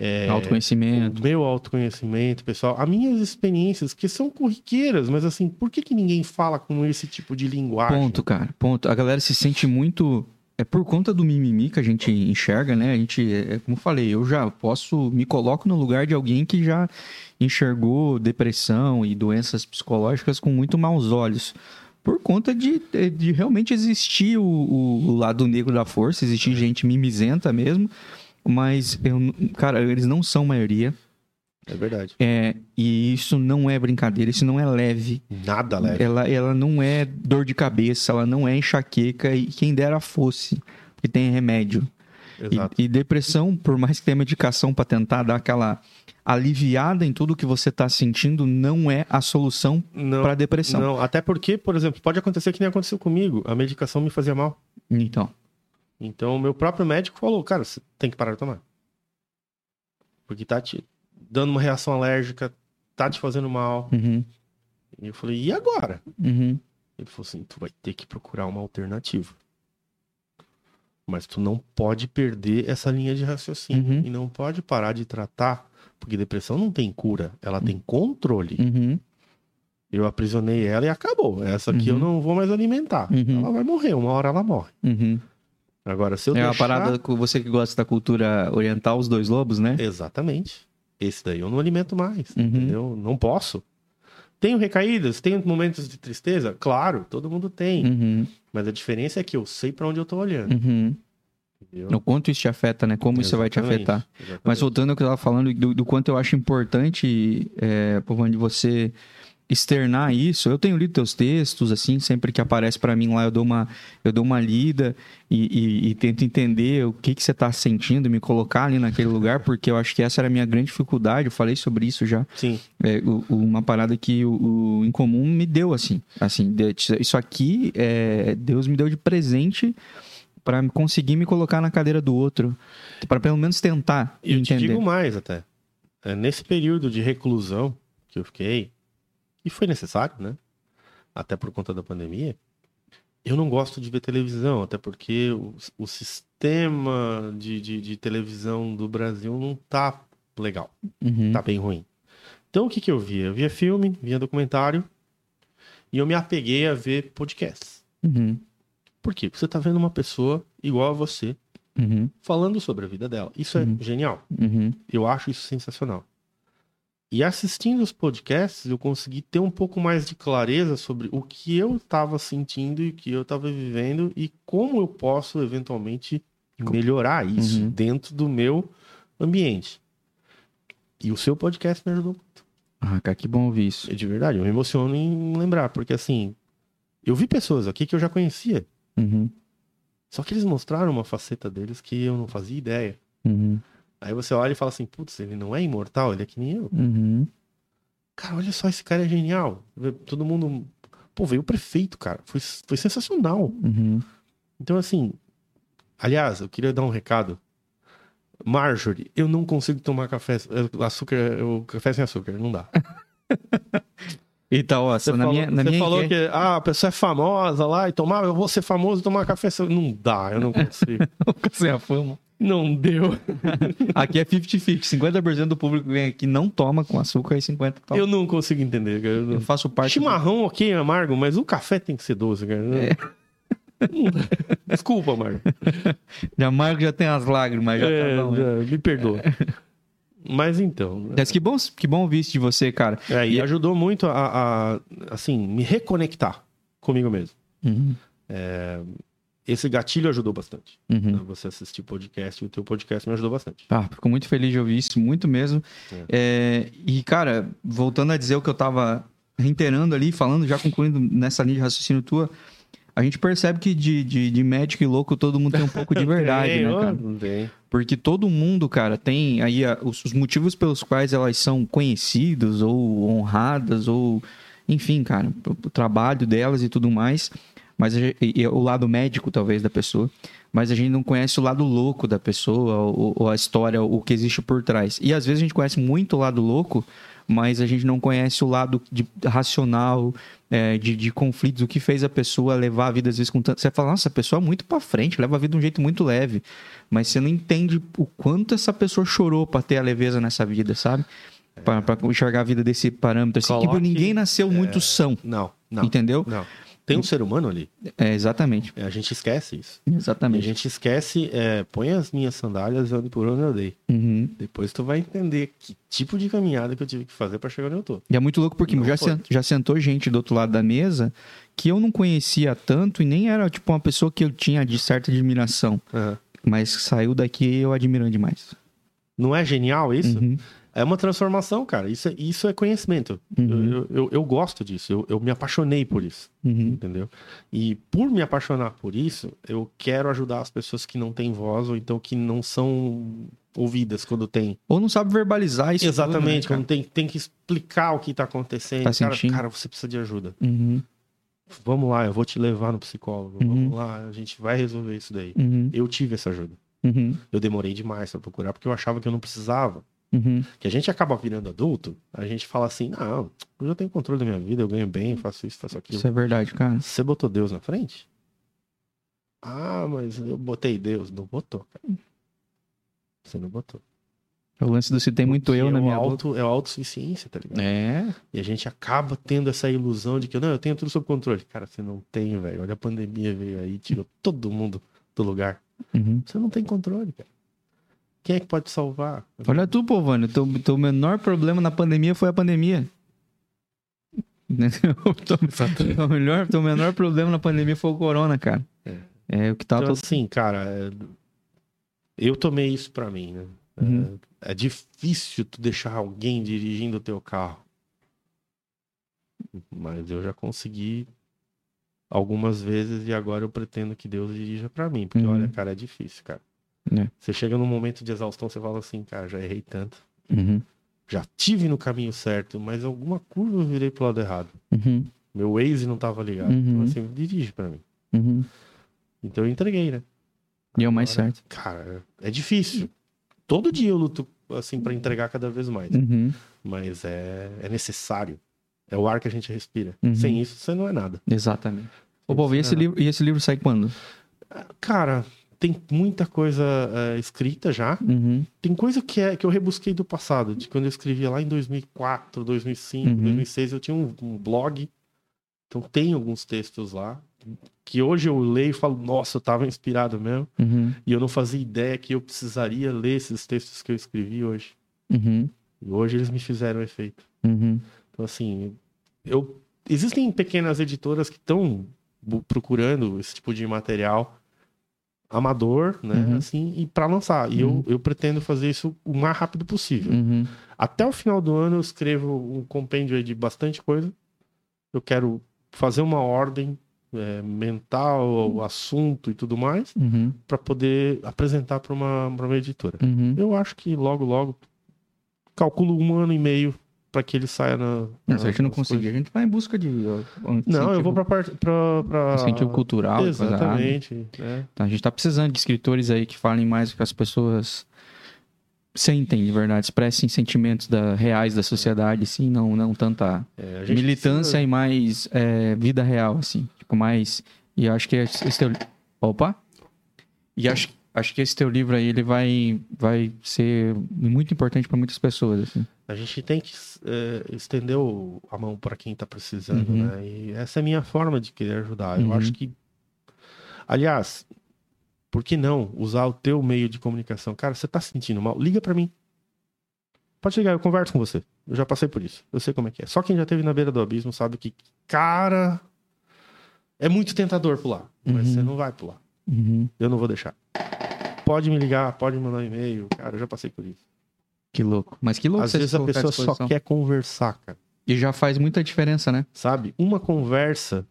É, Autoconhecimento. meu autoconhecimento, pessoal, as minhas experiências, que são corriqueiras, mas assim, por que, que ninguém fala com esse tipo de linguagem? Ponto, cara. Ponto. A galera se sente muito. É por conta do mimimi que a gente enxerga, né? A gente, é como eu falei, eu já posso, me coloco no lugar de alguém que já enxergou depressão e doenças psicológicas com muito maus olhos. Por conta de, de realmente existir o, o- o lado negro da força, existir gente mimizenta mesmo. Mas, eu, cara, eles não são maioria. É verdade. É, e isso não é brincadeira, isso não é leve. Nada leve. Ela, ela não é dor de cabeça, ela não é enxaqueca e quem dera fosse, porque tem remédio. Exato. E, e depressão, por mais que tenha medicação para tentar dar aquela aliviada em tudo que você está sentindo, não é a solução para depressão. não, até porque, por exemplo, pode acontecer que nem aconteceu comigo. A medicação me fazia mal. Então, Então, o meu próprio médico falou, cara, você tem que parar de tomar. Porque tá te dando uma reação alérgica, tá te fazendo mal. Uhum. E eu falei, e agora? Uhum. Ele falou assim, tu vai ter que procurar uma alternativa. Mas tu não pode perder essa linha de raciocínio. Uhum. E não pode parar de tratar. Porque depressão não tem cura, ela tem controle. Uhum. Eu aprisionei ela e acabou. Essa aqui Uhum. eu não vou mais alimentar. Uhum. Ela vai morrer, uma hora ela morre. Uhum. Agora, se eu É uma deixar... parada com você que gosta da cultura oriental, os dois lobos, né? Exatamente. Esse daí eu não alimento mais, Uhum. entendeu? Não posso. Tenho recaídas, tenho momentos de tristeza? Claro, todo mundo tem. Uhum. Mas a diferença é que eu sei pra onde eu tô olhando. Uhum. entendeu? O quanto isso te afeta, né? Como isso vai te Exatamente, afetar. exatamente. Mas voltando ao que eu tava falando, do, do quanto eu acho importante, é, Povani, de você externar isso. Eu tenho lido teus textos, assim, sempre que aparece pra mim lá, eu dou uma, eu dou uma lida e, e- e tento entender o que, que você tá sentindo, me colocar ali naquele lugar, porque eu acho que essa era a minha grande dificuldade, eu falei sobre isso já. Sim, É, o- uma parada que o, o Incomum me deu, assim. assim isso aqui, é, Deus me deu de presente pra conseguir me colocar na cadeira do outro. Pra pelo menos tentar e eu te entender. digo mais até. É, nesse período de reclusão que eu fiquei, e foi necessário, né? Até por conta da pandemia, eu não gosto de ver televisão, até porque o, o sistema de, de, de televisão do Brasil não tá legal. Uhum. tá bem ruim. Então o que que eu via? Eu via filme, via documentário e eu me apeguei a ver podcasts. Uhum. Por quê? Porque você tá vendo uma pessoa igual a você Uhum. falando sobre a vida dela. Isso é Uhum. genial. Uhum. Eu acho isso sensacional. E assistindo os podcasts, eu consegui ter um pouco mais de clareza sobre o que eu estava sentindo e o que eu estava vivendo e como eu posso eventualmente melhorar isso Uhum. dentro do meu ambiente. E o seu podcast me ajudou Ah, cara, que bom ouvir isso. É de verdade, eu me emociono em lembrar, porque assim, eu vi pessoas aqui que eu já conhecia, Uhum. só que eles mostraram uma faceta deles que eu não fazia ideia. Uhum. Aí você olha e fala assim, putz, ele não é imortal, ele é que nem eu. Uhum. Cara, olha só, esse cara é genial. Todo mundo. Pô, veio o prefeito, cara. Foi, foi sensacional. Uhum. Então, assim. Aliás, eu queria dar um recado. Marjorie, eu não consigo tomar café. Açúcar, o café sem açúcar, não dá. Eita, ó, Você na falou, minha, na você minha falou enquete- que ah, a pessoa é famosa lá e tomar, eu vou ser famoso e tomar café. Não dá, eu não consigo. Sem a fama. não deu. Aqui é 50-50. 50% do público que vem aqui não toma com açúcar e 50% toma. Eu não consigo entender, cara. Eu não- Eu faço parte. Chimarrão, ok, é amargo, mas o café tem que ser doce, cara. É. Não. Desculpa, Marco. De amargo já tem as lágrimas, já É, tá bom. né? já, me perdoa. Mas então. né? Mas que bom, que bom ouvir isso de você, cara. É, e E- ajudou muito a, a, assim, me reconectar comigo mesmo. Uhum. Esse gatilho ajudou bastante. Uhum. né? Você assistir podcast e o teu podcast me ajudou bastante. Ah, fico muito feliz de ouvir isso, muito mesmo. É, e, cara, voltando a dizer o que eu tava reiterando ali, falando, já concluindo nessa linha de raciocínio tua, a gente percebe que de, de, de médico e louco todo mundo tem um pouco de verdade, Tem, né, cara? Tem. Porque todo mundo, cara, tem aí a- os, os motivos pelos quais elas são conhecidas ou honradas ou, enfim, cara, o, trabalho delas e tudo mais. Mas o lado médico, talvez, da pessoa. Mas a gente não conhece o lado louco da pessoa ou, ou a história, o que existe por trás. E às vezes a gente conhece muito o lado louco, mas a gente não conhece o lado de, racional, é, de, de conflitos, o que fez a pessoa levar a vida às vezes com tanto. Você fala, nossa, a pessoa é muito pra frente, leva a vida de um jeito muito leve. Mas você não entende o quanto essa pessoa chorou pra ter a leveza nessa vida, sabe? Pra, pra enxergar a vida desse parâmetro. Assim, Coloque- que ninguém nasceu muito são, Não, não. entendeu? Não. Tem um ser humano ali. É, exatamente. A gente esquece isso. E a Exatamente. gente esquece, é, põe as minhas sandálias e ande por onde eu dei. Uhum. Depois tu vai entender que tipo de caminhada que eu tive que fazer pra chegar onde eu tô. E é muito louco porque Não já, já sentou gente do outro lado da mesa que eu não conhecia tanto e nem era tipo uma pessoa que eu tinha de certa admiração. Aham. Mas saiu daqui eu admirando demais. Não é genial isso? Uhum. É uma transformação, cara. Isso é, isso é conhecimento. Uhum. Eu, eu, eu gosto disso. Eu, eu me apaixonei por isso. Uhum. Entendeu? E por me apaixonar por isso, eu quero ajudar as pessoas que não têm voz ou então que não são ouvidas quando tem. Ou não sabe verbalizar isso. Exatamente, tudo, né, quando tem, tem que explicar o que tá acontecendo. Tá cara, cara, você precisa de ajuda. Uhum. Vamos lá, eu vou te levar no psicólogo. Uhum. Vamos lá, a gente vai resolver isso daí. Uhum. Eu tive essa ajuda. Uhum. Eu demorei demais pra procurar porque eu achava que eu não precisava. Uhum. Que a gente acaba virando adulto, a gente fala assim: não, eu já tenho controle da minha vida, eu ganho bem, faço isso, faço aquilo. Isso é verdade, cara. Você botou Deus na frente? Ah, mas eu botei Deus. Não botou, cara. Você não botou. O lance do se tem muito Porque eu na é o minha boca. auto, É a autossuficiência, tá ligado? É. E a gente acaba tendo essa ilusão de que, não, eu tenho tudo sob controle. Cara, você não tem, velho. Olha a pandemia veio aí, tirou todo mundo do lugar. Uhum. Você não tem controle, cara. Quem é que pode salvar? Olha tu, pô, Vânia. Teu, teu menor problema na pandemia foi a pandemia. Teu melhor, teu menor problema na pandemia foi o corona, cara. É. É o que tá Então, todo... assim, cara, é- eu tomei isso pra mim, né? É- Uhum. É, difícil tu deixar alguém dirigindo o teu carro. Mas eu já consegui algumas vezes e agora eu pretendo que Deus dirija pra mim. Porque, Uhum. olha, cara, é difícil, cara. É. Você chega num momento de exaustão, você fala assim, cara, já errei tanto. Uhum. Já tive no caminho certo, mas alguma curva eu virei pro lado errado. Uhum. Meu Waze não tava ligado. Então, assim, dirige pra mim. Uhum. Então eu entreguei, né? E é o mais Agora, certo. Cara, é difícil. Todo dia eu luto assim para entregar cada vez mais, Uhum. mas é, é necessário. É o ar que a gente respira. Uhum. Sem isso, você não é nada. Exatamente. Ô, povo, e esse, É. livro, e esse livro sai quando? Cara, tem muita coisa é, escrita já. Uhum. Tem coisa que é que eu rebusquei do passado, de quando eu escrevia lá em 2004, 2005, Uhum. 2006, eu tinha um, um blog. Então tem alguns textos lá que hoje eu leio e falo, nossa, eu tava inspirado mesmo. Uhum. E eu não fazia ideia que eu precisaria ler esses textos que eu escrevi hoje. Uhum. E hoje eles me fizeram efeito. Uhum. Então, assim, eu... existem pequenas editoras que estão procurando esse tipo de material amador, né? Uhum. Assim, e para lançar. E Uhum. eu, eu pretendo fazer isso o mais rápido possível. Uhum. Até o final do ano eu escrevo um compêndio aí de bastante coisa. Eu quero fazer uma ordem é, mental, o assunto e tudo mais, Uhum. para poder apresentar para uma, pra uma editora. Uhum. Eu acho que logo, logo, calculo um ano e meio para que ele saia na. Não, se a gente não conseguir, a gente vai em busca de. Não, eu vou para parte. Pra, pra... Incentivo cultural. Exatamente. né? Então, a gente tá precisando de escritores aí que falem mais que as pessoas sentem de verdade, expressem sentimentos da, reais da sociedade, sim, não, não tanta É, militância precisa- e mais é, vida real, assim. Tipo, mais. E eu acho que esse esse teu. Opa! E acho, acho que esse teu livro aí, ele vai, vai ser muito importante para muitas pessoas, assim. A gente tem que é, estender o- a mão para quem tá precisando, Uhum. né? E essa é a minha forma de querer ajudar. Eu Uhum. acho que. Aliás, por que não usar o teu meio de comunicação? Cara, você tá se sentindo mal? Liga para mim. Pode ligar, eu converso com você. Eu já passei por isso. Eu sei como é que é. Só quem já esteve na beira do abismo sabe que, cara, é muito tentador pular. Mas Uhum. você não vai pular. Uhum. Eu não vou deixar. Pode me ligar, pode me mandar um e-mail. Cara, eu já passei por isso. Que louco. Mas que louco Às vezes a pessoa só quer conversar, cara. E já faz muita diferença, né? Sabe? Uma conversa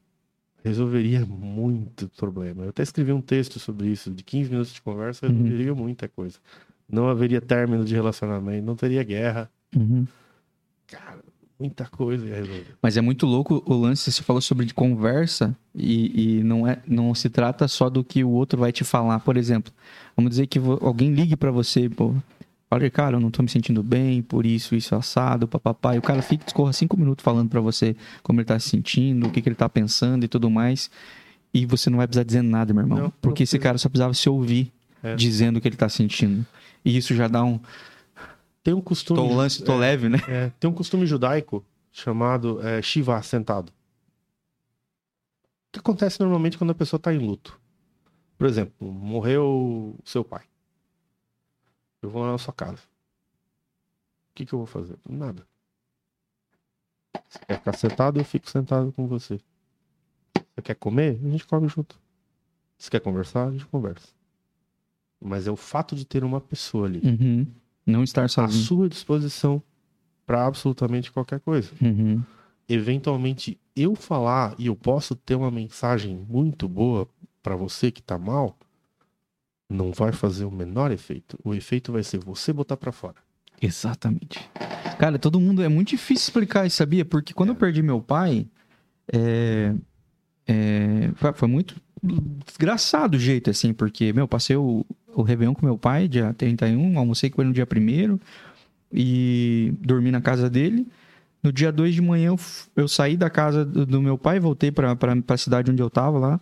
resolveria muito problema. Eu até escrevi um texto sobre isso. De 15 minutos de conversa Uhum. resolveria muita coisa. Não haveria término de relacionamento, não teria guerra. Uhum. Cara, muita coisa ia resolver. Mas é muito louco o lance, você falou sobre conversa e, e não, é, não se trata só do que o outro vai te falar. Por exemplo, vamos dizer que alguém ligue pra você, pô, fala, cara, eu não tô me sentindo bem, por isso, isso, assado, papapá. E o cara fica, discorra cinco minutos falando pra você como ele tá se sentindo, o que, que ele tá pensando e tudo mais. E você não vai precisar dizer nada, meu irmão. Não, não porque esse precisa. cara só precisava se ouvir É. dizendo o que ele tá sentindo. E isso já dá um. Tem um costume. Tô lance, tô é, leve, né? é, tem um costume judaico chamado é, Shiva sentado. O que acontece normalmente quando a pessoa está em luto? Por exemplo, morreu seu pai. Eu vou lá na sua casa. O que, que eu vou fazer? Nada. Você quer ficar sentado? Eu fico sentado com você. Você quer comer? A gente come junto. Você quer conversar? A gente conversa. Mas é o fato de ter uma pessoa ali Uhum. Não estar à sozinho. sua disposição para absolutamente qualquer coisa. Uhum. Eventualmente, eu falar e eu posso ter uma mensagem muito boa para você que tá mal, não vai fazer o menor efeito. O efeito vai ser você botar para fora. Exatamente. Cara, todo mundo. É muito difícil explicar isso, sabia? Porque quando eu perdi meu pai, é, é, foi, foi muito desgraçado o jeito, assim, porque, meu, passei o, o Réveillon com meu pai, dia 31, almocei com ele no dia 1 e dormi na casa dele. No dia 2 de manhã, eu, eu saí da casa do, do meu pai, voltei pra, pra, pra cidade onde eu tava lá.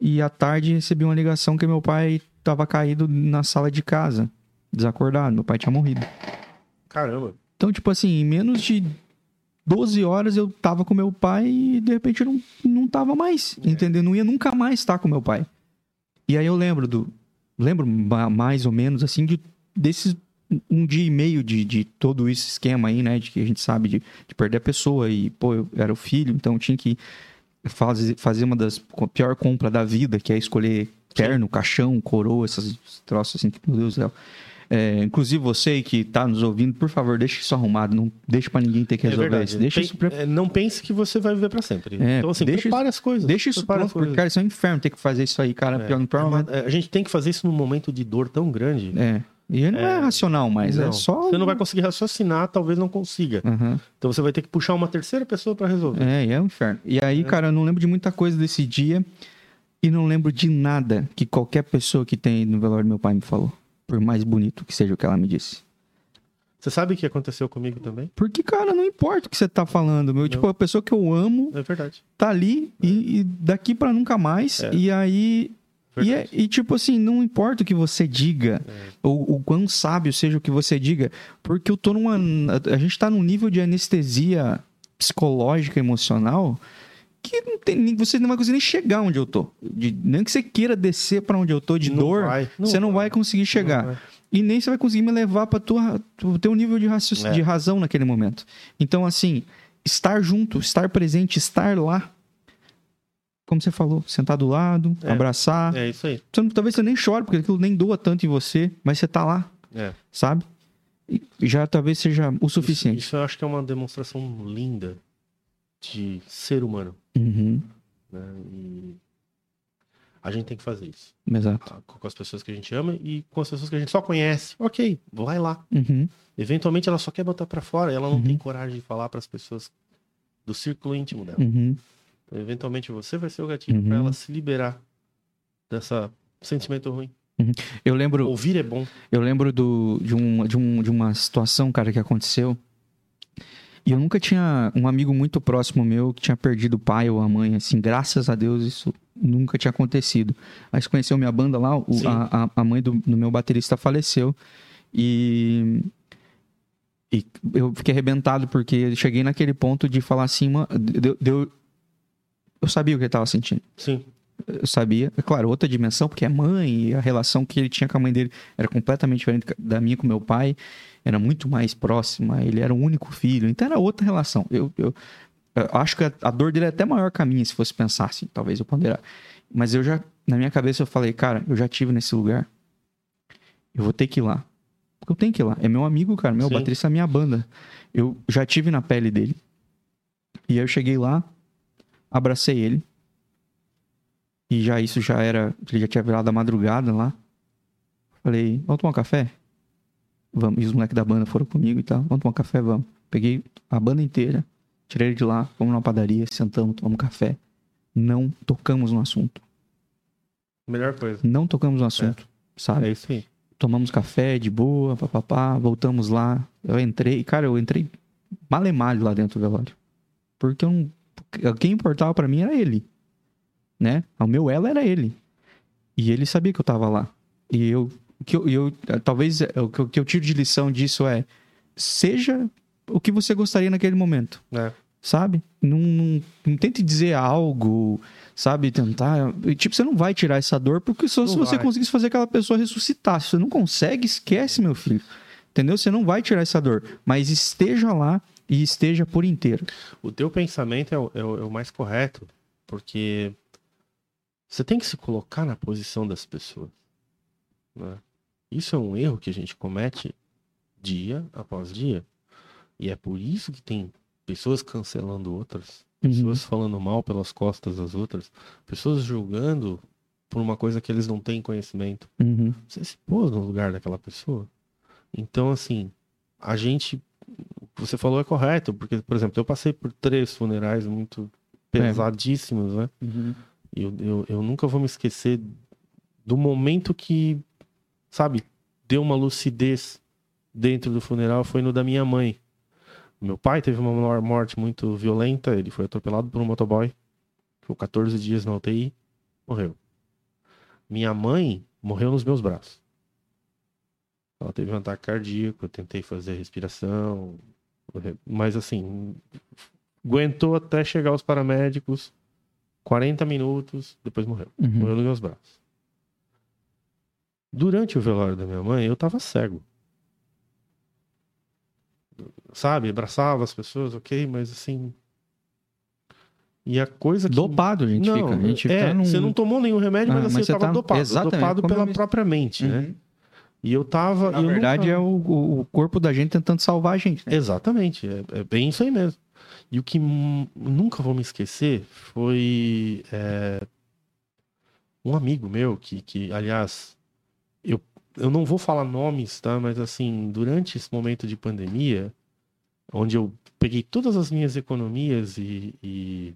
E à tarde recebi uma ligação que meu pai tava caído na sala de casa, desacordado. Meu pai tinha morrido. Caramba. Então, tipo assim, em menos de 12 horas eu tava com meu pai e de repente eu não, não tava mais, entendeu? Não ia nunca mais estar com meu pai. E aí eu lembro do. Lembro ma- mais ou menos assim de desses um dia e meio de, de todo esse esquema aí, né? De que a gente sabe de, de perder a pessoa e, pô, eu era o filho, então eu tinha que fazer, fazer uma das pior compra da vida, que é escolher terno, caixão, coroa, essas troços assim, que, meu Deus do céu. É, inclusive você que tá nos ouvindo, por favor, deixe isso arrumado, não deixe pra ninguém ter que É resolver verdade. isso. Deixa Pen- isso pre- é, Não pense que você vai viver pra sempre. É, então, assim, deixa prepare as coisas. Deixa isso pronto, as coisas. porque, cara, isso é um inferno ter que fazer isso aí, cara. É, pior, pior é uma- é, a gente tem que fazer isso num momento de dor tão grande. É. E não é, É, racional mais, é Não, só. Você não vai conseguir raciocinar, talvez não consiga. Aham. Então você vai ter que puxar uma terceira pessoa pra resolver. É, e é um inferno. E aí, cara, eu não lembro de muita coisa desse dia e não lembro de nada que qualquer pessoa que tem no velório do meu pai me falou. Por mais bonito que seja o que ela me disse. Você sabe o que aconteceu comigo também? Porque, cara, não importa o que você tá falando, meu. Tipo, a pessoa que eu amo É verdade. tá ali e, e daqui pra nunca mais. É. E aí. E, é- e, tipo assim, não importa o que você diga, É. ou o quão sábio seja o que você diga, porque eu tô numa. A gente tá num nível de anestesia psicológica, emocional, que não tem, você não vai conseguir nem chegar onde eu tô. De- nem que você queira descer pra onde eu tô de Não dor, vai, não você não vai. vai conseguir chegar. Vai. E nem você vai conseguir me levar para tua o teu nível de, raci- É. de razão naquele momento. Então, assim, estar junto, estar presente, estar lá. Como você falou, sentar do lado, É. abraçar. É isso aí. Você talvez você nem chore, porque aquilo nem doa tanto em você, mas você tá lá, É. sabe? E já talvez seja o suficiente. Isso, isso eu acho que é uma demonstração linda de ser humano. Uhum, Né? E a gente tem que fazer isso. exato. tá? Com as pessoas que a gente ama e com as pessoas que a gente só conhece. Ok, vai lá. Uhum, Eventualmente ela só quer botar pra fora, ela não Uhum. tem coragem de falar pras pessoas do círculo íntimo dela. uhum, Então, eventualmente você vai ser o gatilho Uhum. pra ela se liberar dessa sentimento ruim. Eu lembro, Ouvir é bom. eu lembro do, de, um, de, um, de uma situação, cara, que aconteceu. E eu nunca tinha um amigo muito próximo meu que tinha perdido o pai ou a mãe, assim, graças a Deus isso nunca tinha acontecido. Mas conheceu minha banda lá, o- a, a, mãe do, do meu baterista faleceu. E, e eu fiquei arrebentado porque cheguei naquele ponto de falar assim, "Mano, deu, deu- eu sabia o que ele tava sentindo Sim. eu sabia. É claro, outra dimensão, porque é mãe, e a relação que ele tinha com a mãe dele era completamente diferente da minha com meu pai. Era muito mais próxima, ele era o único filho, então era outra relação. Eu, eu, eu acho que a, a dor dele é até maior que a minha, se fosse pensar assim, talvez eu ponderar. Mas eu já, na minha cabeça, eu falei, cara, eu já tive nesse lugar, eu vou ter que ir lá. Porque eu tenho que ir lá. É meu amigo, cara, meu Sim. baterista é minha banda. Eu já tive na pele dele. E aí eu cheguei lá, abracei ele. E já isso já era. Ele já tinha virado a madrugada lá. Falei, vamos tomar um café? Vamos. E os moleques da banda foram comigo e tal. Vamos tomar café? Vamos. Peguei a banda inteira, tirei ele de lá, fomos numa padaria, sentamos, tomamos café. Não tocamos no assunto. Melhor coisa. Não tocamos no assunto, sabe? É isso aí. Tomamos café de boa, papapá, voltamos lá. Eu entrei, cara, eu entrei malemalho lá dentro do velório. Porque eu não. Quem importava pra mim era ele. Né? O meu ela era ele. E ele sabia que eu tava lá. E eu. Que eu, eu talvez é, o que eu- que eu tiro de lição disso é. Seja o que você gostaria naquele momento É. sabe? Não, não, não tente dizer algo, sabe? Tentar. e, Tipo, você não vai tirar essa dor, porque só se Não você vai. conseguisse fazer aquela pessoa ressuscitar. Se você não consegue, esquece, meu filho. Entendeu? Você não vai tirar essa dor. Mas esteja lá e esteja por inteiro. O teu pensamento é o, é o- é o mais correto, porque você tem que se colocar na posição das pessoas. né? Isso é um erro que a gente comete dia após dia. E é por isso que tem pessoas cancelando outras, Uhum. pessoas falando mal pelas costas das outras, pessoas julgando por uma coisa que eles não têm conhecimento. Uhum. Você se pôs no lugar daquela pessoa. Então, assim, a gente. O que você falou é correto, porque, por exemplo, eu passei por três funerais muito pesadíssimos, né? Uhum. E Eu, eu, eu nunca vou me esquecer do momento que, sabe, deu uma lucidez dentro do funeral foi no da minha mãe. Meu pai teve uma mor- morte muito violenta, ele foi atropelado por um motoboy, ficou 14 dias na UTI, morreu. Minha mãe morreu nos meus braços. Ela teve um ataque cardíaco, eu tentei fazer respiração, mas assim, aguentou até chegar os paramédicos, 40 minutos, depois morreu. Uhum. Morreu nos meus braços. Durante o velório da minha mãe, eu tava cego. Sabe? Abraçava as pessoas, ok, mas assim. E a coisa que. Dopado, a gente não, fica. A gente é, tá num... você não tomou nenhum remédio, Ah, mas assim, mas eu você tava tá- dopado. Exatamente, Dopado pela eu- própria mente, né? Uhum. E eu tava. Na eu verdade, nunca- é o, o- corpo da gente tentando salvar a gente. Né? Exatamente, é, é bem isso aí mesmo. E o que nunca vou me esquecer foi é, um amigo meu que, que aliás, eu, não vou falar nomes, tá? Mas assim, durante esse momento de pandemia, onde eu peguei todas as minhas economias e, e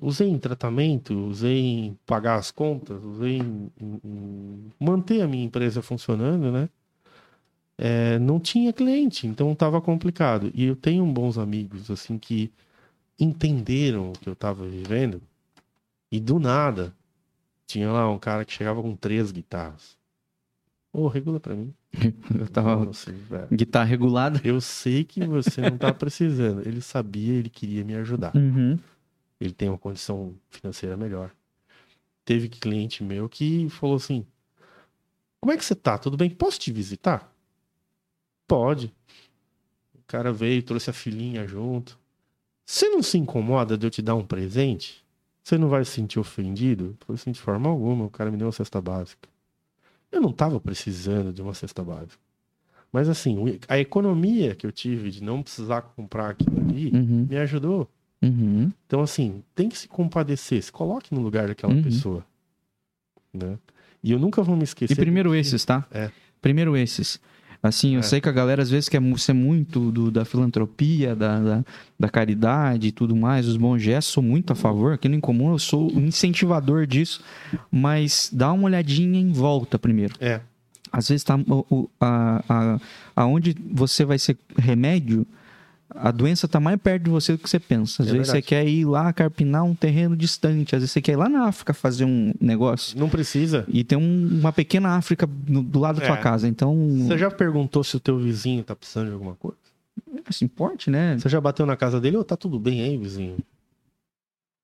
usei em tratamento, usei em pagar as contas, usei em, em- em manter a minha empresa funcionando, né? É, não tinha cliente, então estava complicado. E eu tenho bons amigos assim que entenderam o que eu estava vivendo e do nada tinha lá um cara que chegava com três guitarras. Ô, regula pra mim. Eu tava Nossa, velho. guitarra regulada. Eu sei que você não tá precisando. Ele sabia, ele queria me ajudar. Uhum. Ele tem uma condição financeira melhor. Teve cliente meu que falou assim: Como é que você tá? Tudo bem? Posso te visitar? Pode. O cara veio, trouxe a filhinha junto. Você não se incomoda de eu te dar um presente? Você não vai se sentir ofendido? Eu falei assim, de forma alguma, o cara me deu uma cesta básica. Eu não tava precisando de uma cesta básica. Mas assim, a economia que eu tive de não precisar comprar aquilo ali Uhum. me ajudou. Uhum. Então, assim, tem que se compadecer, se coloque no lugar daquela Uhum. pessoa. Né? E eu nunca vou me esquecer. E primeiro que- esses, tá? É. Primeiro esses. Assim, eu É. sei que a galera às vezes quer ser muito do- da filantropia, da, da, da caridade e tudo mais, os bons gestos, sou muito a favor. Aqui no Incomum eu sou um incentivador disso, mas dá uma olhadinha em volta primeiro. É, Às vezes tá o- a, a, aonde você vai ser remédio, a doença tá mais perto de você do que você pensa. Às É vezes verdade. você quer ir lá carpinar um terreno distante, às vezes você quer ir lá na África fazer um negócio. não precisa. E tem um- uma pequena África no- do lado da tua É. casa. Então, Você já perguntou se o teu vizinho tá precisando de alguma coisa? se importe, né? Você já bateu na casa dele? Ô, tá tudo bem aí, vizinho?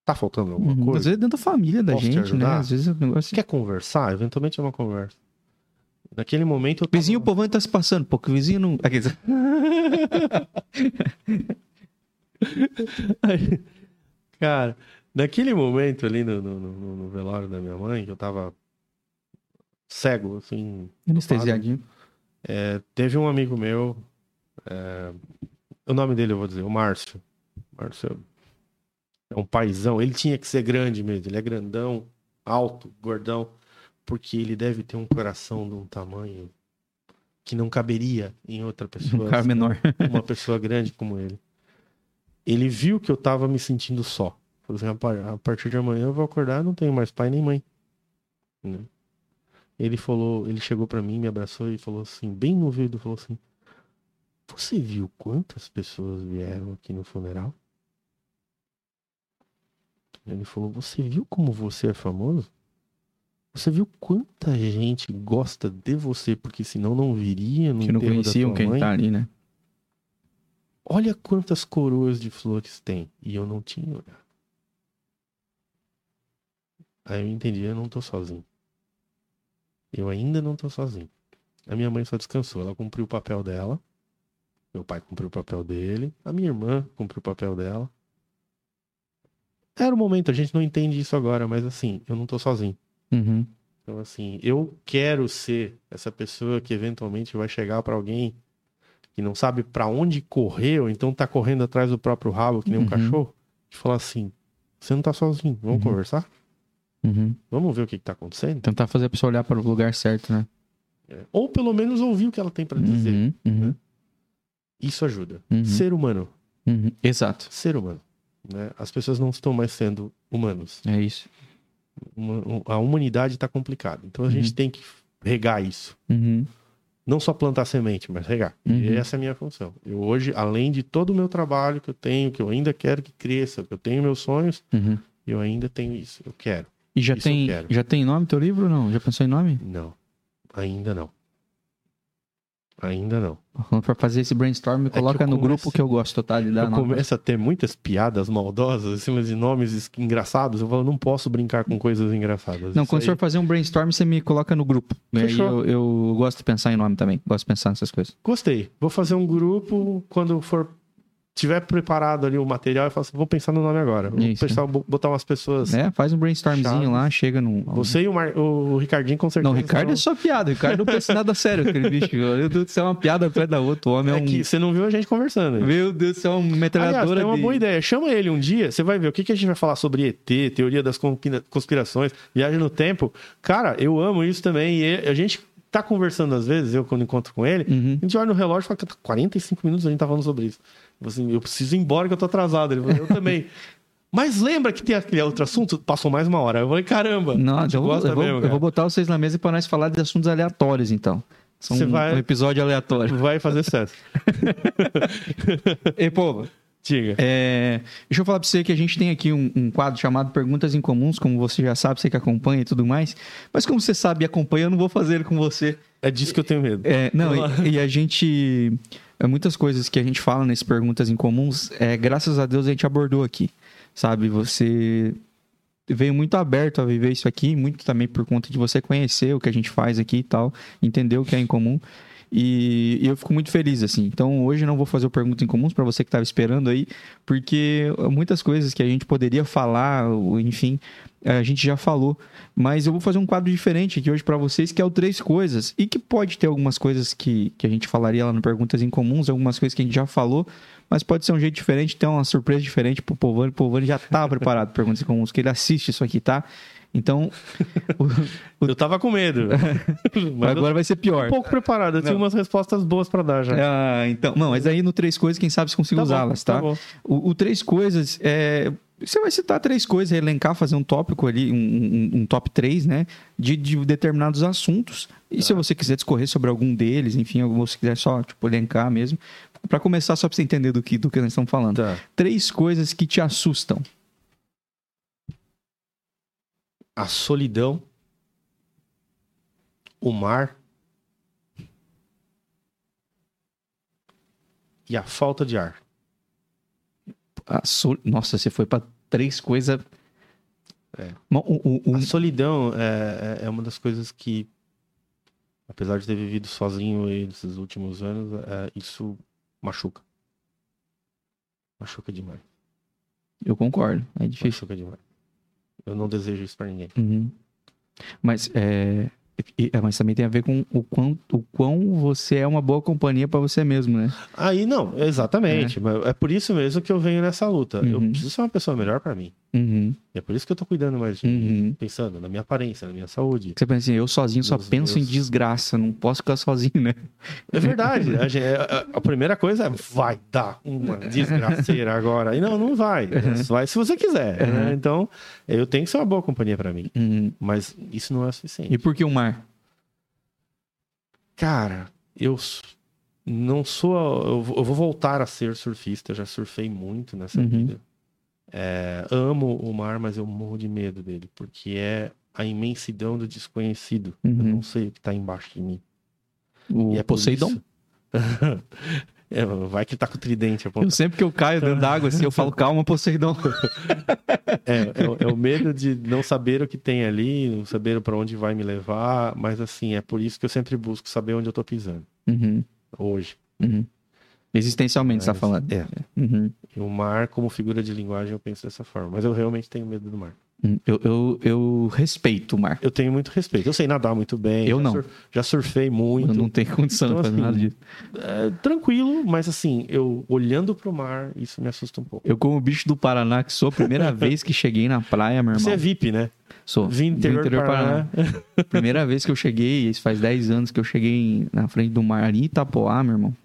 Tá faltando alguma Uhum. Às coisa? vezes dentro da família da Posso te gente, né? Às vezes o negócio. Você quer conversar? Eventualmente é uma conversa. Naquele momento tava... Vizinho, o povão tá se passando, pô, que o vizinho não. Dizer, Cara, naquele momento ali no, no- no- no velório da minha mãe, que eu tava cego, assim, Anestesiadinho. É, teve um amigo meu, é, o nome dele eu vou dizer, o Márcio. Márcio é um paizão. Ele tinha que ser grande mesmo. Ele é grandão, alto, gordão, porque ele deve ter um coração de um tamanho que não caberia em outra pessoa. Um cara assim, menor. uma pessoa grande como ele. Ele viu que eu tava me sentindo só. Falou assim, "Rapaz, a partir de amanhã eu vou acordar, não tenho mais pai nem mãe. Né? Ele falou, ele chegou pra mim, me abraçou e falou assim, bem no ouvido, falou assim: "Você viu quantas pessoas vieram aqui no funeral?" Ele falou: "Você viu como você é famoso? Você viu quanta gente gosta de você porque senão não viria no Que não conheciam quem mãe?" tá ali, né? Olha quantas coroas de flores tem. E eu não tinha olhado. Aí eu entendi, eu não tô sozinho. Eu ainda não tô sozinho. A minha mãe só descansou. Ela cumpriu o papel dela. Meu pai cumpriu o papel dele. A minha irmã cumpriu o papel dela. Era o momento, a gente não entende isso agora, mas assim, eu não tô sozinho. Uhum. Então, assim, eu quero ser essa pessoa que eventualmente vai chegar pra alguém que não sabe pra onde correr, ou então tá correndo atrás do próprio rabo, que nem um Uhum. cachorro, e falar assim: você não tá sozinho, vamos Uhum. conversar? Uhum. Vamos ver o que, que tá acontecendo? Tentar fazer a pessoa olhar para o lugar certo, né? É. Ou pelo menos ouvir o que ela tem pra dizer. Uhum. Uhum. Isso ajuda. Uhum. Ser humano. Uhum. Exato. Ser humano. né, as pessoas não estão mais sendo humanos. É isso. A humanidade está complicada. Então a Uhum. gente tem que regar isso. Uhum. Não só plantar semente, mas regar. Uhum. E essa é a minha função. Eu hoje, além de todo o meu trabalho que eu tenho, que eu ainda quero que cresça, que eu tenho meus sonhos, Uhum. eu ainda tenho isso. Eu quero. E já Isso tem, já tem nome teu livro ou não? Já pensou em nome? Não. Ainda não. Ainda não. Pra fazer esse brainstorm, me que coloca eu no grupo que eu gosto, tá? De dar eu começo a ter muitas piadas maldosas em cima de nomes es- engraçados. Eu falo, não posso brincar com coisas engraçadas. Não, Isso quando aí- você for fazer um brainstorm, você me coloca no grupo. Aí Fechou. eu, eu gosto de pensar em nome também. Gosto de pensar nessas coisas. Gostei. Vou fazer um grupo quando for tiver preparado ali o material, eu falo assim, vou pensar no nome agora. Vou Isso. pensar, botar umas pessoas. É, faz um brainstormzinho Chaves. lá, chega num. Você e o, Mar- o Ricardinho com certeza. Não, o Ricardo é só piada. O Ricardo não pensa nada sério, aquele bicho. Meu Deus do céu, é uma piada atrás da outra. O homem é, É um. que você não viu a gente conversando. Meu Deus do céu, uma Aliás, metralhadora. é uma de- boa ideia. Chama ele um dia, você vai ver o que, que a gente vai falar sobre ET, teoria das conspira- conspirações, viagem no tempo. Cara, eu amo isso também. E a gente tá conversando às vezes, eu quando encontro com ele, Uhum. a gente olha no relógio e fala que tá 45 minutos a gente tá falando sobre isso. Eu falo assim, eu preciso ir embora que eu tô atrasado. Ele falou, eu também. Mas lembra que tem aquele outro assunto? Passou mais uma hora. Eu falei, caramba. Não, eu vou, eu, vou, mesmo, eu vou botar vocês na mesa pra nós falar de assuntos aleatórios, então. São Você um, vai- um episódio aleatório. Vai fazer certo. Ei, povo, Diga. É, deixa eu falar pra você que a gente tem aqui um, um quadro chamado Perguntas Incomuns, como você já sabe, você que acompanha e tudo mais. Mas como você sabe e acompanha, eu não vou fazer ele com você. É disso que eu tenho medo. É, não, e, e a gente. é, muitas coisas que a gente fala nesse Perguntas Incomuns, é, graças a Deus a gente abordou aqui. Sabe? Você veio muito aberto a viver isso aqui, muito também por conta de você conhecer o que a gente faz aqui e tal, entender o que é incomum. E, e eu fico muito feliz, assim. Então, hoje não vou fazer o Pergunta Incomuns para você que estava esperando aí, porque muitas coisas que a gente poderia falar, enfim, a gente já falou. Mas eu vou fazer um quadro diferente aqui hoje para vocês, que é o Três Coisas. E que pode ter algumas coisas que, que a gente falaria lá no Perguntas Incomuns, algumas coisas que a gente já falou, mas pode ser um jeito diferente, ter uma surpresa diferente pro Povani. O Povani já tá preparado para Perguntas Incomuns, que ele assiste isso aqui, tá? Então, o- Eu tava com medo. Mas agora vai ser eu pior. tô um pouco preparado. Eu tinha umas respostas boas pra dar já. Ah, então. Não, mas aí no Três Coisas, quem sabe se consigo Tá usá-las, tá? bom. O, o Três Coisas é. Você vai citar três coisas, elencar, fazer um tópico ali, um, um- um top 3, né? De, de determinados assuntos. E se você quiser discorrer sobre algum deles, enfim, ou se quiser só, tipo, elencar mesmo. Pra começar, só pra você entender do que, do que nós estamos falando. Tá. Três coisas que te assustam. A solidão, o mar e a falta de ar. Sol- Nossa, você foi pra três coisas. É. A solidão é, é- é uma das coisas que, apesar de ter vivido sozinho aí nesses últimos anos, é, isso machuca. Machuca demais. Eu concordo. É difícil. Machuca demais. Eu não desejo isso pra ninguém. Uhum. Mas, é, é, mas também tem a ver com o quão, o quão você é uma boa companhia pra você mesmo, né? Aí não, exatamente. Mas É por isso mesmo que eu venho nessa luta. Eu Uhum. preciso ser uma pessoa melhor pra mim. Uhum, E é por isso que eu tô cuidando mais de mim. uhum. Pensando na minha aparência, na minha saúde. Você pensa assim, eu sozinho só Meus- penso em meus- desgraça, não posso ficar sozinho, né? É verdade. A, gente- a- a primeira coisa é vai dar uma desgraceira agora. E não, não vai. Vai se você quiser. né? Uhum. Então, eu tenho que ser uma boa companhia pra mim. Uhum. Mas isso não é suficiente. E por que o mar? Cara, eu não sou. Eu vou eu vou voltar a ser surfista. Eu já surfei muito nessa Uhum. vida. É, amo o mar, mas eu morro de medo dele. Porque é a imensidão do desconhecido. Eu Uhum. não sei o que tá embaixo de mim. O E é Poseidon? É, vai que tá com o tridente Eu apontado. sempre que eu caio dentro d'água, assim, eu falo, calma, Poseidon. É, é, o- é o medo de não saber o que tem ali, não saber para onde vai me levar, mas assim, é por isso que eu sempre busco saber onde eu tô pisando, Uhum, hoje. uhum. Existencialmente, você tá falando. É, Uhum. E o mar como figura de linguagem eu penso dessa forma, mas eu realmente tenho medo do mar. Uhum. Eu, eu, eu respeito o mar. Eu tenho muito respeito, eu sei nadar muito bem. Eu já não. sur- já surfei muito. Eu não tenho condição Então, de fazer assim, nada disso. É, tranquilo, mas assim, eu olhando pro mar, isso me assusta um pouco. Eu, como bicho do Paraná, que sou a primeira vez que cheguei na praia, meu irmão. Você é VIP, né? Sou. Vim interior, do do Paraná. Primeira vez que eu cheguei, isso faz 10 anos que eu cheguei na frente do mar em Itapoá, meu irmão.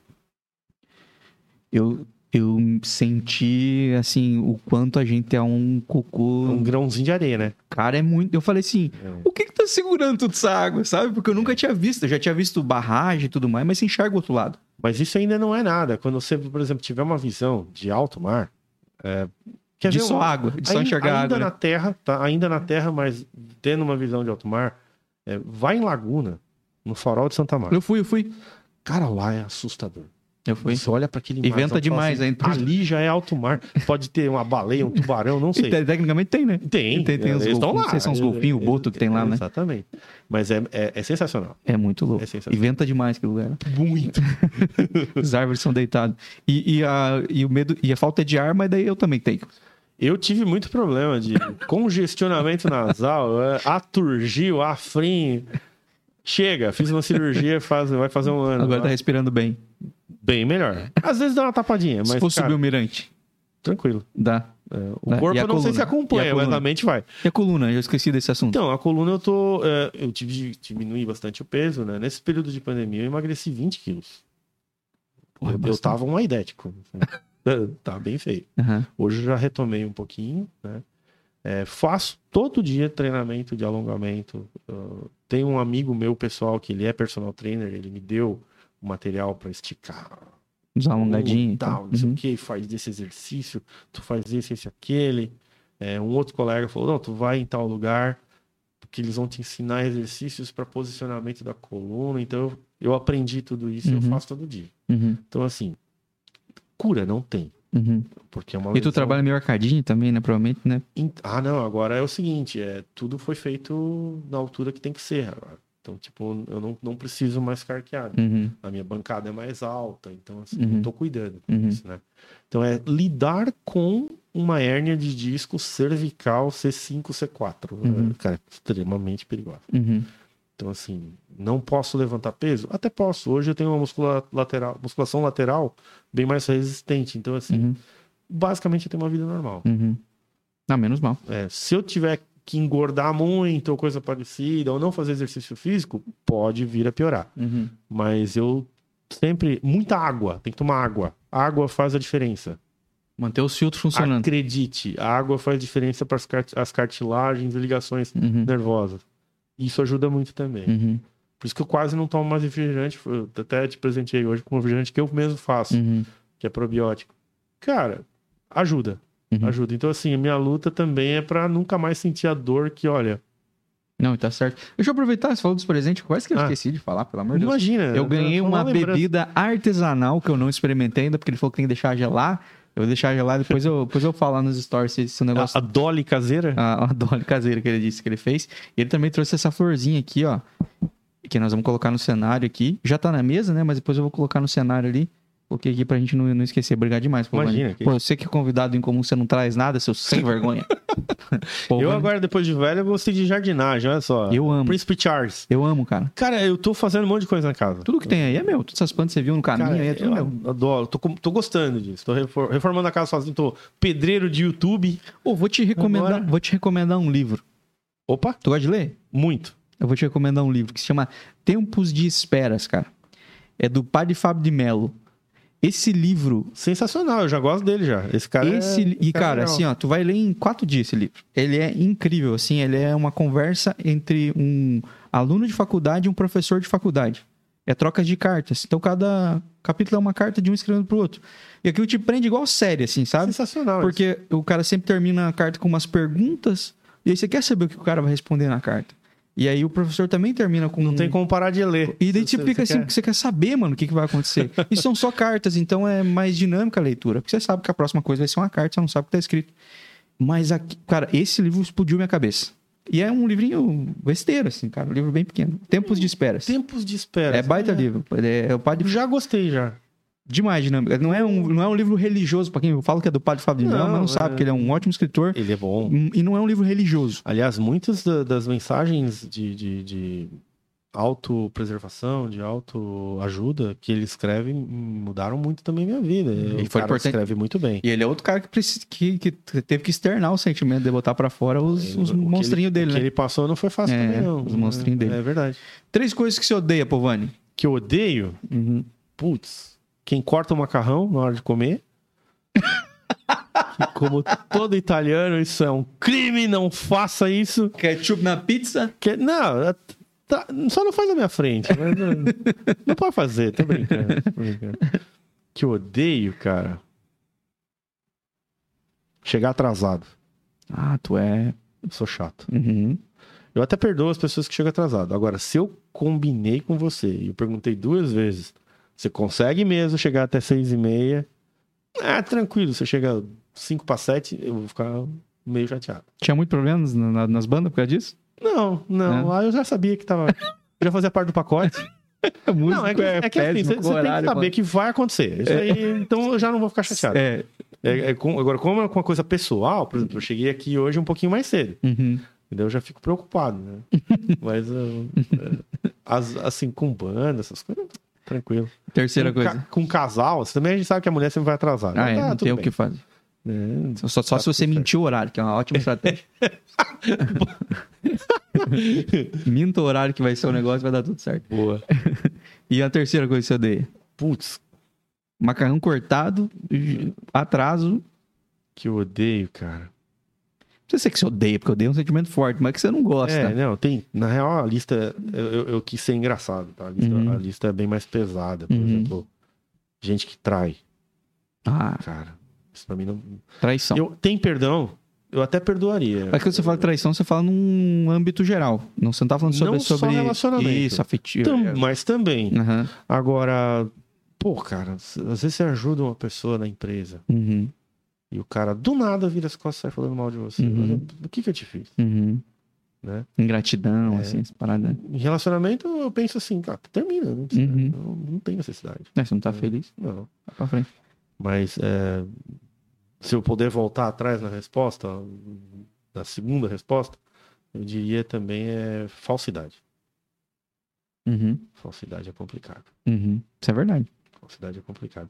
Eu eu senti, assim, o quanto a gente é um cocô. Um grãozinho de areia, né? Cara, é muito. Eu falei assim, o que que tá segurando toda essa água, sabe? Porque eu nunca tinha visto. Eu já tinha visto barragem e tudo mais, mas você enxerga o outro lado. Mas isso ainda não é nada. Quando você, por exemplo, tiver uma visão de alto mar, é... Quer de ver só um- água, de só enxergar ainda água. na né? terra, tá? Ainda na terra, mas tendo uma visão de alto mar, é, vai em Laguna, no farol de Santa Marta. Eu fui, eu fui. Cara, lá é assustador. Eu fui. Você olha para aquele E mar, venta você fala demais assim, ainda. Ali já é alto mar. Pode ter uma baleia, um tubarão, não E sei. te- tecnicamente tem, né? Tem, Tem- tem os eles estão lá. se são os golfinhos, o boto que tem lá, né? Exatamente. Mas é, é, é sensacional. É muito louco. É e venta demais aquele lugar. Muito. As árvores são deitadas. E, e, a, e o medo e a falta de ar, mas daí eu também tenho. Eu tive muito problema de congestionamento nasal, é, aturgil, afrim. Chega, fiz uma cirurgia, faz, vai fazer um ano. Agora tá respirando bem. Bem melhor. Às vezes dá uma tapadinha, mas Se for subir o mirante, tranquilo. dá. É, o É, corpo eu não sei coluna? se acompanha, a mas a mente vai. E a coluna? Eu esqueci desse assunto. Então, a coluna eu tô. é, eu tive de diminuir bastante o peso, né? Nesse período de pandemia eu emagreci 20 quilos. Porra, eu, eu bastante. tava um aidético. tá bem feio. Aham. Hoje eu já retomei um pouquinho, né? É, faço todo dia treinamento de alongamento. Eu tenho um amigo meu pessoal que ele é personal trainer, ele me deu o material para esticar. Alongadinhos. Uh, tal, não sei Uhum. o que, faz desse exercício, tu faz esse, esse, aquele. É, um outro colega falou: não, tu vai em tal lugar, porque eles vão te ensinar exercícios para posicionamento da coluna. Então eu, eu aprendi tudo isso e eu Uhum. faço todo dia. Uhum. Então, assim, cura não tem. Uhum. Porque é uma E tu lesão- trabalha meio arcadinho também, né? Provavelmente, né? Ah, não, agora é o seguinte, é, tudo foi feito na altura que tem que ser agora. Então, tipo, eu não, não preciso mais ficar arqueado. Uhum. A minha bancada é mais alta, então, assim, Uhum. eu tô cuidando Uhum. disso, né? Então, é lidar com uma hérnia de disco cervical C5, C4. Uhum. É, cara, extremamente perigosa. Uhum. Então, assim, não posso levantar peso? Até posso. Hoje eu tenho uma muscula lateral, musculação lateral bem mais resistente. Então, assim, Uhum. basicamente eu tenho uma vida normal. Uhum. Ah, menos mal. É, se eu tiver que engordar muito ou coisa parecida, ou não fazer exercício físico, pode vir a piorar. Uhum. Mas eu sempre. Muita água, tem que tomar água. A água faz a diferença. Manter os filtros funcionando. Acredite, a água faz diferença para as cartilagens e ligações Uhum. nervosas. Isso ajuda muito também. Uhum. Por isso que eu quase não tomo mais refrigerante. Eu até te presenteei hoje com um refrigerante que eu mesmo faço, Uhum. que é probiótico. Cara, ajuda. Uhum. Ajuda. Então, assim, a minha luta também é para nunca mais sentir a dor que, olha, Não, tá certo. Deixa eu aproveitar, você falou dos presentes, quase que eu Ah. esqueci de falar, pelo amor de Deus. imagina. Eu ganhei foi uma bebida artesanal que eu não experimentei ainda, porque ele falou que tem que deixar gelar. Eu vou deixar gelar, depois eu, depois eu falo nos stories se, se o negócio A, a Dolly caseira? a, a Dolly caseira que ele disse que ele fez. E ele também trouxe essa florzinha aqui, ó. Que nós vamos colocar no cenário aqui. Já tá na mesa, né? Mas depois eu vou colocar no cenário ali. Coloquei aqui pra gente não, não esquecer. Obrigado demais, pô. Imagina, que Pô, você que é convidado em comum, você não traz nada, seu sem vergonha. Pô, eu agora, depois de velho, eu gostei de jardinagem, olha só. Eu amo. Príncipe Charles. Eu amo, cara. Cara, eu tô fazendo um monte de coisa na casa. Tudo que tem aí é meu. Todas essas plantas que você viu no caminho Cara, aí é tudo eu meu. adoro. Tô, tô gostando disso. Tô refor- reformando a casa sozinho. Tô pedreiro de YouTube. Ô, vou te recomendar, Agora- vou te recomendar um livro. Opa, Tu gosta de ler? muito. Eu vou te recomendar um livro que se chama Tempos de Esperas, cara. É do Padre Fábio de Mello. Esse livro, Sensacional, eu já gosto dele já. Esse cara esse é... e cara, é assim, ó, tu vai ler em quatro dias esse livro. Ele é incrível, assim, ele é uma conversa entre um aluno de faculdade e um professor de faculdade. É troca de cartas. Então cada capítulo é uma carta de um escrevendo pro outro. E aquilo te prende igual série, assim, sabe? Sensacional. isso. Porque o cara sempre termina a carta com umas perguntas, e aí você quer saber o que o cara vai responder na carta. E aí o professor também termina com. Não tem como parar de ler. E daí Se você você fica assim, quer. porque você quer saber, mano, o que, que vai acontecer. e são só cartas, então é mais dinâmica a leitura. Porque você sabe que a próxima coisa vai ser uma carta, você não sabe o que tá escrito. Mas, aqui, cara, esse livro explodiu minha cabeça. E é um livrinho besteiro, assim, cara. Um livro bem pequeno. Tempos de Esperas. Tempos de espera. É baita livro. É, é o padre Já gostei já. Demais dinâmica. Não é um, não é um livro religioso, pra quem eu falo que é do padre Fábio Não, mas não sabe é- que ele é um ótimo escritor. Ele é bom. Hum, E não é um livro religioso. Aliás, muitas da- das mensagens de, de, de autopreservação, de autoajuda que ele escreve mudaram muito também minha vida. Ele o foi cara importante. escreve muito bem. E ele é outro cara que, precisa, que, que teve que externar o sentimento de botar pra fora os, os O que ele- monstrinhos o dele, que né? ele passou não foi fácil É, também, não. os monstrinhos é, dele. É verdade. Três coisas que você odeia, Povani. Que eu odeio, Uhum. putz, quem corta o macarrão na hora de comer, que, como todo italiano, isso é um crime, não faça isso. Ketchup na pizza? Que, não, é- tá- só não faz na minha frente. mas, não, não pode fazer, tô brincando, tô brincando. Que eu odeio, cara. Chegar atrasado. Ah, tu é. Eu sou chato. Uhum. Eu até perdoo as pessoas que chegam atrasado. Agora, se eu combinei com você e eu perguntei duas vezes, você consegue mesmo chegar até seis e meia? Ah, tranquilo. Você chega cinco para sete, eu vou ficar meio chateado. Tinha muito problemas na- na- nas bandas por causa disso? Não, não. É. Lá eu já sabia que tava. já fazia parte do pacote. Não, é que, é que assim, você, você tem que saber que vai acontecer. Isso aí, então eu já não vou ficar chateado. É. É, é com- agora, como é uma coisa pessoal, por exemplo, eu cheguei aqui hoje um pouquinho mais cedo. Uhum. Entendeu? Eu já fico preocupado, né? Mas, eu, é, as- assim, com banda, essas coisas, tranquilo. Terceira com, coisa. ca- com casal, também a gente sabe que a mulher sempre vai atrasar. Ah, é, tá, não tem o bem. que fazer. É, Só, só se você mentir o horário, que é uma ótima estratégia. Minta o horário que vai ser o negócio, vai dar tudo certo. boa. E a terceira coisa que você odeia? Putz, Macarrão cortado, atraso. que eu odeio, cara. Não sei se é que você odeia, porque eu odeio um sentimento forte, mas que você não gosta. É, não, tem. Na real, a lista. Eu, eu, eu quis ser engraçado, tá? A lista, Uhum. a lista é bem mais pesada. Por Uhum. exemplo, gente que trai, Ah, cara. Isso pra mim não. traição. Eu, tem perdão, eu até perdoaria. Mas quando você fala traição, você fala num âmbito geral. Não, você não tá falando sobre, Não só sobre relacionamento. isso, afetivo. Tam- mas também. Aham. Agora, pô, cara, às vezes você ajuda uma pessoa na empresa Uhum. E o cara do nada vira as costas e sai falando mal de você. Uhum. O que que eu te fiz? Uhum. Né? Ingratidão, É. assim, essa parada. Em relacionamento, eu penso assim, cara, termina. Não, precisa, Uhum. não, não tem necessidade. É, você não tá feliz, Não. vai pra frente. Mas é, se eu puder voltar atrás na resposta, na segunda resposta, eu diria também é falsidade. Uhum. Falsidade é complicado. Uhum. Isso é verdade. Falsidade é complicado.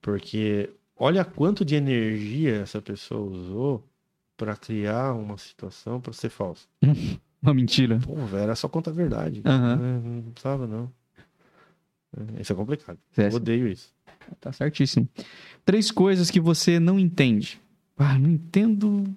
Porque olha quanto de energia essa pessoa usou para criar uma situação para ser falsa. Uma mentira. Pô, velho, era só conta a verdade. Né? Não precisava, não. É, Isso é complicado. É, odeio isso. Tá certíssimo. Três coisas que você não entende. Ah, não entendo.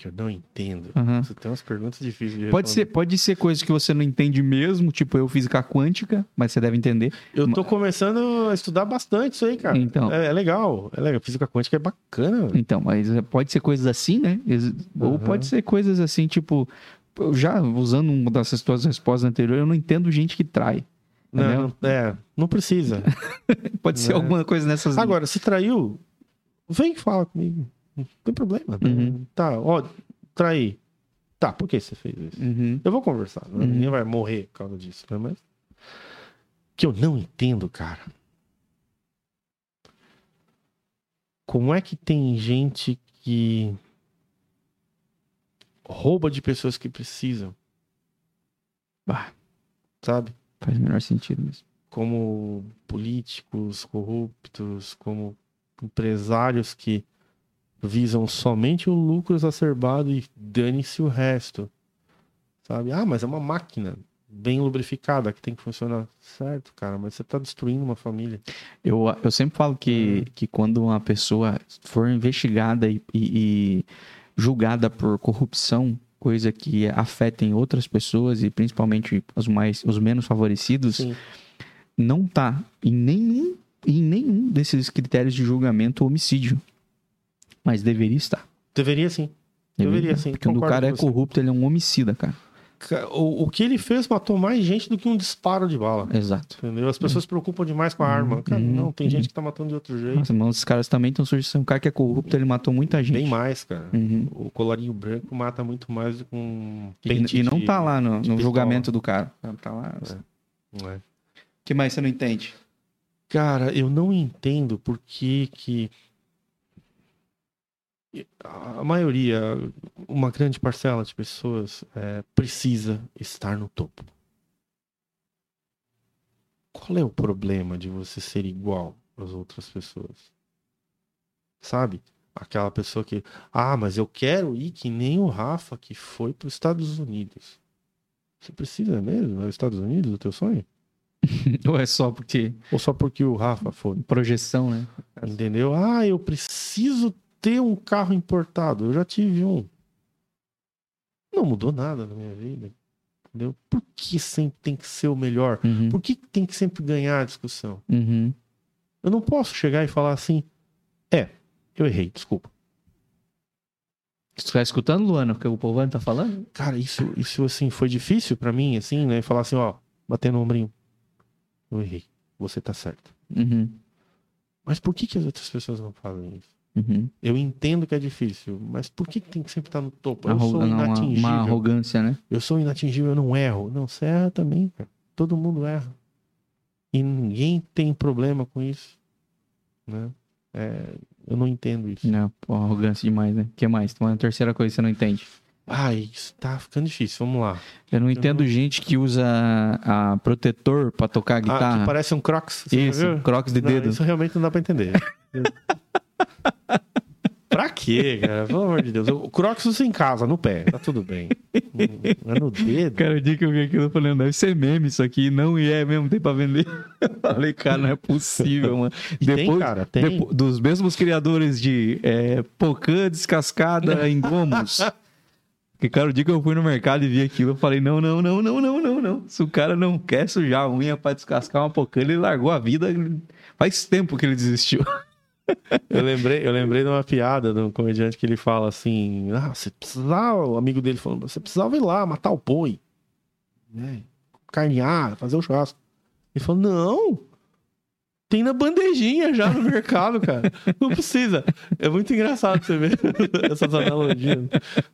Que eu não entendo. Você tem umas perguntas difíceis de Pode ser, pode ser coisa que você não entende mesmo, tipo eu física quântica, mas você deve entender. Eu tô começando a estudar bastante isso aí, cara. Então. É, é legal. É legal. Física quântica é bacana. Então, mas pode ser coisas assim, né? Ou Aham. pode ser coisas assim, tipo, já usando uma dessas tuas respostas anteriores, eu não entendo gente que trai. Não, não- é, não precisa. Pode ser Né? alguma coisa nessas. Agora, se traiu, vem e fala comigo. Não tem problema. né? Uhum. Tá, ó, traí. Tá, por que você fez isso? Uhum. Eu vou conversar. né? Uhum. Ninguém vai morrer por causa disso, né? Mas. Que eu não entendo, cara. Como é que tem gente que rouba de pessoas que precisam, Bah, sabe? faz o menor sentido mesmo. Como políticos corruptos, como empresários que visam somente o lucro exacerbado e dane-se o resto. Sabe? Ah, mas é uma máquina bem lubrificada que tem que funcionar. Certo, cara, mas você tá destruindo uma família. Eu, eu sempre falo que, que quando uma pessoa for investigada e, e- e julgada por corrupção, coisa que afetem outras pessoas e principalmente os mais os menos favorecidos, Sim. não tá em nenhum, em nenhum desses critérios de julgamento homicídio. Mas deveria estar. Deveria sim. Deveria sim, Porque quando o cara é corrupto, ele é um homicida, cara. Ca- O, o que ele fez matou mais gente do que um disparo de bala. Exato. Entendeu? As pessoas se preocupam demais com a arma. Cara, Uhum. não, tem gente que tá matando de outro jeito. Nossa, mas os caras também estão surgindo. Um cara que é corrupto, ele matou muita gente. Bem mais, cara. Uhum. O colarinho branco mata muito mais do que um E, pente e não de- tá lá no, no julgamento do cara. Tá lá. Não é. que mais você não entende? Cara, eu não entendo por que que a maioria, uma grande parcela de pessoas é, precisa estar no topo. Qual é o problema de você ser igual às outras pessoas? Sabe? Aquela pessoa que, ah, mas eu quero ir que nem o Rafa que foi para os Estados Unidos. Você precisa mesmo? É os Estados Unidos o teu sonho? Ou é só porque Ou só porque o Rafa foi? projeção, né? Entendeu? Ah, eu preciso ter um carro importado. Eu já tive um. Não mudou nada na minha vida. Entendeu? Por que sempre tem que ser o melhor? Uhum. Por que tem que sempre ganhar a discussão? Uhum. Eu não posso chegar e falar assim: é, eu errei, desculpa. Você tá escutando, Luana, o que o Povani tá falando? Cara, isso, isso assim, foi difícil pra mim, assim, né? Falar assim: ó, bater no ombrinho. Eu errei, você tá certo. Uhum. Mas por que, que as outras pessoas não fazem isso? Uhum. Eu entendo que é difícil, mas por que, que tem que sempre estar no topo? Eu Arro- sou não, uma, inatingível. uma arrogância, né? Eu sou inatingível, eu não erro. Não, você erra também, cara. Todo mundo erra. E ninguém tem problema com isso. Né? É, eu não entendo isso. Não, pô, arrogância demais, né? O que mais? Uma terceira coisa que você não entende. Ai, isso tá ficando difícil. Vamos lá. Eu não entendo gente que usa a protetor pra tocar a Ah, guitarra. que parece um crocs. Isso, crocs de Não, dedo. Isso realmente não dá pra entender. pra quê, cara? Pelo amor de Deus. O crocs usa em casa, no pé. Tá tudo bem. É no dedo. Cara, o dia que eu vi aquilo, eu falei, deve ser meme isso aqui. Não, e é mesmo, tem pra vender. falei, cara, não é possível, mano. E tem, cara, tem. depo- dos mesmos criadores de é, pocã descascada em gomos. Porque, cara, o dia que eu fui no mercado e vi aquilo, eu falei, não, não, não, não, não, não, não. Se o cara não quer sujar a unha pra descascar uma pocã, ele largou a vida. Faz tempo que ele desistiu. Eu lembrei, eu lembrei de uma piada de um comediante que ele fala assim: Ah, você precisava, o amigo dele falando, você precisava ir lá matar o boi, né? Carnear, fazer o churrasco. Ele falou: Não, tem na bandejinha já no mercado, cara. Não precisa. É muito engraçado você ver essas analogias.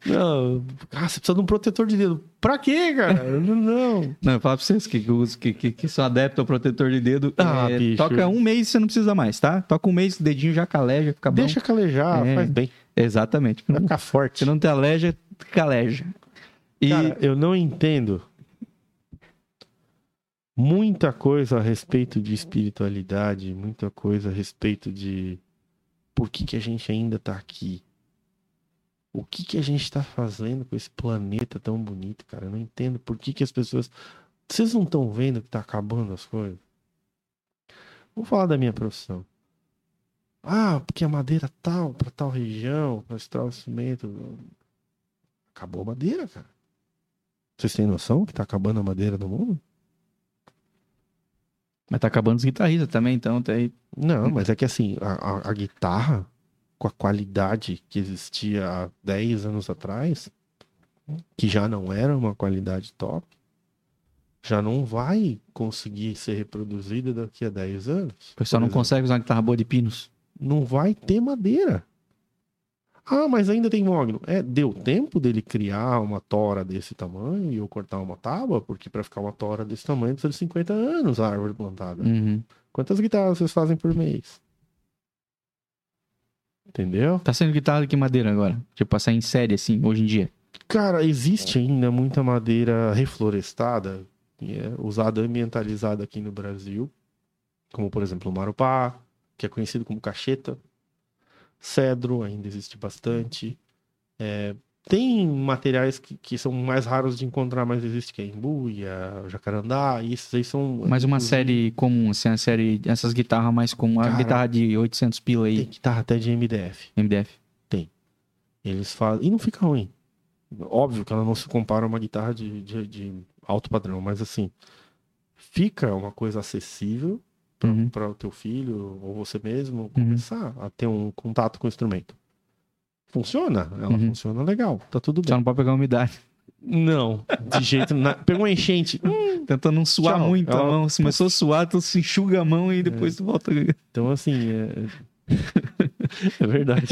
Não, ah, você precisa de um protetor de dedo. Pra quê, cara? Não. não. Não, eu falo pra vocês que, que, que, que, que são adeptos ao protetor de dedo. Ah, é, bicho. toca um mês você não precisa mais, tá? Toca um mês, o dedinho já caleja, fica bom. Deixa calejar, É. faz bem. Exatamente. Vai ficar forte. Se não te aleja, caleja. E Cara, eu não entendo muita coisa a respeito de espiritualidade, muita coisa a respeito de por que, que a gente ainda tá aqui. O que, que a gente tá fazendo com esse planeta tão bonito, cara? Eu não entendo por que, que as pessoas. Vocês não estão vendo que tá acabando as coisas? Vou falar da minha profissão. Ah, porque a madeira tal, pra tal região, esse tal cimento. Acabou a madeira, cara. Vocês têm noção que tá acabando a madeira do mundo? Mas tá acabando os guitarristas também, então aí. Não, mas é que assim, a, a- a guitarra, com a qualidade que existia há 10 anos atrás, que já não era uma qualidade top, já não vai conseguir ser reproduzida daqui a 10 anos. O pessoal não exemplo. consegue usar uma guitarra boa de pinos. Não vai ter madeira. Ah, mas ainda tem mogno. É, deu tempo dele criar uma tora desse tamanho e eu cortar uma tábua, porque para ficar uma tora desse tamanho precisa de 50 anos a árvore plantada. Uhum. Quantas guitarras vocês fazem por mês? Entendeu? Tá sendo guitarra de que madeira agora? Tipo, passar em série, assim, hoje em dia. Cara, existe ainda muita madeira reflorestada, é usada ambientalizada aqui no Brasil, como por exemplo o marupá, que é conhecido como cacheta, cedro, ainda existe bastante. É, tem materiais que, que são mais raros de encontrar, mas existe que é embuia, jacarandá, e esses aí são... Mas uma série comum, assim, a série, essas guitarras mais comuns, a Cara, guitarra de 800 pila Tem aí, guitarra até de MDF. MDF. Eles fazem. E não fica ruim. Óbvio que ela não se compara a uma guitarra de, de, de alto padrão, mas assim, fica uma coisa acessível Uhum. para o teu filho ou você mesmo começar a ter um contato com o instrumento. Funciona, ela Uhum. funciona legal, tá tudo Só bem. não pode pegar umidade. Não, de jeito na... Pegou uma enchente. hum, Tenta não suar Tchau. muito a Ela- mão. Se começou a suar, tu se enxuga a mão e depois tu volta. Então, assim, é, é verdade.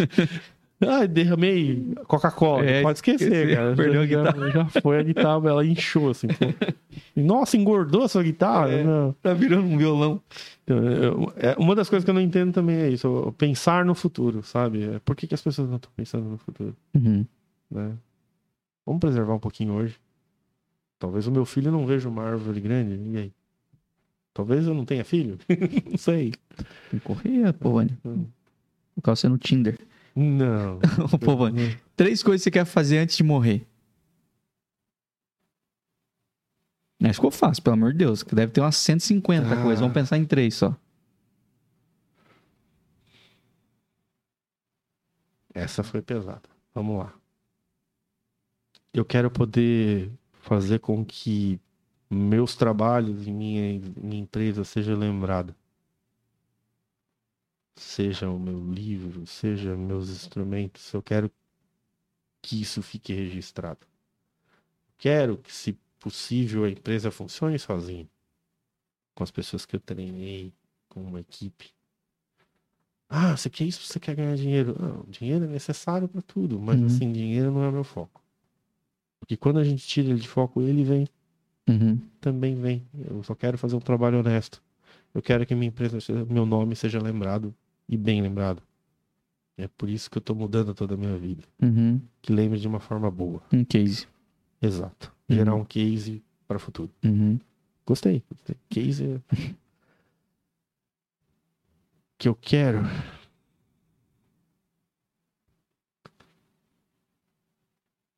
Ai, derramei Coca-Cola. É, Pode esquecer, esquecer, cara. perdeu a já, já, já foi a guitarra, ela inchou, assim. pô. Nossa, engordou a sua guitarra? É. Tá virando um violão. É, uma das coisas que eu não entendo também é isso, pensar no futuro, sabe? É, Por que, que as pessoas não estão pensando no futuro, Uhum. né? Vamos preservar um pouquinho hoje. Talvez o meu filho não veja uma árvore grande, e aí? Talvez eu não tenha filho? não sei. Tem que correr, pô. Hum. Colocar você no Tinder. Não. Pô, Vânia. Três coisas que você quer fazer antes de morrer. Mas ficou fácil, pelo amor de Deus. que Deve ter umas 150 Ah. coisas. Vamos pensar em três só. Essa foi pesada. Vamos lá. Eu quero poder fazer com que meus trabalhos e minha, minha empresa seja lembrada. Seja o meu livro, seja meus instrumentos, eu quero que isso fique registrado. Quero que, se possível, a empresa funcione sozinha. Com as pessoas que eu treinei, com uma equipe. Ah, você quer isso? Você quer ganhar dinheiro? Não, dinheiro é necessário para tudo, mas Uhum. assim, dinheiro não é meu foco. Porque quando a gente tira ele de foco, ele vem, Uhum. também vem. Eu só quero fazer um trabalho honesto. Eu quero que minha empresa, meu nome seja lembrado e bem lembrado. É por isso que eu tô mudando toda a minha vida. Uhum. Que lembre de uma forma boa. Um case. Exato. Uhum. Gerar um case para o futuro. Uhum. Gostei. gostei. Case é... que eu quero.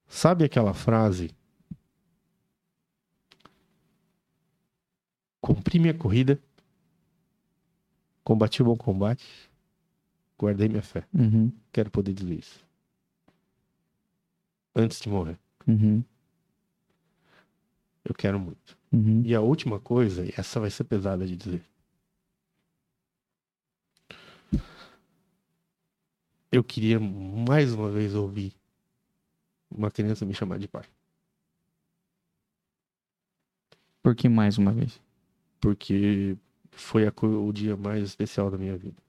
Sabe aquela frase? Cumpri minha corrida, combati o bom combate, guardei minha fé. Uhum. Quero poder dizer isso. Antes de morrer. Uhum. Eu quero muito. Uhum. E a última coisa, e essa vai ser pesada de dizer. Eu queria mais uma vez ouvir uma criança me chamar de pai. Por que mais uma vez? Porque foi a o dia mais especial da minha vida.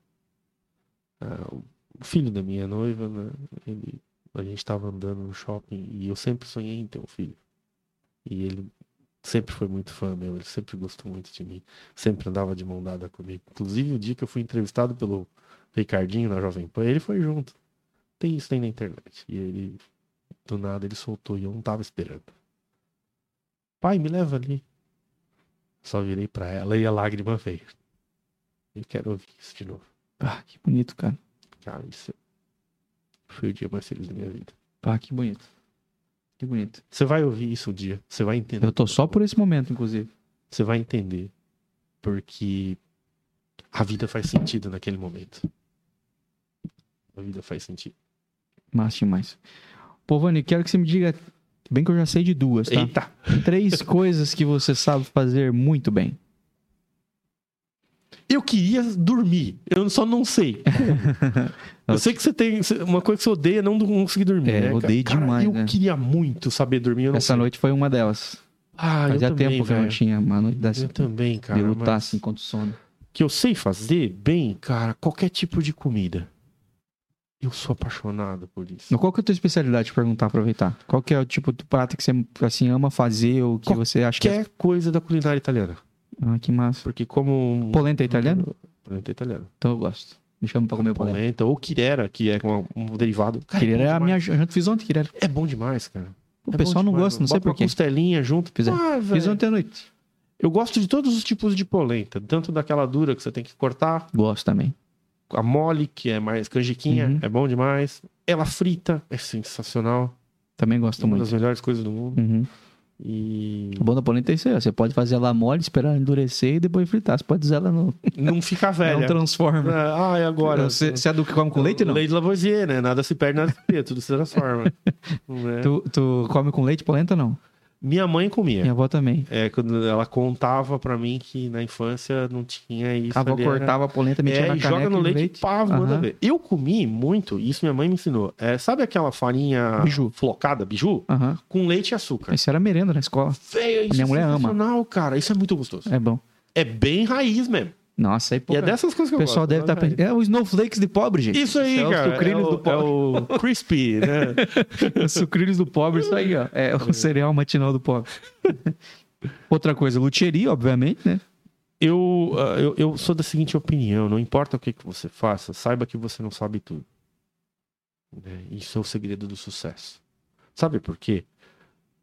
Ah, o filho da minha noiva, né, ele, a gente estava andando no shopping e eu sempre sonhei em ter um filho. E ele sempre foi muito fã meu, ele sempre gostou muito de mim, sempre andava de mão dada comigo. Inclusive o dia que eu fui entrevistado pelo Ricardinho na Jovem Pan, ele foi junto. Tem isso aí na internet. E ele, do nada, ele soltou e eu não tava esperando. Pai, me leva ali. Só virei pra ela e a lágrima veio. Eu quero ouvir isso de novo. Ah, que bonito, cara. Cara, isso foi o dia mais feliz da minha vida. Ah, que bonito. Que bonito. Você vai ouvir isso um dia. Você vai entender. Eu tô só por esse momento, inclusive. Você vai entender. Porque a vida faz sentido naquele momento. A vida faz sentido. Massa demais. Pô, Vani, quero que você me diga. Bem que eu já sei de duas, tá? Eita! Três coisas que você sabe fazer muito bem. Eu queria dormir. Eu só não sei. eu sei que você tem. Uma coisa que você odeia é não conseguir dormir. É, né, eu odeio cara? demais, Eu né? queria muito saber dormir. Essa sei. noite foi uma delas. Ah, Fazia eu também, tempo que eu não tinha uma noite dessa. Eu também, cara. de lutar mas assim contra o sono. Que eu sei fazer bem, cara, qualquer tipo de comida. Eu sou apaixonado por isso. Qual que é a tua especialidade, perguntar, aproveitar? Qual que é o tipo de prato que você assim, ama fazer ou que Qual- você acha que é... Qualquer coisa da culinária italiana. Ah, que massa. Porque como. Polenta é italiano? Polenta é italiano. Então eu gosto. Me chama pra comer polenta. Polenta ou quirera, que é um, um derivado. Cara, Quirera é bom a minha... Eu já fiz ontem, quirera. É bom demais, cara. O É pessoal não demais, gosta, não sei uma porquê. costelinha junto. Fiz, é. Ah, Fiz ontem à noite. Eu gosto de todos os tipos de polenta. Tanto daquela dura que você tem que cortar, Gosto também. a mole, que é mais canjiquinha, Uhum. é bom demais. Ela frita, é sensacional. Também gosto uma muito. das melhores coisas do mundo. Uhum. E O bom da polenta é isso aí. ó. Você pode fazer ela mole, esperar ela endurecer e depois fritar. Você pode usar ela no... não fica É velha. transforma. Ah, e agora? Você, você é do que come com leite, não? Leite Lavoisier, né? Nada se perde, nada se cria, tudo se transforma. Não é? Tu, tu come com leite polenta, não? Minha mãe comia. Minha avó também. É, quando ela contava pra mim que na infância não tinha isso. A avó ali era- cortava a polenta, metia É, na caneca joga no leite, leite. e pá, manda Aham. ver. Eu comi muito, isso minha mãe me ensinou. É, sabe aquela farinha Biju. flocada, biju? Aham. Com leite e açúcar. Isso era merenda na escola. Feio, isso Minha é mulher ama. sensacional, cara. Isso é muito gostoso. É bom. É bem raiz mesmo. Nossa, aí E pouca... é dessas coisas que o eu pessoal gosto. deve estar pensando. É o snowflakes de pobre, gente. Isso aí, Isso é o cara. sucrilhos é, do o, pobre. é o crispy, né? Os sucrilhos do pobre, isso aí, ó. É o cereal matinal do pobre. Outra coisa, luthieria, obviamente, né? eu, ah, eu, eu sou da seguinte opinião: não importa o que, que você faça, saiba que você não sabe tudo. Né? Isso é o segredo do sucesso. Sabe por quê?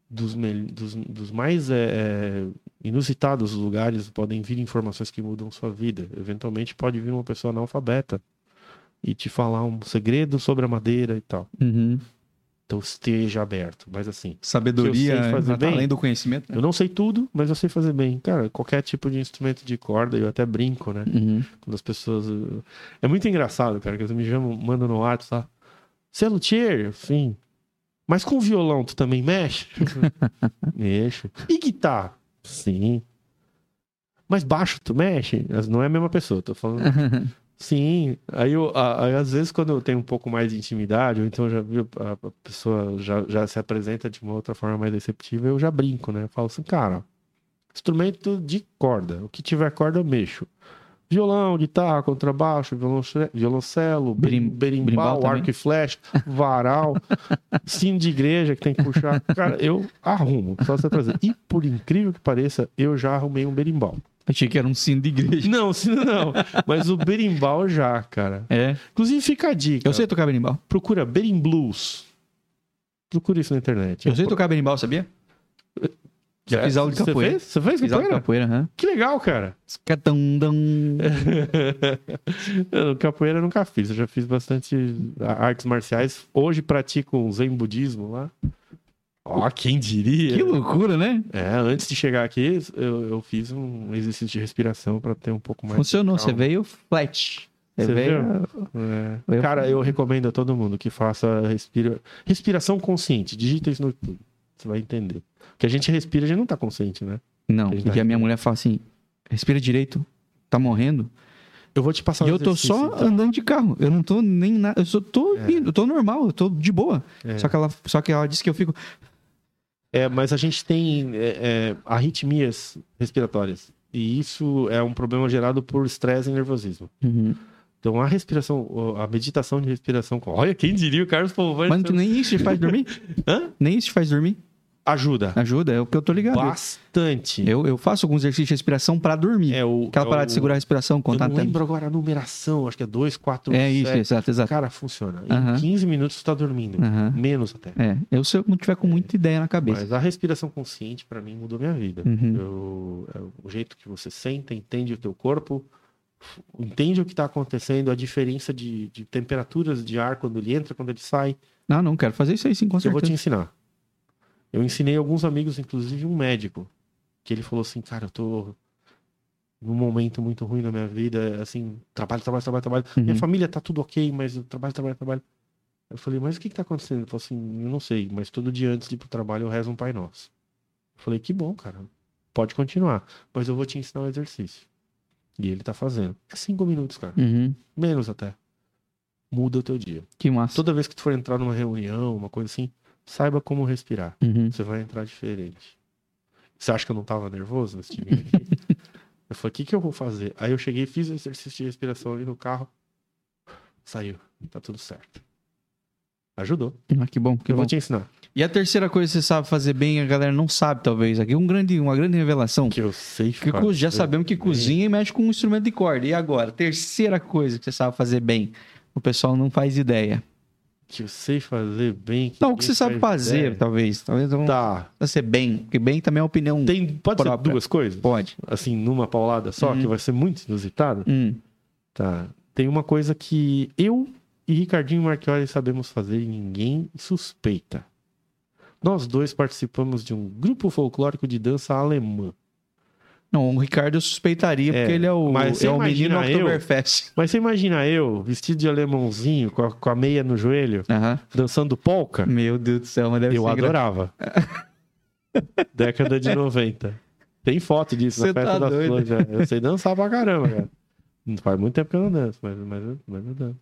Dos, dos, dos mais é, inusitados lugares podem vir informações que mudam sua vida. Eventualmente pode vir uma pessoa analfabeta e te falar um segredo sobre a madeira e tal. Uhum. Então esteja aberto. Mas assim, Sabedoria, tá bem. além do conhecimento, né? eu não sei tudo, mas eu sei fazer bem. Cara, qualquer tipo de instrumento de corda, eu até brinco, né? Uhum. Quando as pessoas. uh, É muito engraçado, cara, que eles me chamam, mandam no WhatsApp. Você é luthier? Sim. Mas com violão tu também mexe? Mexo. E guitarra? Sim. Mas baixo tu mexe? Não é a mesma pessoa, tô falando. Sim. Aí, eu, aí, às vezes, quando eu tenho um pouco mais de intimidade, ou então já a pessoa já, já se apresenta de uma outra forma mais receptiva, eu já brinco, né? Eu falo assim, cara, instrumento de corda. O que tiver corda eu mexo. Violão, guitarra, contrabaixo, violoncelo, Berim- berimbau, berimbau arco e flecha, varal, sino de igreja que tem que puxar. Cara, eu arrumo, só você trazer. E por incrível que pareça, eu já arrumei um berimbau. Achei que era um sino de igreja. Não, sino não. Mas o berimbau já, cara. É. Inclusive fica a dica. Eu sei tocar berimbau. Procura Berim Blues. Procura isso na internet. Eu sei tocar berimbau, sabia? Já fiz aula de Você capoeira. fez? Você fez Fiz aula de capoeira? capoeira, aham. Que legal, cara. Catandam. Eu, capoeira eu nunca fiz. Eu já fiz bastante artes marciais. Hoje pratico um zen budismo lá. Ó, quem diria? Que loucura, né? É, antes de chegar aqui, eu, eu fiz um exercício de respiração para ter um pouco mais. Funcionou. Você veio flat. Você Você veio. É. Eu- Cara, eu recomendo a todo mundo que faça respira... respiração consciente. Digita isso no YouTube. Você vai entender. Que a gente respira, a gente não tá consciente, né? Não, Ele porque vai- a minha mulher fala assim: respira direito, tá morrendo. Eu vou te passar e um eu tô só então. andando de carro. Eu não tô nem nada. Eu só tô É. indo, eu tô normal, eu tô de boa. É. Só, que ela, só que ela disse que eu fico. É, mas a gente tem é, é, arritmias respiratórias. E isso é um problema gerado por estresse e nervosismo. Uhum. Então a respiração, a meditação de respiração. Olha, quem diria o Carlos Polvani Mas nem isso te faz dormir? Hã? Nem isso te faz dormir? Ajuda Ajuda, é o que eu tô ligado. bastante. Eu, eu faço alguns exercícios de respiração pra dormir. É o, Aquela é parada o- de segurar a respiração, Eu contar não até. lembro agora a numeração, acho que é 2, 4, É isso, exato, exato. Cara, funciona. Em 15 minutos você tá dormindo. Aham. Menos até. É, eu se eu não tiver com muita ideia na cabeça. Mas a respiração consciente, pra mim, mudou minha vida. Uhum. Eu- é o jeito que você senta, entende o teu corpo, entende o que está acontecendo, a diferença de, de temperaturas de ar quando ele entra, quando ele sai. Não, não, quero fazer isso aí sim, com Eu vou te certeza. ensinar. Eu ensinei alguns amigos, inclusive um médico, que ele falou assim, cara, eu tô num momento muito ruim na minha vida, assim, trabalho, trabalho, trabalho, trabalho. Uhum. Minha família tá tudo ok, mas eu trabalho, trabalho, trabalho. Eu falei, mas o que que tá acontecendo? Ele falou assim, eu não sei, mas todo dia antes de ir pro trabalho eu rezo um Pai Nosso. Eu falei, que bom, cara. Pode continuar, mas eu vou te ensinar um exercício. E ele tá fazendo. É cinco minutos, cara. Uhum. Menos até. Muda o teu dia. Que massa. Toda vez que tu for entrar numa reunião, uma coisa assim, saiba como respirar. Uhum. Você vai entrar diferente. Você acha que eu não tava nervoso nesse time aqui? eu falei, o que, que eu vou fazer? Aí eu cheguei, fiz o exercício de respiração ali no carro. Saiu. Tá tudo certo. Ajudou. Ah, que bom, que eu bom. vou te ensinar. E a terceira coisa que você sabe fazer bem, a galera não sabe, talvez. Aqui um grande, uma grande revelação. Que eu sei Que fazer já sabemos que cozinha e mexe com um instrumento de corda. E agora? Terceira coisa que você sabe fazer bem. O pessoal não faz ideia. Que eu sei fazer bem. Não, o que você sabe faz fazer, ideia. talvez. Talvez não Tá. precisa ser bem. Porque bem também é uma opinião. Tem, pode Própria. ser duas coisas? Pode. Assim, numa paulada só, que vai ser muito inusitada? Hum. Tá. Tem uma coisa que eu e Ricardinho Marchiori sabemos fazer e ninguém suspeita. Nós dois participamos de um grupo folclórico de dança alemã. Não, o Ricardo eu suspeitaria, É, porque ele é o, mas é o menino eu- Oktoberfest. Mas você imagina eu, vestido de alemãozinho, com a, com a meia no joelho, dançando polka? Meu Deus do céu, mas deve Eu ser engra- adorava. Década de 90. Tem foto disso Você na festa tá das flores. é. Eu sei dançar pra caramba, cara. Não Faz muito tempo que eu não danço, mas, mas, eu- mas eu danço.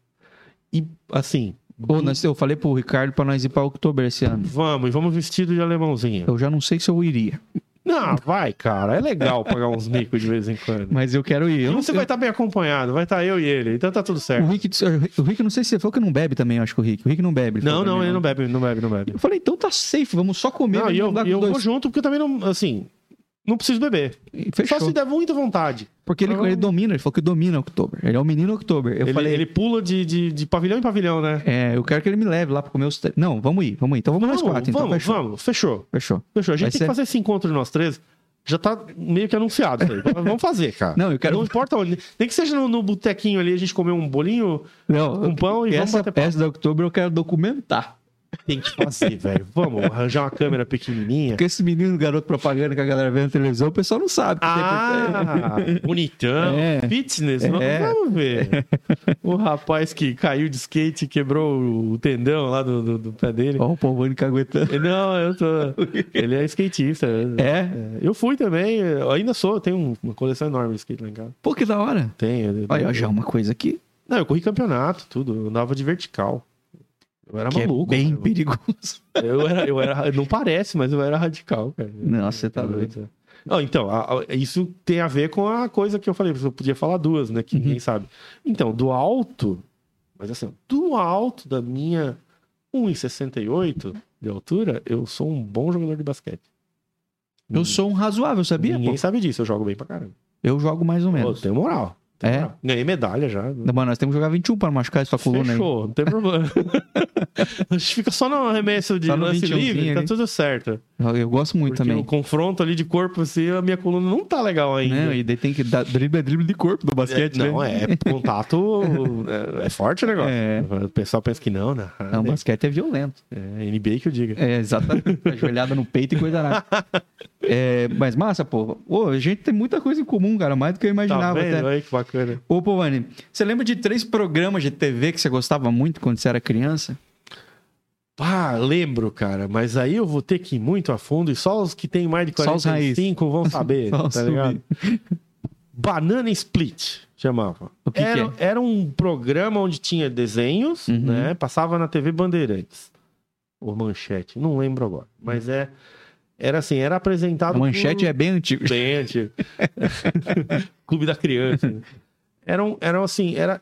E, assim, Ô, nós- eu falei pro Ricardo pra nós ir pra Oktober esse ano. vamos, e vamos vestido de alemãozinho. Eu já não sei se eu iria, Não, vai, cara. É legal pagar uns micos de vez em quando. mas eu quero ir. Eu não você vai estar bem acompanhado, vai estar eu e ele, então tá tudo O certo. Rick, disse- o Rick, não sei se você falou que não bebe também, eu acho que o Rick. O Rick não bebe. Não, não, mim, ele não bebe, não bebe, não bebe. Eu falei, então tá safe, vamos só comer. Não, e eu, eu vou junto porque eu também não, assim, não preciso beber. Fechou. Só se der muita vontade. Porque ele, ele domina, ele falou que domina Oktober. Ele é o menino Oktober. Eu ele, falei, ele pula de, de, de pavilhão em pavilhão, né? é, eu quero que ele me leve lá pra comer os. tre- Não, vamos ir, vamos ir. Então vamos nós quatro, então vamos, fechou. vamos, fechou. Fechou. Fechou. A gente Vai tem ser- que fazer esse encontro de nós três. Já tá meio que anunciado isso aí. vamos fazer, cara. Não, eu quero- Não importa onde. Nem que seja no, no botequinho ali, a gente comer um bolinho, Não, um pão e vamos essa, bater papo. essa da Oktober eu quero documentar. Tem que fazer, velho. Vamos arranjar uma câmera pequenininha. Porque esse menino, garoto propaganda que a galera vê na televisão, o pessoal não sabe. que tem Ah, bonitão, É. fitness, É. vamos- vamos ver. O rapaz que caiu de skate e quebrou o tendão lá do, do, do pé dele. Ó, o povo caguetando. Não, eu tô. Ele é skatista. É? É, Eu fui também, eu ainda sou, tenho um- uma coleção enorme de skate lá em casa. Pô, que da hora. Tenho. Olha, já uma coisa aqui Não, eu corri campeonato, tudo. Eu andava de vertical. Eu era que maluco. é bem cara. perigoso. Eu era, eu era. Não parece, mas eu era radical, cara. Nossa, você tá doido. Não, então, a- a- isso tem a ver com a coisa que eu falei, eu podia falar duas, né? Que Uhum. ninguém sabe. Então, do alto, mas assim, do alto da minha 1,68 de altura, eu sou um bom jogador de basquete. Eu sou um razoável, sabia? Ninguém pô? sabe disso, eu jogo bem pra caramba. Eu jogo mais ou Pô, menos. tenho moral. É? Ganhei medalha já. Mano, nós temos que jogar 21 para machucar essa coluna aí. Fechou, não tem problema. a gente fica só no arremesso de Só lance 21zinho livre, tá ali. tudo certo. Eu, gosto muito Porque também. o confronto ali de corpo, assim, a minha coluna não tá legal ainda. Não, e daí tem que dar drible é drible de corpo do basquete, É, não, né? é contato. é, é forte o negócio. É. O pessoal pensa que não, né? Não, basquete é violento. É NBA que eu diga. É, exatamente. Ajoelhada no peito e coisa nada. É, mas massa, pô. Ô, a gente tem muita coisa em comum, cara. Mais do que eu Tá imaginava vendo? até. Aí que bacana. Ô, pô, Vani, você lembra de três programas de TV que você gostava muito quando você era criança? Ah, lembro, cara, mas aí eu vou ter que ir muito a fundo e só os que tem mais de Só os raiz. 45 vão saber, tá subir. ligado? Banana Split, chamava. O que que era, é? era um programa onde tinha desenhos, Uhum. né? Passava na TV Bandeirantes. Ou Manchete, não lembro agora. Mas é... Era assim, era apresentado A manchete por... é bem antiga. Bem antigo. Clube da criança. Eram, eram assim, era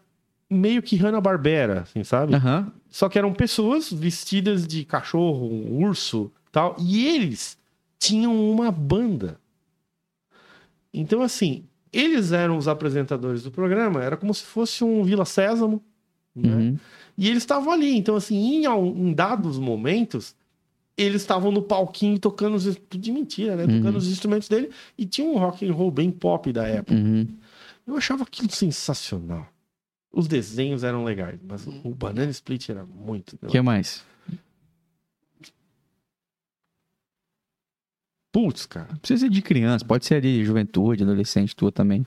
meio que Hanna-Barbera, assim, sabe? Aham. Só que eram pessoas vestidas de cachorro, um urso, tal, e eles tinham uma banda. Então, assim, eles eram os apresentadores do programa, era como se fosse um Vila Sésamo, né? Uhum. E eles estavam ali. Então, assim, em, em dados momentos, eles estavam no palquinho tocando os, tudo de mentira, né? Tocando Uhum. os instrumentos dele e tinha um rock and roll bem pop da época. Uhum. Eu achava aquilo sensacional. Os desenhos eram legais, mas o Banana Split era muito. O que mais? Putz, cara. Não precisa ser de criança, pode ser de juventude, adolescente, tua também.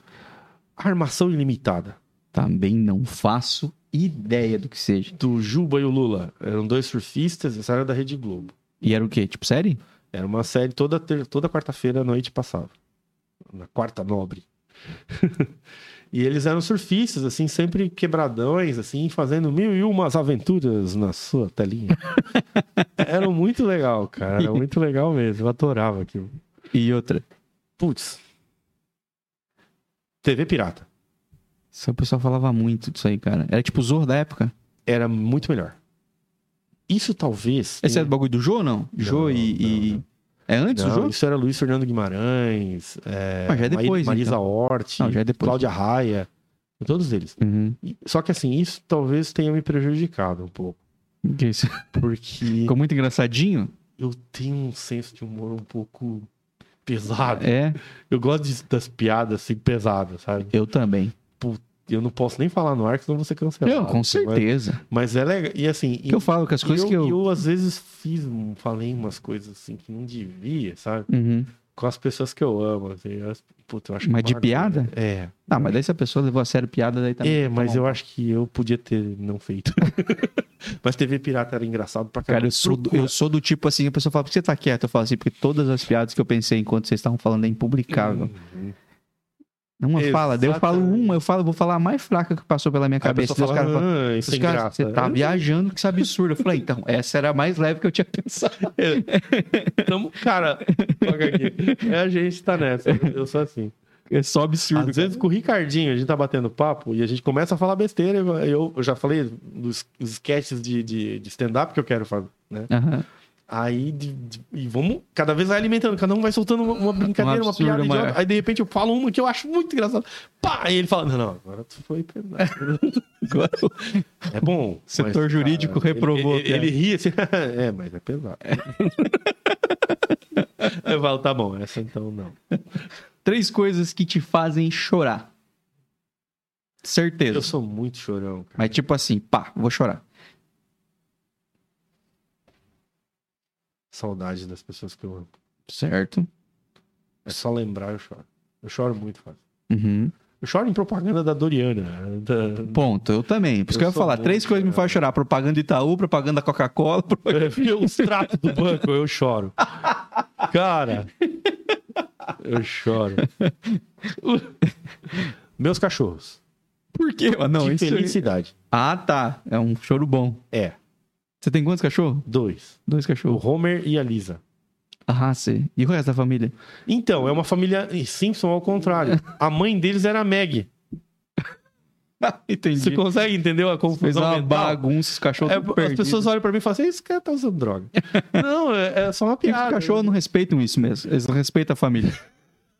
Armação ilimitada. Também não faço ideia do que seja. Do Juba e o Lula. Eram dois surfistas, essa era da Rede Globo. E era o quê? Tipo série? Era uma série toda, toda quarta-feira à noite passava. Na quarta nobre. e eles eram surfistas, assim, sempre quebradões, assim, fazendo mil e umas aventuras na sua telinha. era muito legal, cara. Era muito legal mesmo. Eu adorava aquilo. E outra. Putz. TV Pirata. Só o pessoal falava muito disso aí, cara. Era tipo o Zorro da época. Era muito melhor. Isso talvez. Esse é tenha- do bagulho do Jô não? Jô e. não, não. É antes do Não, Jô? isso era Luiz Fernando Guimarães, é, Ah, já é depois, Marisa então. Hort, Não, já é depois. Cláudia Raia, todos eles. Uhum. Só que assim, isso talvez tenha me prejudicado um pouco. Que isso? Porque Ficou muito engraçadinho? eu tenho um senso de humor um pouco pesado. É, Eu gosto de- das piadas assim pesadas, sabe? eu também. Eu não posso nem falar no ar, senão vou ser cancelado. Eu, com Mas, certeza. mas é legal. E assim. Que eu falo que as e coisas eu, que eu. eu, às vezes fiz, falei umas coisas assim que não devia, sabe? Uhum. Com as pessoas que eu amo. Assim, eu, puta, eu acho Mas de uma piada? vergonha. É. Ah, mas daí se a pessoa levou a sério piada, daí também. É, mas tá bom. eu acho que eu podia ter não feito. mas TV Pirata era engraçado pra Cara, caramba. eu sou, do, eu sou do tipo assim, a pessoa fala, por que você tá quieto? Eu falo assim, porque todas as piadas que eu pensei enquanto vocês estavam falando é impublicável. Uhum. Uma fala, daí eu falo Exatamente. uma, eu falo, vou falar a mais fraca que passou pela minha Aí cabeça. os caras falam, ah, os caras, graça. você tá É, viajando, que isso é absurdo. Eu falei, então, essa era a mais leve que eu tinha pensado. Tamo, cara, toca aqui. É, a gente tá nessa. Eu sou assim. É só absurdo. Às vezes com o Ricardinho, a gente tá batendo papo e a gente começa a falar besteira. Eu, eu já falei dos sketches de, de, de stand-up que eu quero fazer, né? Aham. Aí, de- de- e vamos, cada vez vai alimentando, cada um vai soltando uma, uma brincadeira, uma absurdo, piada uma- idiota. Aí, de repente, eu falo uma que eu acho muito engraçada. Pá! E ele fala, não, não, agora tu foi pesado. Agora, É bom. Setor mas, jurídico cara, reprovou, Ele, ele, ele ri assim, é, mas é pesado. eu falo, tá bom, essa então não. Três coisas que te fazem chorar. Certeza. Eu sou muito chorão, cara. Mas tipo assim, pá, vou chorar. Saudade das pessoas que eu amo. Certo. É só lembrar, eu choro. Eu choro muito fácil. Uhum. Eu choro em propaganda da Doriana. Da... Ponto, eu também. Por isso Eu que eu ia falar, três coisas me fazem chorar. Propaganda do Itaú, propaganda da Coca-Cola. propaganda- É, Os tratos do banco, eu choro. Cara, eu choro. Meus cachorros. Por quê? Não, de isso felicidade. Ah, tá. É um choro bom. É, Você tem quantos cachorros? dois. Dois O cachorros. Homer e a Lisa. Ah, sei. E o resto da família? Então, é uma família Simpson ao contrário. A mãe deles era a Meg. Entendi. Você consegue entender a Fez confusão uma mental? bagunça, os cachorros É, as perdidos. pessoas olham pra mim e falam assim, esse cara tá usando droga. não, é, é só uma piada. os cachorros não respeitam isso mesmo. Eles não respeitam a família.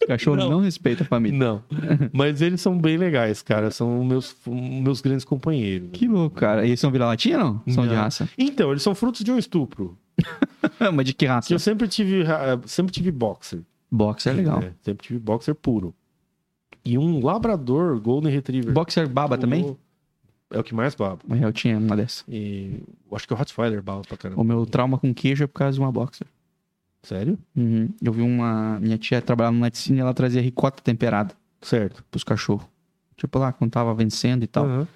Cachorro não, Não. respeita a família. Não, mas eles são bem legais, cara. São meus, meus grandes companheiros. Que louco, cara. E eles são vira-latinha, não? São de Não. raça. Então, eles são frutos de um estupro. Mas de que raça? Que eu sempre tive, sempre tive boxer. Boxer é legal. É, sempre tive boxer puro. E um labrador Golden Retriever. Boxer baba também? É o que mais baba. Eu tinha uma dessa. E acho que o Rottweiler baba pra caramba. O meu trauma com queijo é por causa de uma boxer. Sério? Uhum. Eu vi uma. Minha tia trabalhava no laticínio e ela trazia ricota temperada Certo. pros cachorros. Tipo lá, quando tava vencendo e tal. Aham.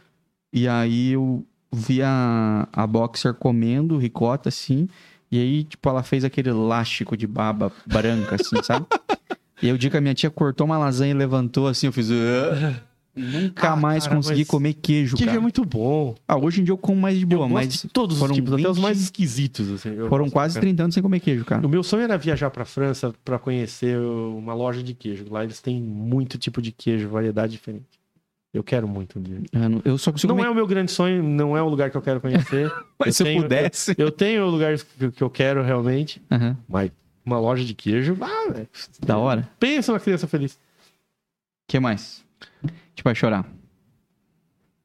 E aí eu vi a, a boxer comendo ricota assim. E aí, tipo, ela fez aquele elástico de baba branca, assim, sabe? E aí o dia que a minha tia cortou uma lasanha e levantou assim, eu fiz. Nunca Ah, mais cara, consegui comer queijo, Queijo cara. é muito bom. Ah, hoje em dia eu como mais de Eu boa, gosto mas de todos os foram tipos, até os 20 mais esquisitos. Assim, eu foram gosto quase pra 30 anos sem comer queijo, cara. O meu sonho era viajar pra França pra conhecer uma loja de queijo. Lá eles têm muito tipo de queijo, variedade diferente. Eu quero muito um dia. Eu não- Eu só consigo Não comer é o meu grande sonho, não é o lugar que eu quero conhecer. mas eu se eu tenho- pudesse. Eu tenho lugares que que eu quero realmente, Aham. mas uma loja de queijo, ah, velho. Da hora. pensa uma criança feliz. O que mais? Te vai chorar.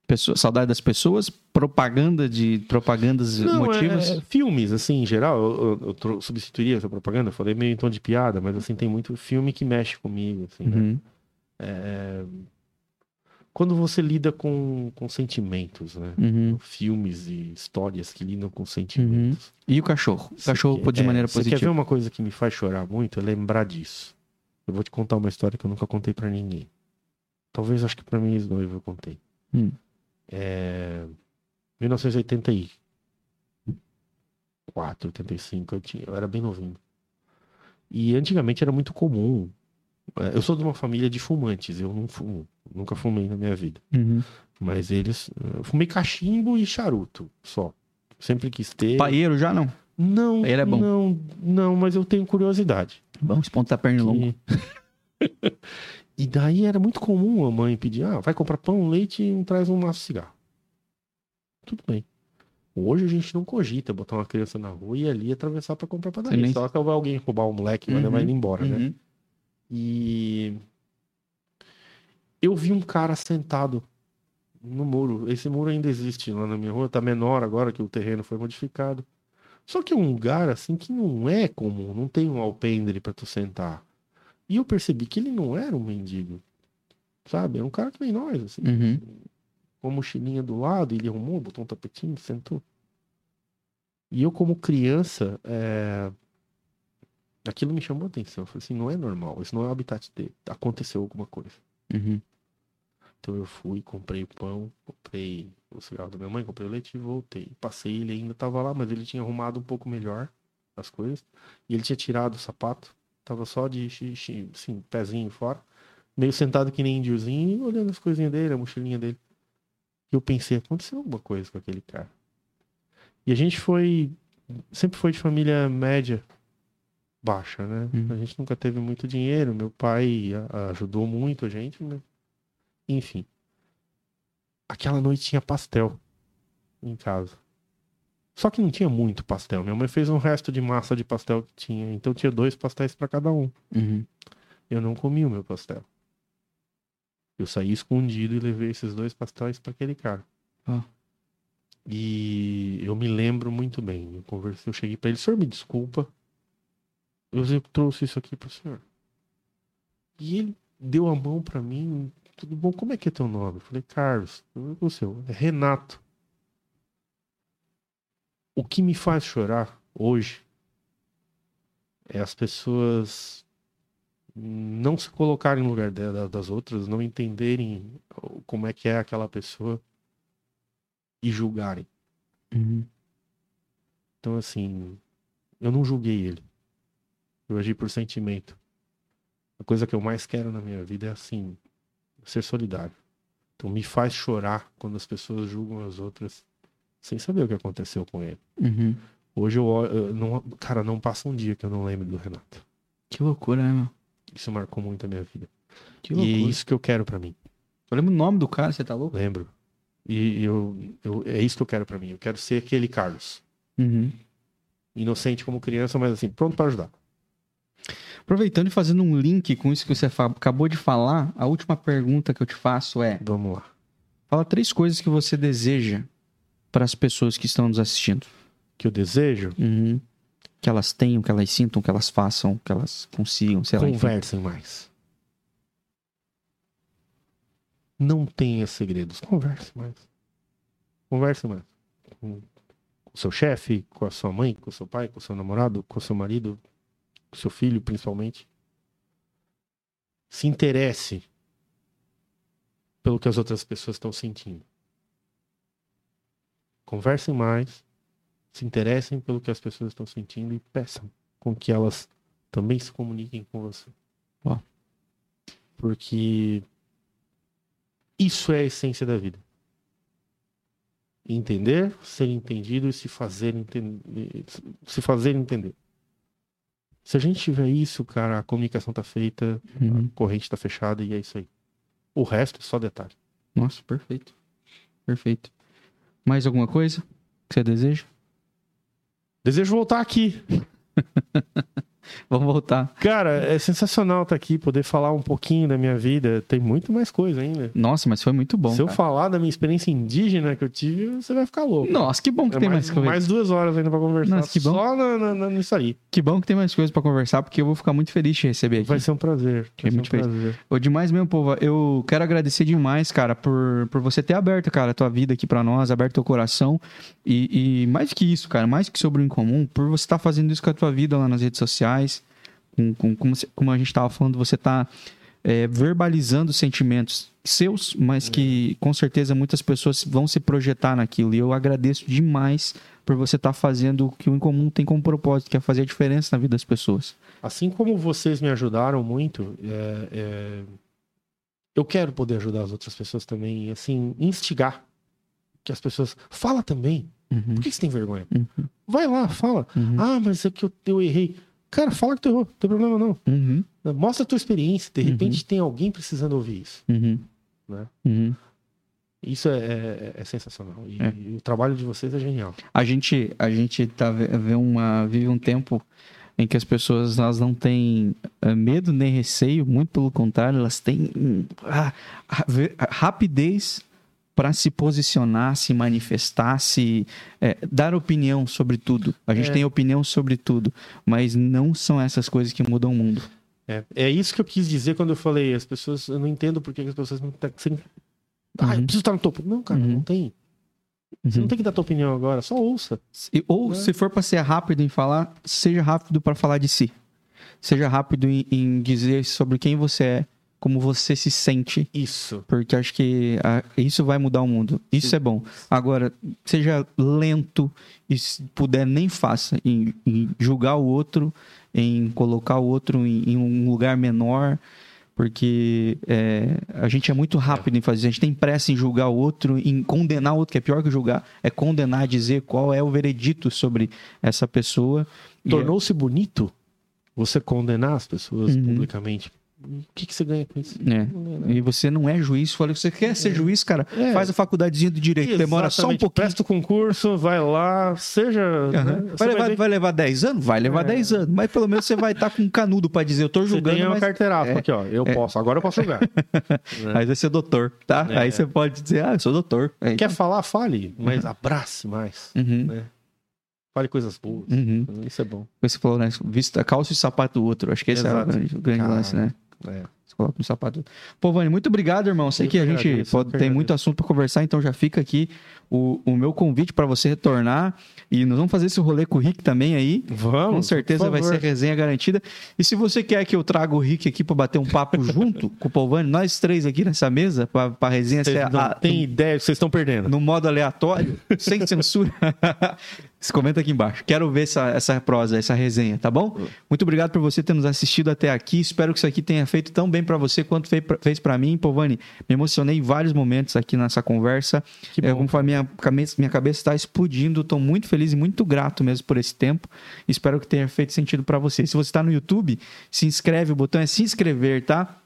Pessoa- saudade das pessoas, propaganda de propagandas Não, motivos. é- é filmes, assim, em geral, eu, eu- eu substituiria essa propaganda, eu falei meio em tom de piada, mas assim, tem muito filme que mexe comigo, assim, né? Uhum. É, Quando você lida com, com sentimentos, né? Uhum. Filmes e histórias que lidam com sentimentos. E o cachorro? O cachorro quer- de é, maneira Você quer ver positiva. uma coisa que me faz chorar muito? É lembrar disso. Eu vou te contar uma história que eu nunca contei pra ninguém. Talvez acho que pra minha ex-noiva eu contei. Hum. É... 1984, 85, eu, tinha, eu era bem novinho. E antigamente era muito comum. é, Eu sou de uma família de fumantes, eu não fumo. Nunca fumei na minha vida. Uhum. Mas eles. Eu fumei cachimbo e charuto, só. Sempre quis ter. Paieiro já não? Não, Paeiro é bom. não, não, mas eu tenho curiosidade. Vamos pontar perna longa. e daí era muito comum a mãe pedir: ah, vai comprar pão, leite e traz um maço de cigarro. Tudo bem. Hoje a gente não cogita botar uma criança na rua e ali atravessar pra comprar padaria. nem- Só que vai alguém roubar o moleque e vai Uhum, levar ele embora, né? Uhum. E eu vi um cara sentado no muro. Esse muro ainda existe lá na minha rua, tá menor agora que o terreno foi modificado. Só que é um lugar assim que não é comum, não tem um alpendre pra tu sentar. E eu percebi que ele não era um mendigo. Sabe? Era um cara que nem nós, assim. Uhum. Com a mochilinha do lado, ele arrumou, botou um tapetinho, sentou. E eu, como criança, é, aquilo me chamou a atenção. Eu falei assim, não é normal, isso não é o habitat dele. Aconteceu alguma coisa. Uhum. Então eu fui, comprei o pão, comprei o cigarro da minha mãe, comprei o leite e voltei. Passei, ele ainda tava lá, mas ele tinha arrumado um pouco melhor as coisas. E ele tinha tirado o sapato, tava só de xixi, assim, pezinho fora, meio sentado que nem índiozinho, olhando as coisinhas dele, a mochilinha dele. E eu pensei, aconteceu alguma coisa com aquele cara. E a gente foi, sempre foi de família média, baixa, né? Uhum. A gente nunca teve muito dinheiro, meu pai ajudou muito a gente, né? Enfim. Aquela noite tinha pastel em casa. Só que não tinha muito pastel. Minha mãe fez um resto de massa de pastel que tinha. Então tinha dois pastéis para cada um. Uhum. Eu não comi o meu pastel. Eu saí escondido e levei esses dois pastéis para aquele cara. Ah. E eu me lembro muito bem. Eu conversei, eu cheguei para ele, senhor, me desculpa. Eu trouxe isso aqui pro senhor. E ele deu a mão para mim. Tudo bom? Como é que é teu nome? Eu falei, Carlos. O seu? É Renato. O que me faz chorar hoje é as pessoas não se colocarem no lugar das outras, não entenderem como é que é aquela pessoa e julgarem. Uhum. Então, assim, eu não julguei ele. Eu agi por sentimento. A coisa que eu mais quero na minha vida é, assim, ser solidário. Então, me faz chorar quando as pessoas julgam as outras sem saber o que aconteceu com ele. Uhum. Hoje eu, olho- eu não, cara, não passa um dia que eu não lembre do Renato. Que loucura, né, meu? Isso marcou muito a minha vida. Que E loucura. é isso que eu quero pra mim. Eu lembro o nome do cara, você tá louco? Lembro. E eu, eu, é isso que eu quero pra mim. Eu quero ser aquele Carlos. Uhum. Inocente como criança, mas assim, pronto pra ajudar. Aproveitando e fazendo um link com isso que você acabou de falar, a última pergunta que eu te faço é: Vamos lá. fala três coisas que você deseja para as pessoas que estão nos assistindo. Que eu desejo, Uhum. Que elas tenham, que elas sintam, que elas façam, que elas consigam, sei lá. conversem mais. Não tenha segredos. Converse mais. Converse mais. Com o seu chefe, com a sua mãe, com o seu pai, com o seu namorado, com o seu marido, com o seu filho, principalmente. Se interesse pelo que as outras pessoas estão sentindo. Conversem mais. Se interessem pelo que as pessoas estão sentindo e peçam com que elas também se comuniquem com você. Ó. Porque isso é a essência da vida. Entender, ser entendido e se fazer entender. Se fazer entender. Se a gente tiver isso, cara, a comunicação tá feita, Uhum. a corrente tá fechada e é isso aí. O resto é só detalhe. Nossa, perfeito. Perfeito. Mais alguma coisa que você deseja? Desejo voltar aqui. Vamos voltar. Cara, é sensacional estar aqui, poder falar um pouquinho da minha vida. Tem muito mais coisa ainda. Nossa, mas foi muito bom. Se eu cara. falar da minha experiência indígena que eu tive, você vai ficar louco. Nossa, que bom que É tem mais, mais, coisa. mais duas horas ainda pra conversar. Nossa, que bom. Só na, na- na- nisso aí. Que bom que tem mais coisas pra conversar, porque eu vou ficar muito feliz de receber aqui. Vai ser um prazer. Que é Vai ser um muito feliz. prazer. Ô, demais mesmo, povo. Eu quero agradecer demais, cara, por, por você ter aberto, cara, a tua vida aqui pra nós, aberto teu coração. E, e mais que isso, cara, mais que sobre o incomum, por você estar fazendo isso com a tua vida lá nas redes sociais. Com, com- como, como a gente tava falando, você tá é, verbalizando sentimentos seus, mas que com certeza muitas pessoas vão se projetar naquilo. E eu agradeço demais por você estar fazendo o que o incomum tem como propósito, que é fazer a diferença na vida das pessoas. Assim como vocês me ajudaram muito, é, é, eu quero poder ajudar as outras pessoas também, assim, instigar que as pessoas. Fala também. Uhum, Por que você tem vergonha? uhum, Vai lá, fala. uhum, Ah, mas é que eu, eu errei. Cara, fala que tu errou, não tem problema não. uhum, Mostra a tua experiência. De Uhum. repente tem alguém precisando ouvir isso. uhum, Né? uhum. Isso é, é- é sensacional. E, É. e o trabalho de vocês é genial. A gente, a gente tá, ve- vê uma, vive um tempo em que as pessoas elas não têm eh, medo nem receio, muito pelo contrário, elas têm ah, rapidez para se posicionar, se manifestar, se eh, dar opinião sobre tudo. A gente É. tem opinião sobre tudo, mas não são essas coisas que mudam o mundo. É, é isso que eu quis dizer quando eu falei. As pessoas, eu não entendo por que as pessoas não têm. Sem... Ah, eu Uhum. preciso estar no topo. Não, cara, Uhum. não tem. Você Uhum. não tem que dar tua opinião agora, só ouça. E- Ou É. se for para ser rápido em falar, seja rápido para falar de si. Seja rápido em, em dizer sobre quem você é, como você se sente, Isso. porque acho que ah, isso vai mudar o mundo. Isso é bom. Agora, seja lento e se puder nem faça em, em julgar o outro, em colocar o outro em, em um lugar menor. Porque é, a gente é muito rápido em fazer, a gente tem pressa em julgar o outro, em condenar o outro, que é pior que julgar, é condenar, dizer qual é o veredito sobre essa pessoa. É- Tornou-se bonito você condenar as pessoas Uhum. publicamente. O que, que você ganha com isso? É. E você não é juiz. Falei, você quer ser juiz, cara? É. Faz a faculdadezinha do direito. Demora só um pouquinho. Presta o concurso, vai lá, seja. né, Aham. você Vai, levar, ver vai levar 10 anos? Vai levar É. 10 anos. Mas pelo menos você vai estar com um canudo pra dizer, eu tô Você julgando, tem uma mas... carteirada É. aqui, ó. Eu É. posso, agora eu posso julgar. né? Aí vai ser doutor, tá? É. Aí você pode dizer, ah, eu sou doutor. Quer falar, fale, mas abrace mais. Uhum. Né? Fale coisas boas. Uhum. Isso é bom. Você falou, né? Vista calça e sapato do outro. Acho que esse é o Exato. grande, o grande lance, né? É. coloca no sapato. Pô, Vani, muito obrigado, irmão. Sei Eu que que a gente agradeço, pode, que tem muito assunto para conversar, então já fica aqui o, o meu convite para você retornar. E nós vamos fazer esse rolê com o Rick também aí. Vamos. Com certeza vai ser resenha garantida. E se você quer que eu traga o Rick aqui para bater um papo junto com o Polvani, nós três aqui nessa mesa, para resenha ser Vocês não a- têm ideia, vocês estão perdendo. no modo aleatório, sem censura, comenta aqui embaixo. Quero ver essa, essa prosa, essa resenha, tá bom? Muito obrigado por você ter nos assistido até aqui. Espero que isso aqui tenha feito tão bem para você quanto fez para mim. Povani, me emocionei em vários momentos aqui nessa conversa. Que É, bom. como falei, minha cabeça, minha cabeça está explodindo. Estou muito feliz e muito grato mesmo por esse tempo. Espero que tenha feito sentido para você. Se você está no YouTube, se inscreve. O botão é se inscrever, tá?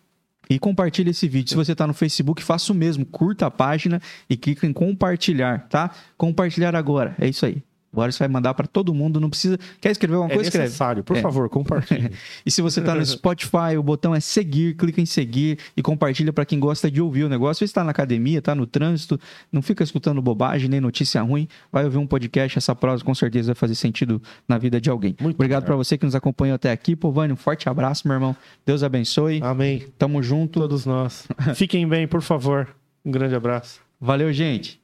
E compartilhe esse vídeo. Se você está no Facebook, faça o mesmo. Curta a página e clica em compartilhar, tá? Compartilhar agora. É isso aí. Agora você vai mandar para todo mundo. Não precisa. Quer escrever alguma É coisa? Escreve. necessário, por É. favor, compartilhe. E se você está no Spotify, o botão é seguir, clica em seguir e compartilha para quem gosta de ouvir o negócio. Se está na academia, está no trânsito, não fica escutando bobagem nem notícia ruim, vai ouvir um podcast, essa prosa com certeza vai fazer sentido na vida de alguém. Muito Obrigado obrigado. para você que nos acompanhou até aqui. Povani, um forte abraço, meu irmão. Deus abençoe. Amém. Tamo junto. Todos nós. Fiquem bem, por favor. Um grande abraço. Valeu, gente.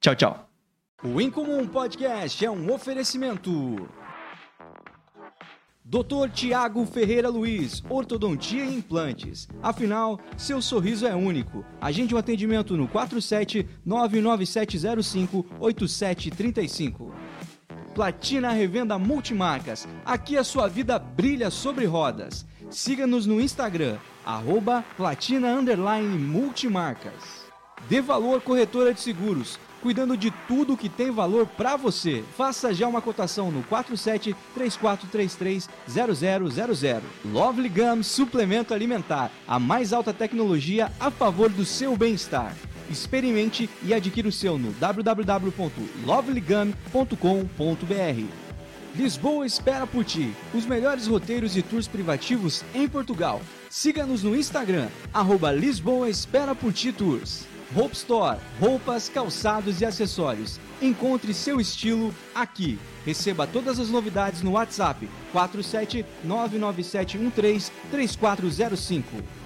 Tchau, tchau. O Incomum Podcast é um oferecimento. Dr. Tiago Ferreira Luiz, Ortodontia e Implantes. Afinal, seu sorriso é único. Agende um atendimento no 47 99705 8735. Platina Revenda Multimarcas. Aqui a sua vida brilha sobre rodas. Siga-nos no Instagram, arroba platina multimarcas. Dê Valor Corretora de Seguros, cuidando de tudo que tem valor para você. Faça já uma cotação no 47 3433 0000. Lovely Gum Suplemento Alimentar, a mais alta tecnologia a favor do seu bem-estar. Experimente e adquira o seu no www.lovelygum.com.br. Lisboa espera por ti. Os melhores roteiros e tours privativos em Portugal. Siga-nos no Instagram, arroba Lisboa Espera por Ti Tours. Hope Store, roupas, calçados e acessórios. Encontre seu estilo aqui. Receba todas as novidades no WhatsApp 47 99713 3405.